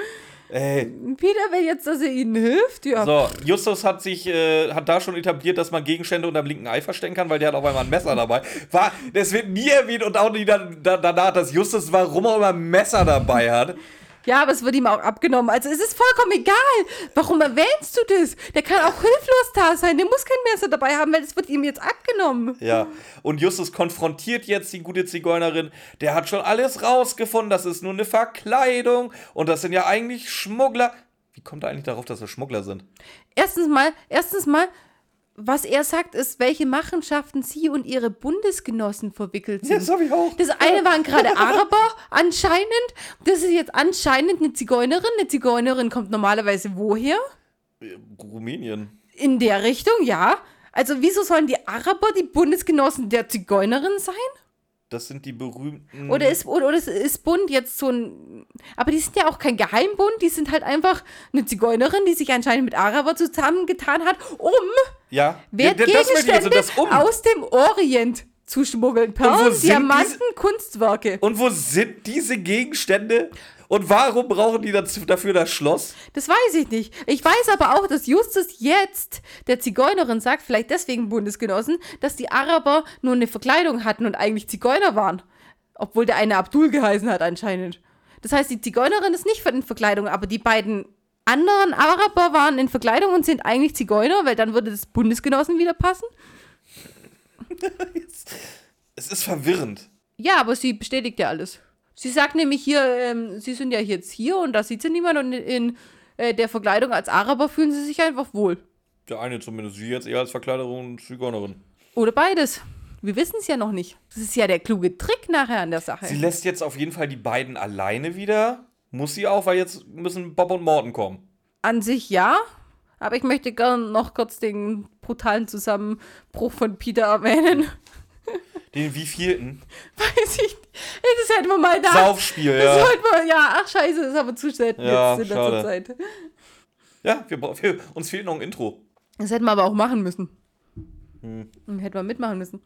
Ey. Peter will jetzt, dass er ihnen hilft. Ja. So, Justus hat sich, äh, hat da schon etabliert, dass man Gegenstände unterm linken Ei verstecken kann, weil der hat auf einmal ein Messer dabei. War, das wird nie erwähnt und auch nie dann, da, danach, dass Justus, warum er immer ein Messer dabei hat. Ja, aber es wird ihm auch abgenommen. Also es ist vollkommen egal. Warum erwähnst du das? Der kann auch hilflos da sein. Der muss kein Messer dabei haben, weil es wird ihm jetzt abgenommen. Ja, und Justus konfrontiert jetzt die gute Zigeunerin. Der hat schon alles rausgefunden. Das ist nur eine Verkleidung. Und das sind ja eigentlich Schmuggler. Wie kommt er eigentlich darauf, dass das Schmuggler sind? Erstens mal, erstens mal, was er sagt, ist, welche Machenschaften sie und ihre Bundesgenossen verwickelt sind. hab ich auch. Das eine waren gerade Araber, anscheinend. Das ist jetzt anscheinend eine Zigeunerin. Eine Zigeunerin kommt normalerweise woher? Rumänien. In der Richtung, ja. Also wieso sollen die Araber die Bundesgenossen der Zigeunerin sein? Das sind die berühmten. Oder ist, oder, oder ist, Bund jetzt so ein. Aber die sind ja auch kein Geheimbund, die sind halt einfach eine Zigeunerin, die sich anscheinend mit Araber zusammengetan hat, um ja, Wertgegenstände und das um. aus dem Orient zu schmuggeln. Perlen, Diamanten, Kunstwerke. Und wo sind diese Gegenstände? Und warum brauchen die dazu, dafür das Schloss? Das weiß ich nicht. Ich weiß aber auch, dass Justus jetzt der Zigeunerin sagt, vielleicht deswegen Bundesgenossen, dass die Araber nur eine Verkleidung hatten und eigentlich Zigeuner waren. Obwohl der eine Abdul geheißen hat anscheinend. Das heißt, die Zigeunerin ist nicht in Verkleidung, aber die beiden anderen Araber waren in Verkleidung und sind eigentlich Zigeuner, weil dann würde das Bundesgenossen wieder passen. Es ist verwirrend. Ja, aber sie bestätigt ja alles. Sie sagt nämlich hier, ähm, sie sind ja jetzt hier und da sieht sie niemand und in, äh, der Verkleidung als Araber fühlen sie sich einfach wohl. Der eine zumindest, sie jetzt eher als Verkleiderin und Zigeunerin. Oder beides. Wir wissen es ja noch nicht. Das ist ja der kluge Trick nachher an der Sache. Sie lässt jetzt auf jeden Fall die beiden alleine wieder. Muss sie auch, weil jetzt müssen Bob und Morten kommen. An sich ja, aber ich möchte gerne noch kurz den brutalen Zusammenbruch von Peter erwähnen. Den wievielten? Weiß ich nicht. Das hätten wir mal da. Saufspiel, Das ja. wir, ja, ach scheiße, das haben wir zu selten Ja, jetzt in schade. letzter Zeit. Ja, wir, wir, uns fehlt noch ein Intro. Das hätten wir aber auch machen müssen. Hm. Hätten wir mitmachen müssen.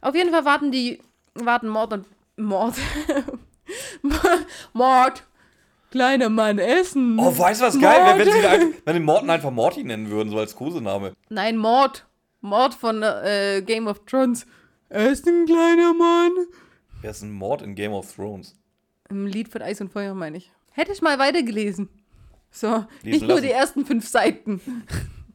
Auf jeden Fall warten die, warten Mord und Mord. Mord. Kleiner Mann, Essen. Oh, weißt du was geil wäre, wenn einfach, wenn den Morten einfach Morty nennen würden, so als Kosename. Nein, Mord. Mord von äh, Game of Thrones. Essen, kleiner Mann. Wer ist ein Mord in Game of Thrones? Im Lied von Eis und Feuer, meine ich. Hätte ich mal weitergelesen. So, nicht nur lassen. die ersten fünf Seiten.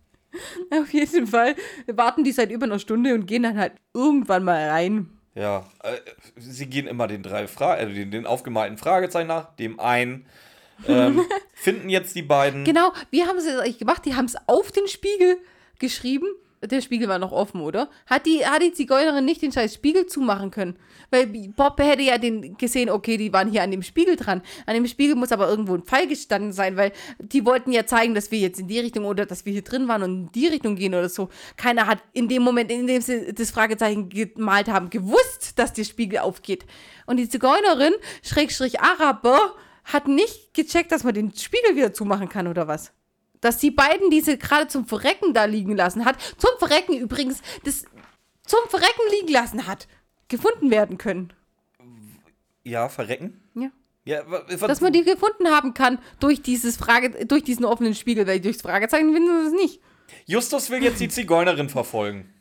Auf jeden Fall warten die seit über einer Stunde und gehen dann halt irgendwann mal rein. Ja, äh, sie gehen immer den drei Fra äh, den, den aufgemalten Fragezeichen nach, dem einen. Ähm, finden jetzt die beiden. Genau, wie haben sie das eigentlich gemacht? Die haben es auf den Spiegel geschrieben. Der Spiegel war noch offen, oder? Hat die, hat die Zigeunerin nicht den scheiß Spiegel zumachen können? Weil Bob hätte ja den gesehen, okay, die waren hier an dem Spiegel dran. An dem Spiegel muss aber irgendwo ein Pfeil gestanden sein, weil die wollten ja zeigen, dass wir jetzt in die Richtung oder dass wir hier drin waren und in die Richtung gehen oder so. Keiner hat in dem Moment, in dem sie das Fragezeichen gemalt haben, gewusst, dass der Spiegel aufgeht. Und die Zigeunerin, Schrägstrich Araber, hat nicht gecheckt, dass man den Spiegel wieder zumachen kann oder was? Dass die beiden diese gerade zum Verrecken da liegen lassen hat, zum Verrecken übrigens, das zum Verrecken liegen lassen hat, gefunden werden können. Ja, verrecken? Ja. Ja, Dass man die gefunden haben kann durch dieses Frage, durch diesen offenen Spiegel, weil durchs Fragezeichen finden sie es nicht. Justus will jetzt die Zigeunerin verfolgen.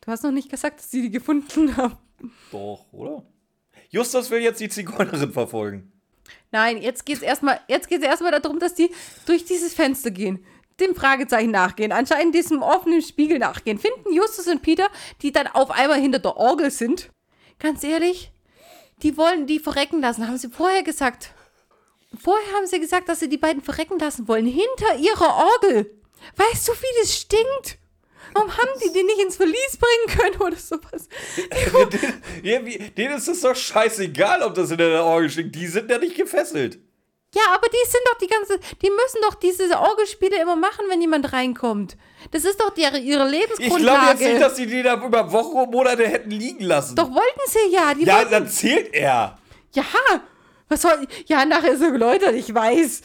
Du hast noch nicht gesagt, dass sie die gefunden haben. Doch, oder? Justus will jetzt die Zigeunerin verfolgen. Nein, jetzt geht es erstmal erstmal darum, dass die durch dieses Fenster gehen, dem Fragezeichen nachgehen, anscheinend diesem offenen Spiegel nachgehen, finden Justus und Peter, die dann auf einmal hinter der Orgel sind. Ganz ehrlich, die wollen die verrecken lassen, haben sie vorher gesagt. Vorher haben sie gesagt, dass sie die beiden verrecken lassen wollen, hinter ihrer Orgel. Weißt du, wie das stinkt? Warum haben die den nicht ins Verlies bringen können oder sowas? wie, denen ist es doch scheißegal, ob das in der Orgel steht. Die sind ja nicht gefesselt. Ja, aber die sind doch die ganze, die müssen doch diese Orgelspiele immer machen, wenn jemand reinkommt. Das ist doch die, ihre Ich glaube Lebensgrundlage. jetzt nicht, dass sie die da über Wochen und Monate hätten liegen lassen. doch wollten sie ja. Die ja, wollten, dann zählt er. ja, was soll, ja, nachher so geläutert, ich weiß.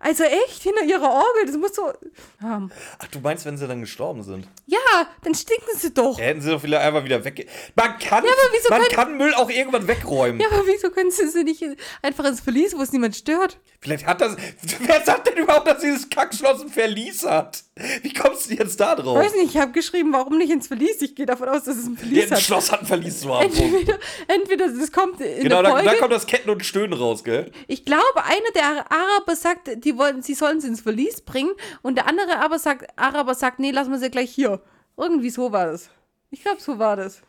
Also echt, hinter ihrer Orgel, das muss so, ähm, Ach, du meinst, wenn sie dann gestorben sind? ja, dann stinken sie doch. Hätten sie doch vielleicht einfach wieder weg. Man kann, wieso man kann Müll auch irgendwann wegräumen. Ja, aber wieso können sie sie nicht einfach ins Verlies, wo es niemand stört? Vielleicht hat das. Wer sagt denn überhaupt, dass dieses Kackschloss ein Verlies hat? Wie kommst du jetzt da drauf? Weiß nicht, ich habe geschrieben, warum nicht ins Verlies? Ich gehe davon aus, dass es ein Ja, Verlies ein hat. Schloss hat ein Verlies zu haben. Entweder, entweder das kommt in Genau, der da, Folge. da kommt das Ketten und Stöhnen raus, gell? ich glaube, einer der Araber sagt, die wollen, sie sollen sie ins Verlies bringen und der andere aber sagt, Araber sagt, nee, lassen wir sie gleich hier. Irgendwie so war das. Ich glaube, so war das.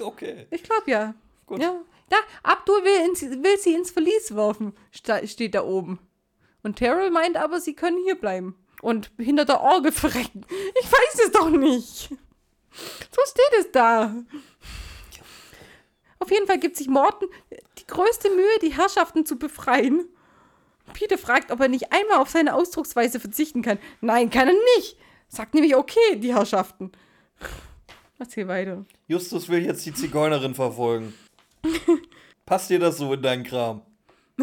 Okay. Ich glaube ja. Gut. Ja. Da, Abdul will, ins, will sie ins Verlies werfen, steht da oben. Und Terrell meint aber, sie können hier bleiben. Und hinter der Orgel verrecken. Ich weiß es doch nicht. So steht es da. Auf jeden Fall gibt sich Morten die größte Mühe, die Herrschaften zu befreien. Peter fragt, ob er nicht einmal auf seine Ausdrucksweise verzichten kann. Nein, kann er nicht. Sagt nämlich okay, die Herrschaften. Erzähl weiter. Justus will jetzt die Zigeunerin verfolgen. Passt dir das so in deinen Kram?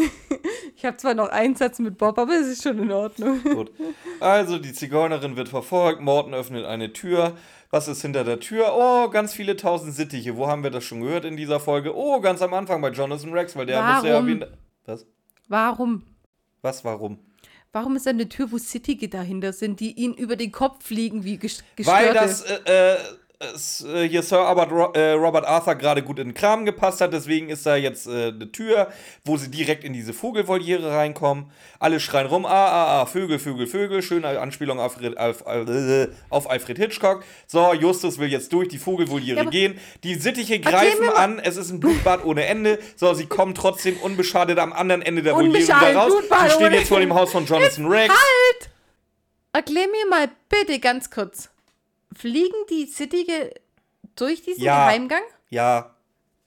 Ich habe zwar noch einen Satz mit Bob, aber es ist schon in Ordnung. Gut. Also, die Zigeunerin wird verfolgt. Morten öffnet eine Tür. Was ist hinter der Tür? Oh, ganz viele tausend Sittiche. Wo haben wir das schon gehört in dieser Folge? Oh, ganz am Anfang bei Jonathan Rex, weil der muss ja Warum? wie. ein- Was? Warum? Was, warum? Warum ist da eine Tür, wo City dahinter sind, die ihn über den Kopf fliegen wie ges- Weil gestörte? das äh, äh, äh, hier Sir Albert Ro äh, Robert Arthur gerade gut in den Kram gepasst hat. Deswegen ist da jetzt äh, eine Tür, wo sie direkt in diese Vogelvoliere reinkommen. Alle schreien rum, ah, ah, ah, Vögel, Vögel, Vögel. Schöne Anspielung auf, Alfred- auf, äh, auf Alfred Hitchcock. So, Justus will jetzt durch die Vogelvoliere Ja, gehen. Die Sittiche greifen mal- an. Es ist ein Blutbad ohne Ende. So, sie kommen trotzdem unbeschadet am anderen Ende der Voliere wieder raus. Blutbad Sie stehen jetzt vor dem Haus von Jonathan Rex. Halt! Erklär mir mal bitte ganz kurz. Fliegen die Cittige durch diesen Ja. Geheimgang? Ja,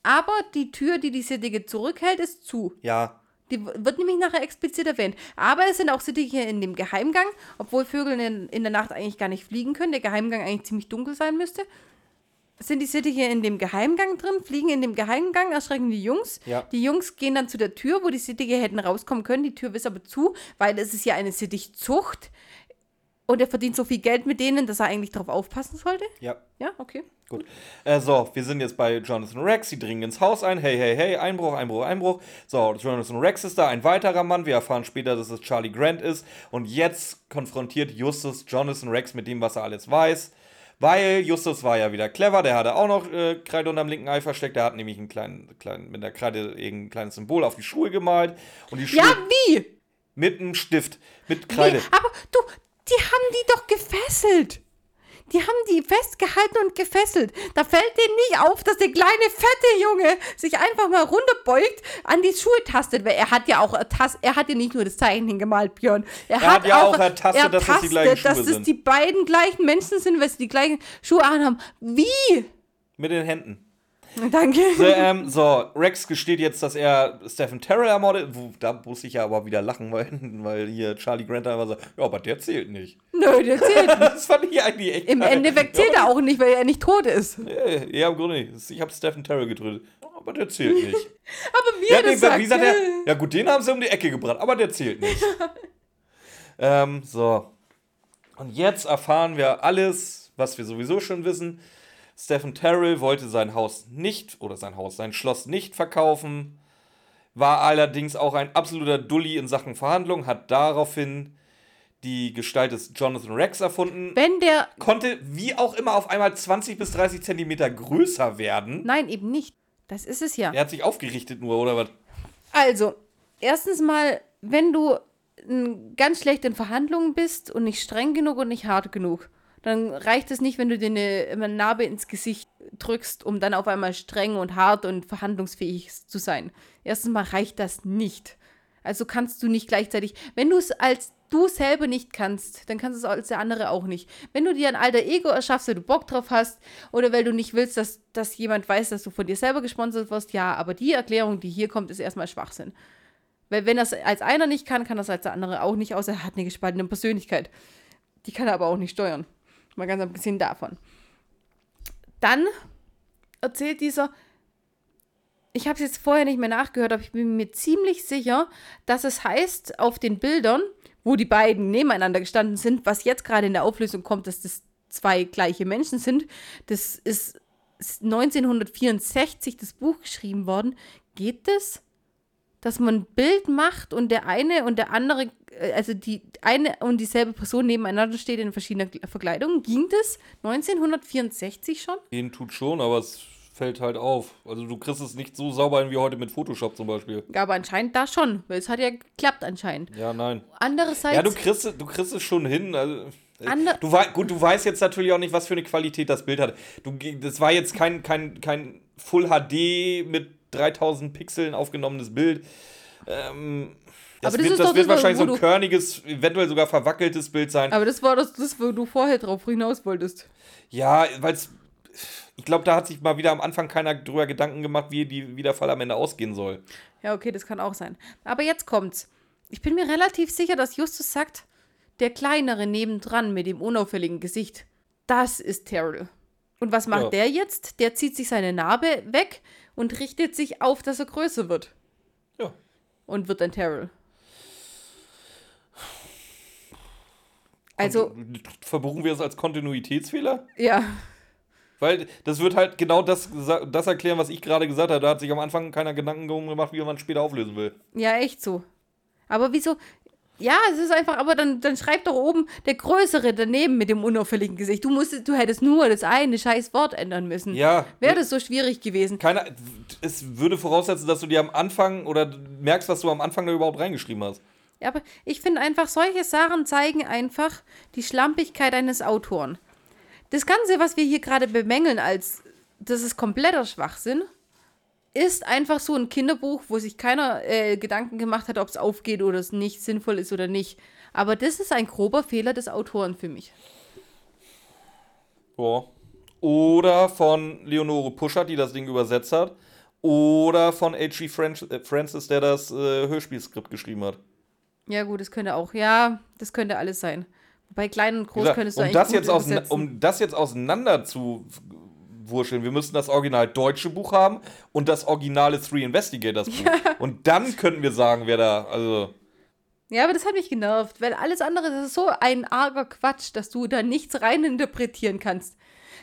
Aber die Tür, die die Cittige zurückhält, ist zu. ja. Die wird nämlich nachher explizit erwähnt. Aber es sind auch Sittiche in dem Geheimgang, obwohl Vögel in, in der Nacht eigentlich gar nicht fliegen können, der Geheimgang eigentlich ziemlich dunkel sein müsste. Sind die Sittiche in dem Geheimgang drin, fliegen in dem Geheimgang, erschrecken die Jungs. Ja. Die Jungs gehen dann zu der Tür, wo die Sittiche hätten rauskommen können. Die Tür ist aber zu, weil es ist ja eine Sittichzucht. Und er verdient so viel Geld mit denen, dass er eigentlich darauf aufpassen sollte. Ja. Ja, okay. Gut. Äh, so, wir sind jetzt bei Jonathan Rex. Sie dringen ins Haus ein. Hey, hey, hey, Einbruch, Einbruch, Einbruch. So, Jonathan Rex ist da, ein weiterer Mann. Wir erfahren später, dass es Charlie Grant ist. Und jetzt konfrontiert Justus Jonathan Rex mit dem, was er alles weiß. Weil Justus war ja wieder clever. Der hatte auch noch äh, Kreide unterm linken Ei versteckt. Der hat nämlich einen kleinen, kleinen, mit der Kreide irgendein kleines Symbol auf die Schuhe gemalt. Und die Schuhe Ja, wie? mit einem Stift, mit Kreide. Nee, aber du, die haben die doch gefesselt. Die haben die festgehalten und gefesselt. Da fällt denen nicht auf, dass der kleine, fette Junge sich einfach mal runterbeugt, an die Schuhe tastet. Weil er hat ja auch ertast, er hat ja nicht nur das Zeichen hingemalt, Björn. Er, hat ja auch ertastet, dass das die gleichen ertastet, dass es die beiden gleichen Menschen sind, weil sie die gleichen Schuhe anhaben. Wie? Mit den Händen. Danke. So, ähm, so, Rex gesteht jetzt, dass er Stephen Terrell ermordet. Da muss ich ja aber wieder lachen, weil, weil hier Charlie Grant einfach sagt, ja, aber der zählt nicht. Nö, der zählt nicht. Das fand ich eigentlich echt Im geil. Endeffekt ja, zählt er auch nicht, weil er nicht tot ist. Nee, ja, im Grunde nicht. Ich habe Stephen Terrell getötet. Aber der zählt nicht. Aber wie ja, er das sagt, wie sagt er? Ja, gut, den haben sie um die Ecke gebracht, aber der zählt nicht. ähm, so. Und jetzt erfahren wir alles, was wir sowieso schon wissen. Stephen Terrell wollte sein Haus nicht, oder sein Haus, sein Schloss nicht verkaufen, war allerdings auch ein absoluter Dulli in Sachen Verhandlung, hat daraufhin die Gestalt des Jonathan Rex erfunden, Wenn der. konnte wie auch immer auf einmal 20 bis 30 Zentimeter größer werden. Nein, eben nicht. Das ist es ja. Er hat sich aufgerichtet nur, oder was? Also, erstens mal, wenn du ganz schlecht in Verhandlungen bist und nicht streng genug und nicht hart genug, dann reicht es nicht, wenn du dir eine, eine Narbe ins Gesicht drückst, um dann auf einmal streng und hart und verhandlungsfähig zu sein. Erstens mal reicht das nicht. Also kannst du nicht gleichzeitig, wenn du es als du selber nicht kannst, dann kannst du es als der andere auch nicht. Wenn du dir ein alter Ego erschaffst, weil du Bock drauf hast, oder weil du nicht willst, dass, dass jemand weiß, dass du von dir selber gesponsert wirst, ja, aber die Erklärung, die hier kommt, ist erstmal Schwachsinn. Weil wenn das als einer nicht kann, kann das als der andere auch nicht, außer er hat eine gespaltene Persönlichkeit. Die kann er aber auch nicht steuern. Mal ganz abgesehen davon. Dann erzählt dieser, ich habe es jetzt vorher nicht mehr nachgehört, aber ich bin mir ziemlich sicher, dass es heißt auf den Bildern, wo die beiden nebeneinander gestanden sind, was jetzt gerade in der Auflösung kommt, dass das zwei gleiche Menschen sind. Das ist 1964 das Buch geschrieben worden. Geht das? Dass man ein Bild macht und der eine und der andere, äh, also die eine und dieselbe Person nebeneinander steht in verschiedener Verkleidung. Ging das 1964 schon? Gehen tut schon, aber es fällt halt auf. Also du kriegst es nicht so sauber hin wie heute mit Photoshop zum Beispiel. Ja, aber anscheinend da schon, weil es hat ja geklappt anscheinend. Ja, nein. Andererseits. Ja, du kriegst, es- du kriegst es schon hin. Also, äh, Ander- du wei gut, du weißt jetzt natürlich auch nicht, was für eine Qualität das Bild hat. Du, das war jetzt kein, kein, kein Full HD mit 3000 Pixeln aufgenommenes Bild. Ähm, das Aber das wird, das wird das, wahrscheinlich so ein körniges, eventuell sogar verwackeltes Bild sein. aber das war das, das, wo du vorher drauf hinaus wolltest. Ja, weil es. Ich glaube, da hat sich mal wieder am Anfang keiner drüber Gedanken gemacht, wie, die, wie der Fall am Ende ausgehen soll. Ja, okay, das kann auch sein. Aber jetzt kommt's. Ich bin mir relativ sicher, dass Justus sagt, der kleinere nebendran mit dem unauffälligen Gesicht, das ist Terrell. Und was macht Ja. der jetzt? Der zieht sich seine Narbe weg und richtet sich auf, dass er größer wird. Ja. Und wird dann Terrell. Also, Verbuchen wir es als Kontinuitätsfehler? ja. Weil das wird halt genau das, das erklären, was ich gerade gesagt habe. Da hat sich am Anfang keiner Gedanken gemacht, wie man es später auflösen will. Ja, echt so. Aber wieso? Ja, es ist einfach, aber dann, dann schreib doch oben der Größere daneben mit dem unauffälligen Gesicht. Du musstest, du hättest nur das eine scheiß Wort ändern müssen. Ja. Wäre das so schwierig gewesen? Keiner, es würde voraussetzen, dass du dir am Anfang oder merkst, was du am Anfang da überhaupt reingeschrieben hast. Ja, aber ich finde einfach, solche Sachen zeigen einfach die Schlampigkeit eines Autoren. Das Ganze, was wir hier gerade bemängeln, als das ist kompletter Schwachsinn, ist einfach so ein Kinderbuch, wo sich keiner äh, Gedanken gemacht hat, ob es aufgeht oder es nicht sinnvoll ist oder nicht. Aber das ist ein grober Fehler des Autoren für mich. Ja. Oder von Leonore Puschert, die das Ding übersetzt hat. Oder von H.G. Äh, Francis, der das äh, Hörspielskript geschrieben hat. Ja, gut, das könnte auch. Ja, das könnte alles sein. Bei klein und groß gesagt, könntest du um, eigentlich das jetzt übersetzen. um das jetzt auseinander zu wurscheln, wir müssten das original deutsche Buch haben und das originale Three Investigators Buch. Und dann könnten wir sagen, wer da, also. Ja, aber das hat mich genervt, weil alles andere, das ist so ein arger Quatsch, dass du da nichts reininterpretieren kannst.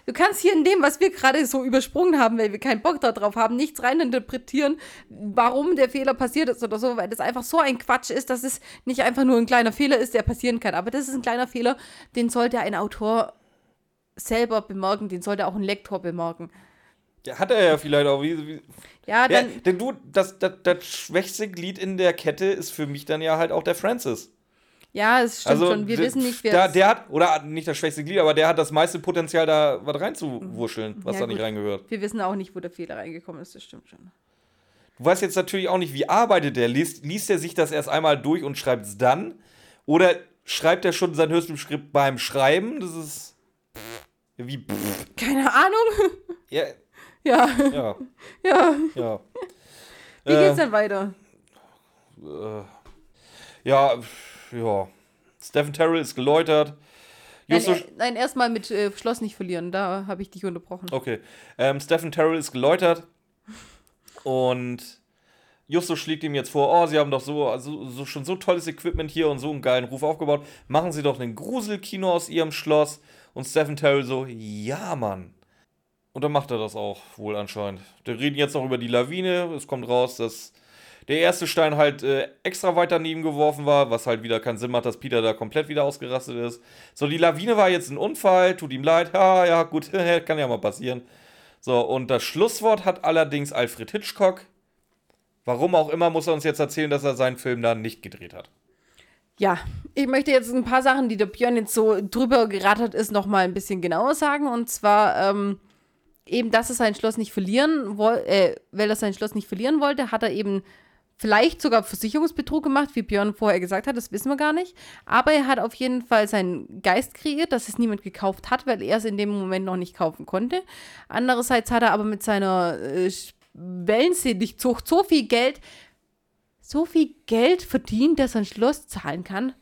Du kannst hier in dem, was wir gerade so übersprungen haben, weil wir keinen Bock darauf haben, nichts reininterpretieren, warum der Fehler passiert ist oder so, weil das einfach so ein Quatsch ist, dass es nicht einfach nur ein kleiner Fehler ist, der passieren kann. Aber das ist ein kleiner Fehler, den sollte ein Autor selber bemerken, den sollte auch ein Lektor bemerken. Ja, hat er ja vielleicht auch. Wie, wie, Ja, ja, dann, denn du, das, das, das schwächste Glied in der Kette ist für mich dann ja halt auch der Francis. ja, es stimmt schon, wir wissen nicht, wer da, es- Der hat, oder nicht das schwächste Glied, aber der hat das meiste Potenzial, da was reinzuwurscheln, was Ja, da nicht gut. reingehört. Wir wissen auch nicht, wo der Fehler reingekommen ist, das stimmt schon. Du weißt jetzt natürlich auch nicht, wie arbeitet der. Liest, liest er sich das erst einmal durch und schreibt es dann? Oder schreibt er schon sein Hörspielskript beim Schreiben? Das ist. Wie. Keine Ahnung. Ja, Ja, ja, ja. ja. Wie Äh, geht's denn weiter? Ja, ja. Stephen Terrell ist geläutert. Nein, Justus, äh, nein erstmal mit äh, Schloss nicht verlieren. Da habe ich dich unterbrochen. okay. Ähm, Stephen Terrell ist geläutert. Und Justus schlägt ihm jetzt vor, oh, sie haben doch so, also, so schon so tolles Equipment hier und so einen geilen Ruf aufgebaut. Machen sie doch ein Gruselkino aus ihrem Schloss. Und Stephen Terrell so, ja, Mann. Und dann macht er das auch wohl anscheinend. Wir reden jetzt noch über die Lawine. Es kommt raus, dass der erste Stein halt äh, extra weit daneben geworfen war, was halt wieder keinen Sinn macht, dass Peter da komplett wieder ausgerastet ist. So, die Lawine war jetzt ein Unfall, tut ihm leid. Ja, ja, gut, kann ja mal passieren. So, und das Schlusswort hat allerdings Alfred Hitchcock. Warum auch immer muss er uns jetzt erzählen, dass er seinen Film da nicht gedreht hat. Ja, ich möchte jetzt ein paar Sachen, die der Björn jetzt so drüber gerattert ist, nochmal ein bisschen genauer sagen. Und zwar ähm, eben, dass er sein Schloss nicht verlieren wollte, äh, weil er sein Schloss nicht verlieren wollte, hat er eben vielleicht sogar Versicherungsbetrug gemacht, wie Björn vorher gesagt hat, das wissen wir gar nicht. Aber er hat auf jeden Fall seinen Geist kreiert, dass es niemand gekauft hat, weil er es in dem Moment noch nicht kaufen konnte. Andererseits hat er aber mit seiner äh, Wellensittich-Zucht so viel Geld so viel Geld verdient, dass er ein Schloss zahlen kann.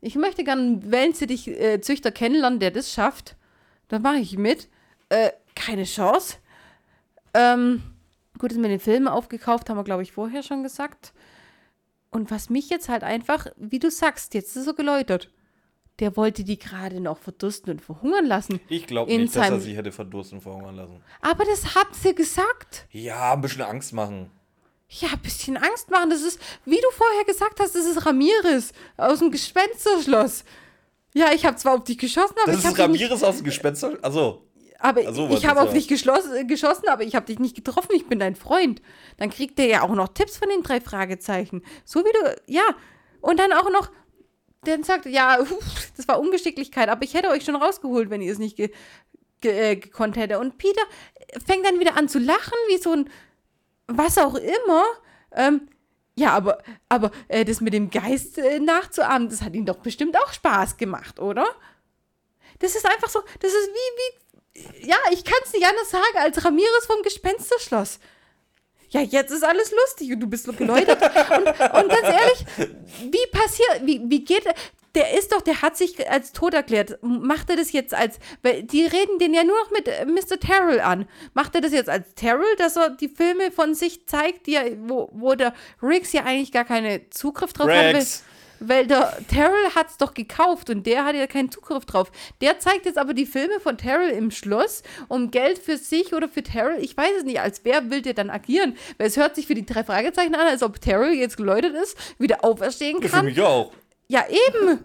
Ich möchte gerne einen Wellensittich-Züchter kennenlernen, der das schafft. Da mache ich mit. Äh, keine Chance. Ähm, gut, ist mir den Film aufgekauft, haben wir, glaube ich, vorher schon gesagt. Und was mich jetzt halt einfach, wie du sagst, jetzt ist er geläutert. Der wollte die gerade noch verdursten und verhungern lassen. Ich glaube nicht, dass er sie hätte verdursten und verhungern lassen. Aber das hat sie gesagt. Ja, ein bisschen Angst machen. Ja, ein bisschen Angst machen. Das ist, wie du vorher gesagt hast, das ist Ramirez aus dem Gespensterschloss. Ja, ich habe zwar auf dich geschossen, aber Das ich ist habe dich nicht, Ramirez aus dem Gespenster. Also, aber Ach so, was ich habe ist auf dich geschossen, aber ich habe dich nicht getroffen. Ich bin dein Freund. Dann kriegt der ja auch noch Tipps von den drei Fragezeichen. So wie du, ja. Und dann auch noch, dann sagt, ja, das war Ungeschicklichkeit, aber ich hätte euch schon rausgeholt, wenn ihr es nicht ge ge äh, gekonnt hätte. Und Peter fängt dann wieder an zu lachen, wie so ein, was auch immer. Ähm, ja, aber, aber äh, das mit dem Geist äh, nachzuahmen, das hat ihm doch bestimmt auch Spaß gemacht, oder? Das ist einfach so, das ist wie, wie, ja, ich kann es nicht anders sagen, als Ramirez vom Gespensterschloss. Ja, jetzt ist alles lustig und du bist so geläutert. und, und ganz ehrlich, wie passiert, wie, wie geht, der ist doch, der hat sich als tot erklärt. Macht er das jetzt als, weil die reden den ja nur noch mit äh, Mr. Terrell an. Macht er das jetzt als Terrell, dass er die Filme von sich zeigt, die er, wo, wo der Riggs ja eigentlich gar keinen Zugriff drauf hat? Weil der Terrell hat es doch gekauft und der hat ja keinen Zugriff drauf. Der zeigt jetzt aber die Filme von Terrell im Schloss, um Geld für sich oder für Terrell, ich weiß es nicht, als wer will der dann agieren? Weil es hört sich für die drei Fragezeichen an, als ob Terrell jetzt geläutet ist, wieder auferstehen für kann. mich auch. Ja, eben.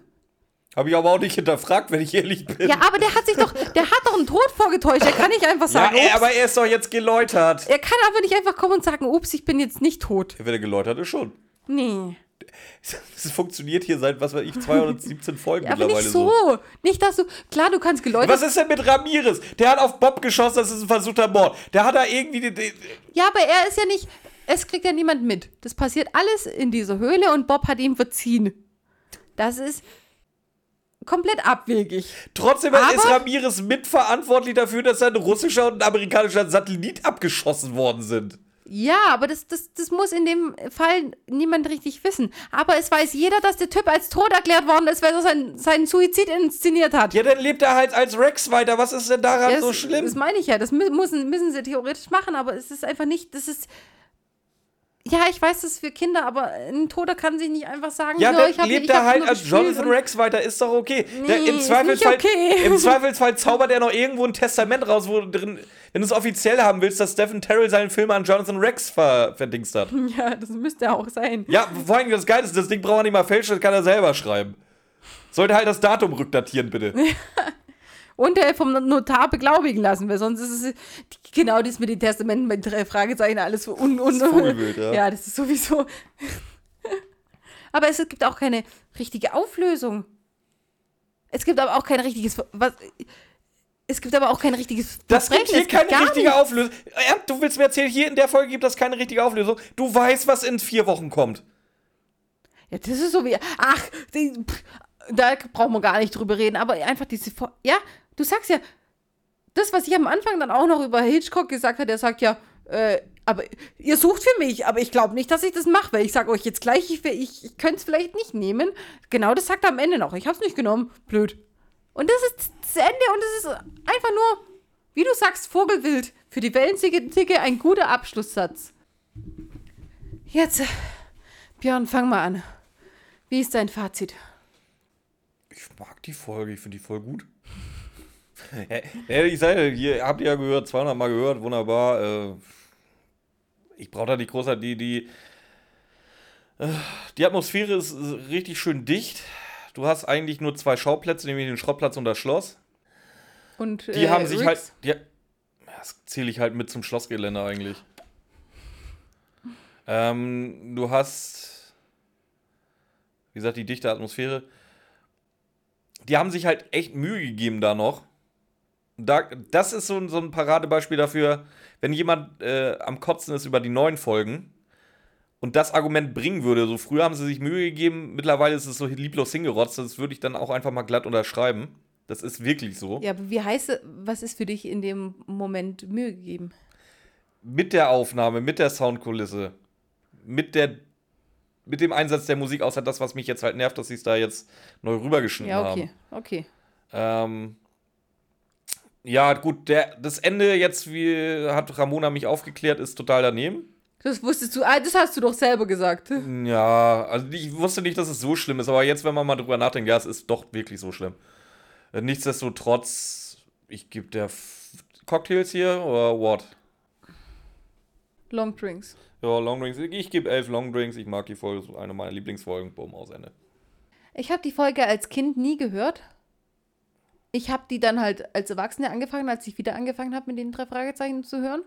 Habe ich aber auch nicht hinterfragt, wenn ich ehrlich bin. Ja, aber der hat sich doch, der hat doch einen Tod vorgetäuscht. Der kann nicht einfach Ja, sagen, ey, ups. aber er ist doch jetzt geläutert. er kann aber nicht einfach kommen und sagen, ups, ich bin jetzt nicht tot. Wenn er geläutert ist, schon. Nee. Das funktioniert hier seit, was weiß ich, 217 Folgen Aber mittlerweile nicht so. Nicht, dass du, klar, du kannst geläutert Was ist denn mit Ramirez? Der hat auf Bob geschossen, das ist ein versuchter Mord. Der hat da irgendwie. Die, die, Ja, aber er ist ja nicht. Es kriegt ja niemand mit. Das passiert alles in dieser Höhle und Bob hat ihm verziehen. Das ist komplett abwegig. trotzdem Aber- ist Ramirez mitverantwortlich dafür, dass ein russischer und ein amerikanischer Satellit abgeschossen worden sind. Ja, aber das, das, das muss in dem Fall niemand richtig wissen. Aber es weiß jeder, dass der Typ als tot erklärt worden ist, weil er sein, seinen Suizid inszeniert hat. Ja, dann lebt er halt als Rex weiter. Was ist denn daran Ja, so schlimm? Das meine ich ja. Das mü- müssen, müssen sie theoretisch machen, aber es ist einfach nicht. Das ist. Ja, ich weiß, das ist für Kinder, aber ein Toter kann sich nicht einfach sagen, Ja, so, ich hab, lebt er halt als Jonathan Rex weiter, ist doch okay. Der, Nee, im, ist Zweifelsfall, okay. Im Zweifelsfall zaubert er noch irgendwo ein Testament raus, wo drin, wenn du es offiziell haben willst, dass Stephen Terrell seinen Film an Jonathan Rex ver verdingst hat. Ja, das müsste auch sein. Ja, vor allem das Geile ist, das Ding braucht er nicht mal fälschen, das kann er selber schreiben. Sollte halt das Datum rückdatieren, bitte. Und äh, vom Notar beglaubigen lassen, weil sonst ist es genau das mit den Testamenten mit drei Fragezeichen alles so un, un, Das ist Vogelwild, ja. ja, das ist sowieso. aber es gibt auch keine richtige Auflösung. Es gibt aber auch kein richtiges. Was, es gibt aber auch kein richtiges. Das gibt hier keine gar richtige nichts. Auflösung. Ja, du willst mir erzählen, hier in der Folge gibt es keine richtige Auflösung. Du weißt, was in vier Wochen kommt. Ja, das ist so wie. Ach, die, pff, da brauchen wir gar nicht drüber reden, aber einfach diese. Ja, du sagst ja, das, was ich am Anfang dann auch noch über Hitchcock gesagt habe, der sagt ja, äh, aber ihr sucht für mich, aber ich glaube nicht, dass ich das mache, weil ich sage euch jetzt gleich, ich, ich, ich könnte es vielleicht nicht nehmen. Genau das sagt er am Ende noch. Ich habe es nicht genommen. Blöd. Und das ist das Ende und es ist einfach nur, wie du sagst, Vogelwild. Für die Wellenzicke ein guter Abschlusssatz. Jetzt, Björn, fang mal an. Wie ist dein Fazit? Ich mag die Folge, ich finde die voll gut. Ich sage, hier habt ihr ja gehört, 200 Mal gehört, wunderbar. Äh, ich brauche da nicht großartig die, die. äh, Die Atmosphäre ist richtig schön dicht. Du hast eigentlich nur zwei Schauplätze, nämlich den Schrottplatz und das Schloss. Und, Die äh, haben sich halt. Riggs? Die, das zähle ich halt mit zum Schlossgelände eigentlich. Ähm, du hast, wie gesagt, die dichte Atmosphäre. Die haben sich halt echt Mühe gegeben da noch. Da, das ist so, ein- so ein Paradebeispiel dafür, wenn jemand äh, am Kotzen ist über die neuen Folgen und das Argument bringen würde. So früher haben sie sich Mühe gegeben, mittlerweile ist es so lieblos hingerotzt. Das würde ich dann auch einfach mal glatt unterschreiben. Das ist wirklich so. Ja, aber wie heißt es, was ist für dich in dem Moment Mühe gegeben? mit der Aufnahme, mit der Soundkulisse, mit der mit dem Einsatz der Musik, außer das, was mich jetzt halt nervt, dass sie es da jetzt neu rübergeschnitten Ja, haben. okay, okay. Ähm, ja, gut, der, das Ende jetzt, wie hat Ramona mich aufgeklärt, ist total daneben. Das wusstest du, ah, das hast du doch selber gesagt. Ja, also ich wusste nicht, dass es so schlimm ist, aber jetzt, wenn man mal drüber nachdenkt, ja, es ist doch wirklich so schlimm. Nichtsdestotrotz, ich gebe der F Cocktails hier oder what? Long Drinks. Ja, Longdrinks. Ich gebe elf Longdrinks. Ich mag die Folge, eine meiner Lieblingsfolgen. Bumm, aus Ende. Ich habe die Folge als Kind nie gehört. Ich habe die dann halt als Erwachsene angefangen, als ich wieder angefangen habe, mit den drei Fragezeichen zu hören.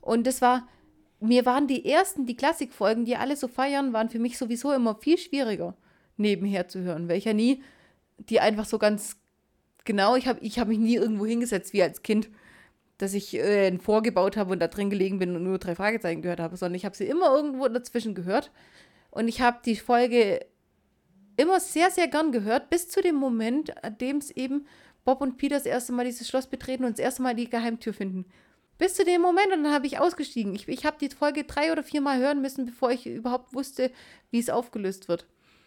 Und das war, mir waren die ersten, die Klassikfolgen, die alle so feiern, waren für mich sowieso immer viel schwieriger, nebenher zu hören, weil ich ja nie die einfach so ganz genau, ich habe ich hab mich nie irgendwo hingesetzt wie als Kind, dass ich äh, einen vorgebaut habe und da drin gelegen bin und nur drei Fragezeichen gehört habe, sondern ich habe sie immer irgendwo dazwischen gehört. Und ich habe die Folge immer sehr, sehr gern gehört, bis zu dem Moment, an dem es eben Bob und Peter das erste Mal dieses Schloss betreten und das erste Mal die Geheimtür finden. Bis zu dem Moment und dann habe ich ausgestiegen. Ich, ich habe die Folge drei oder viermal hören müssen, bevor ich überhaupt wusste, wie es aufgelöst wird.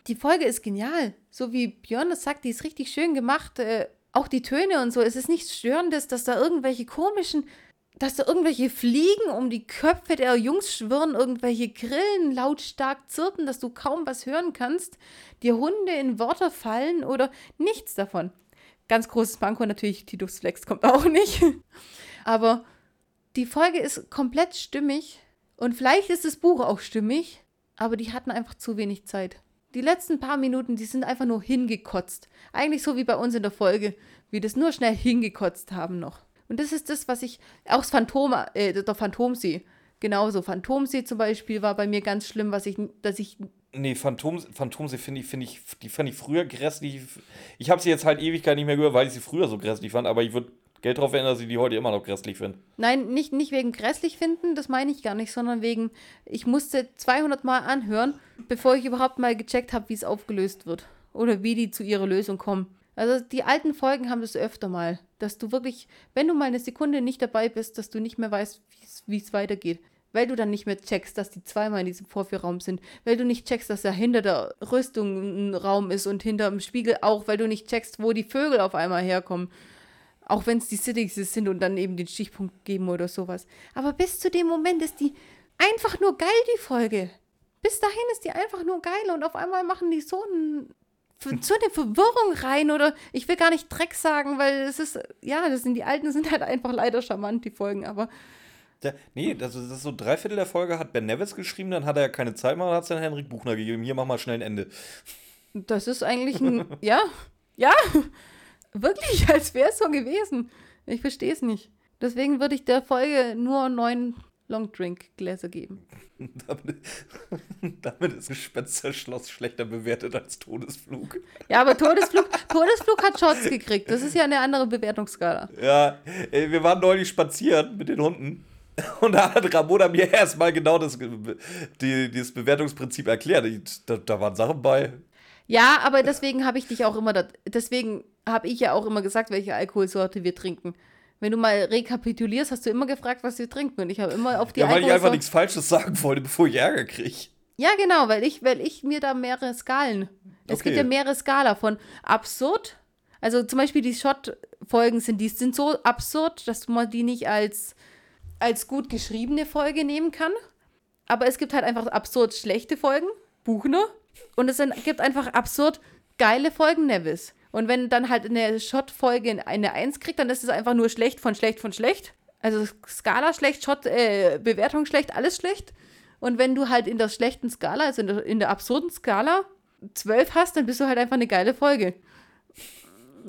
Die Folge ist genial. So wie Björn das sagt, die ist richtig schön gemacht. Äh, auch die Töne und so. Es ist nichts Störendes, dass da irgendwelche komischen, dass da irgendwelche Fliegen um die Köpfe der Jungs schwirren, irgendwelche Grillen lautstark zirpen, dass du kaum was hören kannst, dir Hunde in Wörter fallen oder nichts davon. Ganz großes Manko natürlich, Titus Flex kommt auch nicht. Aber die Folge ist komplett stimmig und vielleicht ist das Buch auch stimmig, aber die hatten einfach zu wenig Zeit. Die letzten paar Minuten, die sind einfach nur hingekotzt. Eigentlich so wie bei uns in der Folge, wie das nur schnell hingekotzt haben noch. Und das ist das, was ich, auch das Phantom, äh, der Phantomsee, genauso. Phantomsee zum Beispiel war bei mir ganz schlimm, was ich, dass ich, Nee, Phantom, Phantomsee finde ich, finde ich, die fand ich früher grässlich. Ich habe sie jetzt halt Ewigkeit nicht mehr gehört, weil ich sie früher so grässlich fand, aber ich würde Geld drauf wenden, dass ich die heute immer noch grässlich finde. nein, nicht, nicht wegen grässlich finden, das meine ich gar nicht, sondern wegen, ich musste 200 Mal anhören, bevor ich überhaupt mal gecheckt habe, wie es aufgelöst wird. Oder wie die zu ihrer Lösung kommen. Also die alten Folgen haben das öfter mal, dass du wirklich, wenn du mal eine Sekunde nicht dabei bist, dass du nicht mehr weißt, wie es weitergeht. Weil du dann nicht mehr checkst, dass die zweimal in diesem Vorführraum sind. Weil du nicht checkst, dass da hinter der Rüstung ein Raum ist und hinter dem Spiegel auch. Weil du nicht checkst, wo die Vögel auf einmal herkommen. Auch wenn es die Cities sind und dann eben den Stichpunkt geben oder sowas. Aber bis zu dem Moment ist die einfach nur geil, die Folge. Bis dahin ist die einfach nur geil und auf einmal machen die so, ein, so eine Verwirrung rein oder ich will gar nicht Dreck sagen, weil es ist, ja, das sind die alten, sind halt einfach leider charmant, die Folgen, aber Der, nee, das, ist- das ist so drei Viertel der Folge hat Ben Nevis geschrieben, dann hat er ja keine Zeit mehr, dann hat es dann Henrik Buchner gegeben. Hier, mach mal schnell ein Ende. das ist eigentlich ein, ja, ja, wirklich, als wäre es so gewesen. Ich verstehe es nicht. Deswegen würde ich der Folge nur neun Longdrink-Gläser geben. damit, damit ist Gespensterschloss schlechter bewertet als Todesflug. Ja, aber Todesflug, Todesflug hat Shots gekriegt. Das ist ja eine andere Bewertungsskala. Ja, ey, wir waren neulich spazieren mit den Hunden. Und da hat Ramona mir erstmal genau das, die, dieses Bewertungsprinzip erklärt. Da, da waren Sachen bei. Ja, aber deswegen habe ich dich auch immer, deswegen habe ich ja auch immer gesagt, welche Alkoholsorte wir trinken. Wenn du mal rekapitulierst, hast du immer gefragt, was wir trinken. Und ich habe immer auf die Ja, weil ich einfach nichts Falsches sagen wollte, bevor ich Ärger kriege. Ja, genau, weil ich, weil ich mir da mehrere Skalen. Es Okay. gibt ja mehrere Skala von absurd. Also zum Beispiel die Shot-Folgen sind, die sind so absurd, dass man die nicht als, als gut geschriebene Folge nehmen kann. Aber es gibt halt einfach absurd schlechte Folgen, Buchner. Und es gibt einfach absurd geile Folgen, Nevis. Und wenn dann halt eine Shot-Folge eine 1 kriegt, dann ist es einfach nur schlecht von schlecht von schlecht. Also Skala schlecht, Shot, äh, Bewertung schlecht, alles schlecht. Und wenn du halt in der schlechten Skala, also in der, in der absurden Skala, 12 hast, dann bist du halt einfach eine geile Folge.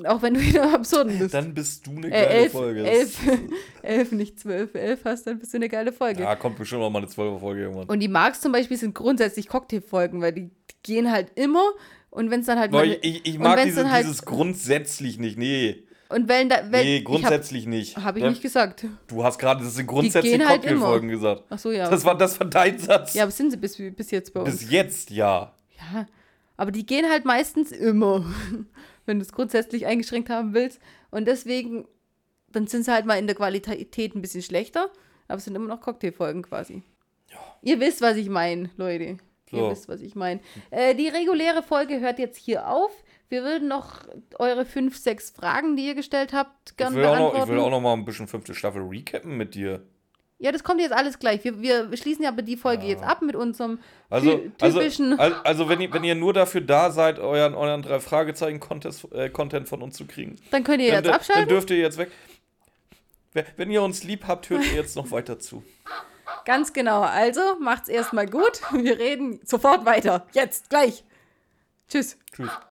Auch wenn du in der absurden bist. Dann bist du eine äh, geile elf, Folge. elf, elf, nicht zwölf. Elf hast, dann bist du eine geile Folge. Ja, kommt bestimmt auch mal eine 12 Folge irgendwann. Und die Marks zum Beispiel sind grundsätzlich Cocktailfolgen, weil die, die gehen halt immer. Und wenn es dann halt Boah, ich, ich, ich mag diese, dann halt- dieses grundsätzlich nicht. Nee, Und wenn da. Wenn, nee, ich grundsätzlich nicht. Habe hab ich Ja, nicht gesagt. Du hast gerade, das sind grundsätzlich halt Cocktailfolgen gesagt. Ach so, ja. Das war, das war dein Satz. ja, aber sind sie bis, bis jetzt bei uns. Bis jetzt, ja. Ja, aber die gehen halt meistens immer, wenn du es grundsätzlich eingeschränkt haben willst. Und deswegen, dann sind sie halt mal in der Qualität ein bisschen schlechter, aber es sind immer noch Cocktailfolgen quasi. Ihr wisst, was ich meine, Leute. So. Ihr wisst, was ich meine. Äh, die reguläre Folge hört jetzt hier auf. Wir würden noch eure fünf, sechs Fragen, die ihr gestellt habt, gerne auch noch, beantworten. ich will auch noch mal ein bisschen fünfte Staffel recappen mit dir. Ja, das kommt jetzt alles gleich. Wir, wir schließen ja aber die Folge jetzt ab mit unserem Also, ty also, typischen. also, also wenn, ihr, wenn ihr nur dafür da seid, euren, euren drei Fragezeichen-Content äh, Content von uns zu kriegen, dann könnt ihr dann, jetzt dann abschalten. dürft ihr jetzt weg. Wenn- Wenn ihr uns lieb habt, hört ihr jetzt noch weiter zu. Ganz genau. Also macht's erstmal gut. Wir reden sofort weiter. Jetzt, gleich. Tschüss. Tschüss.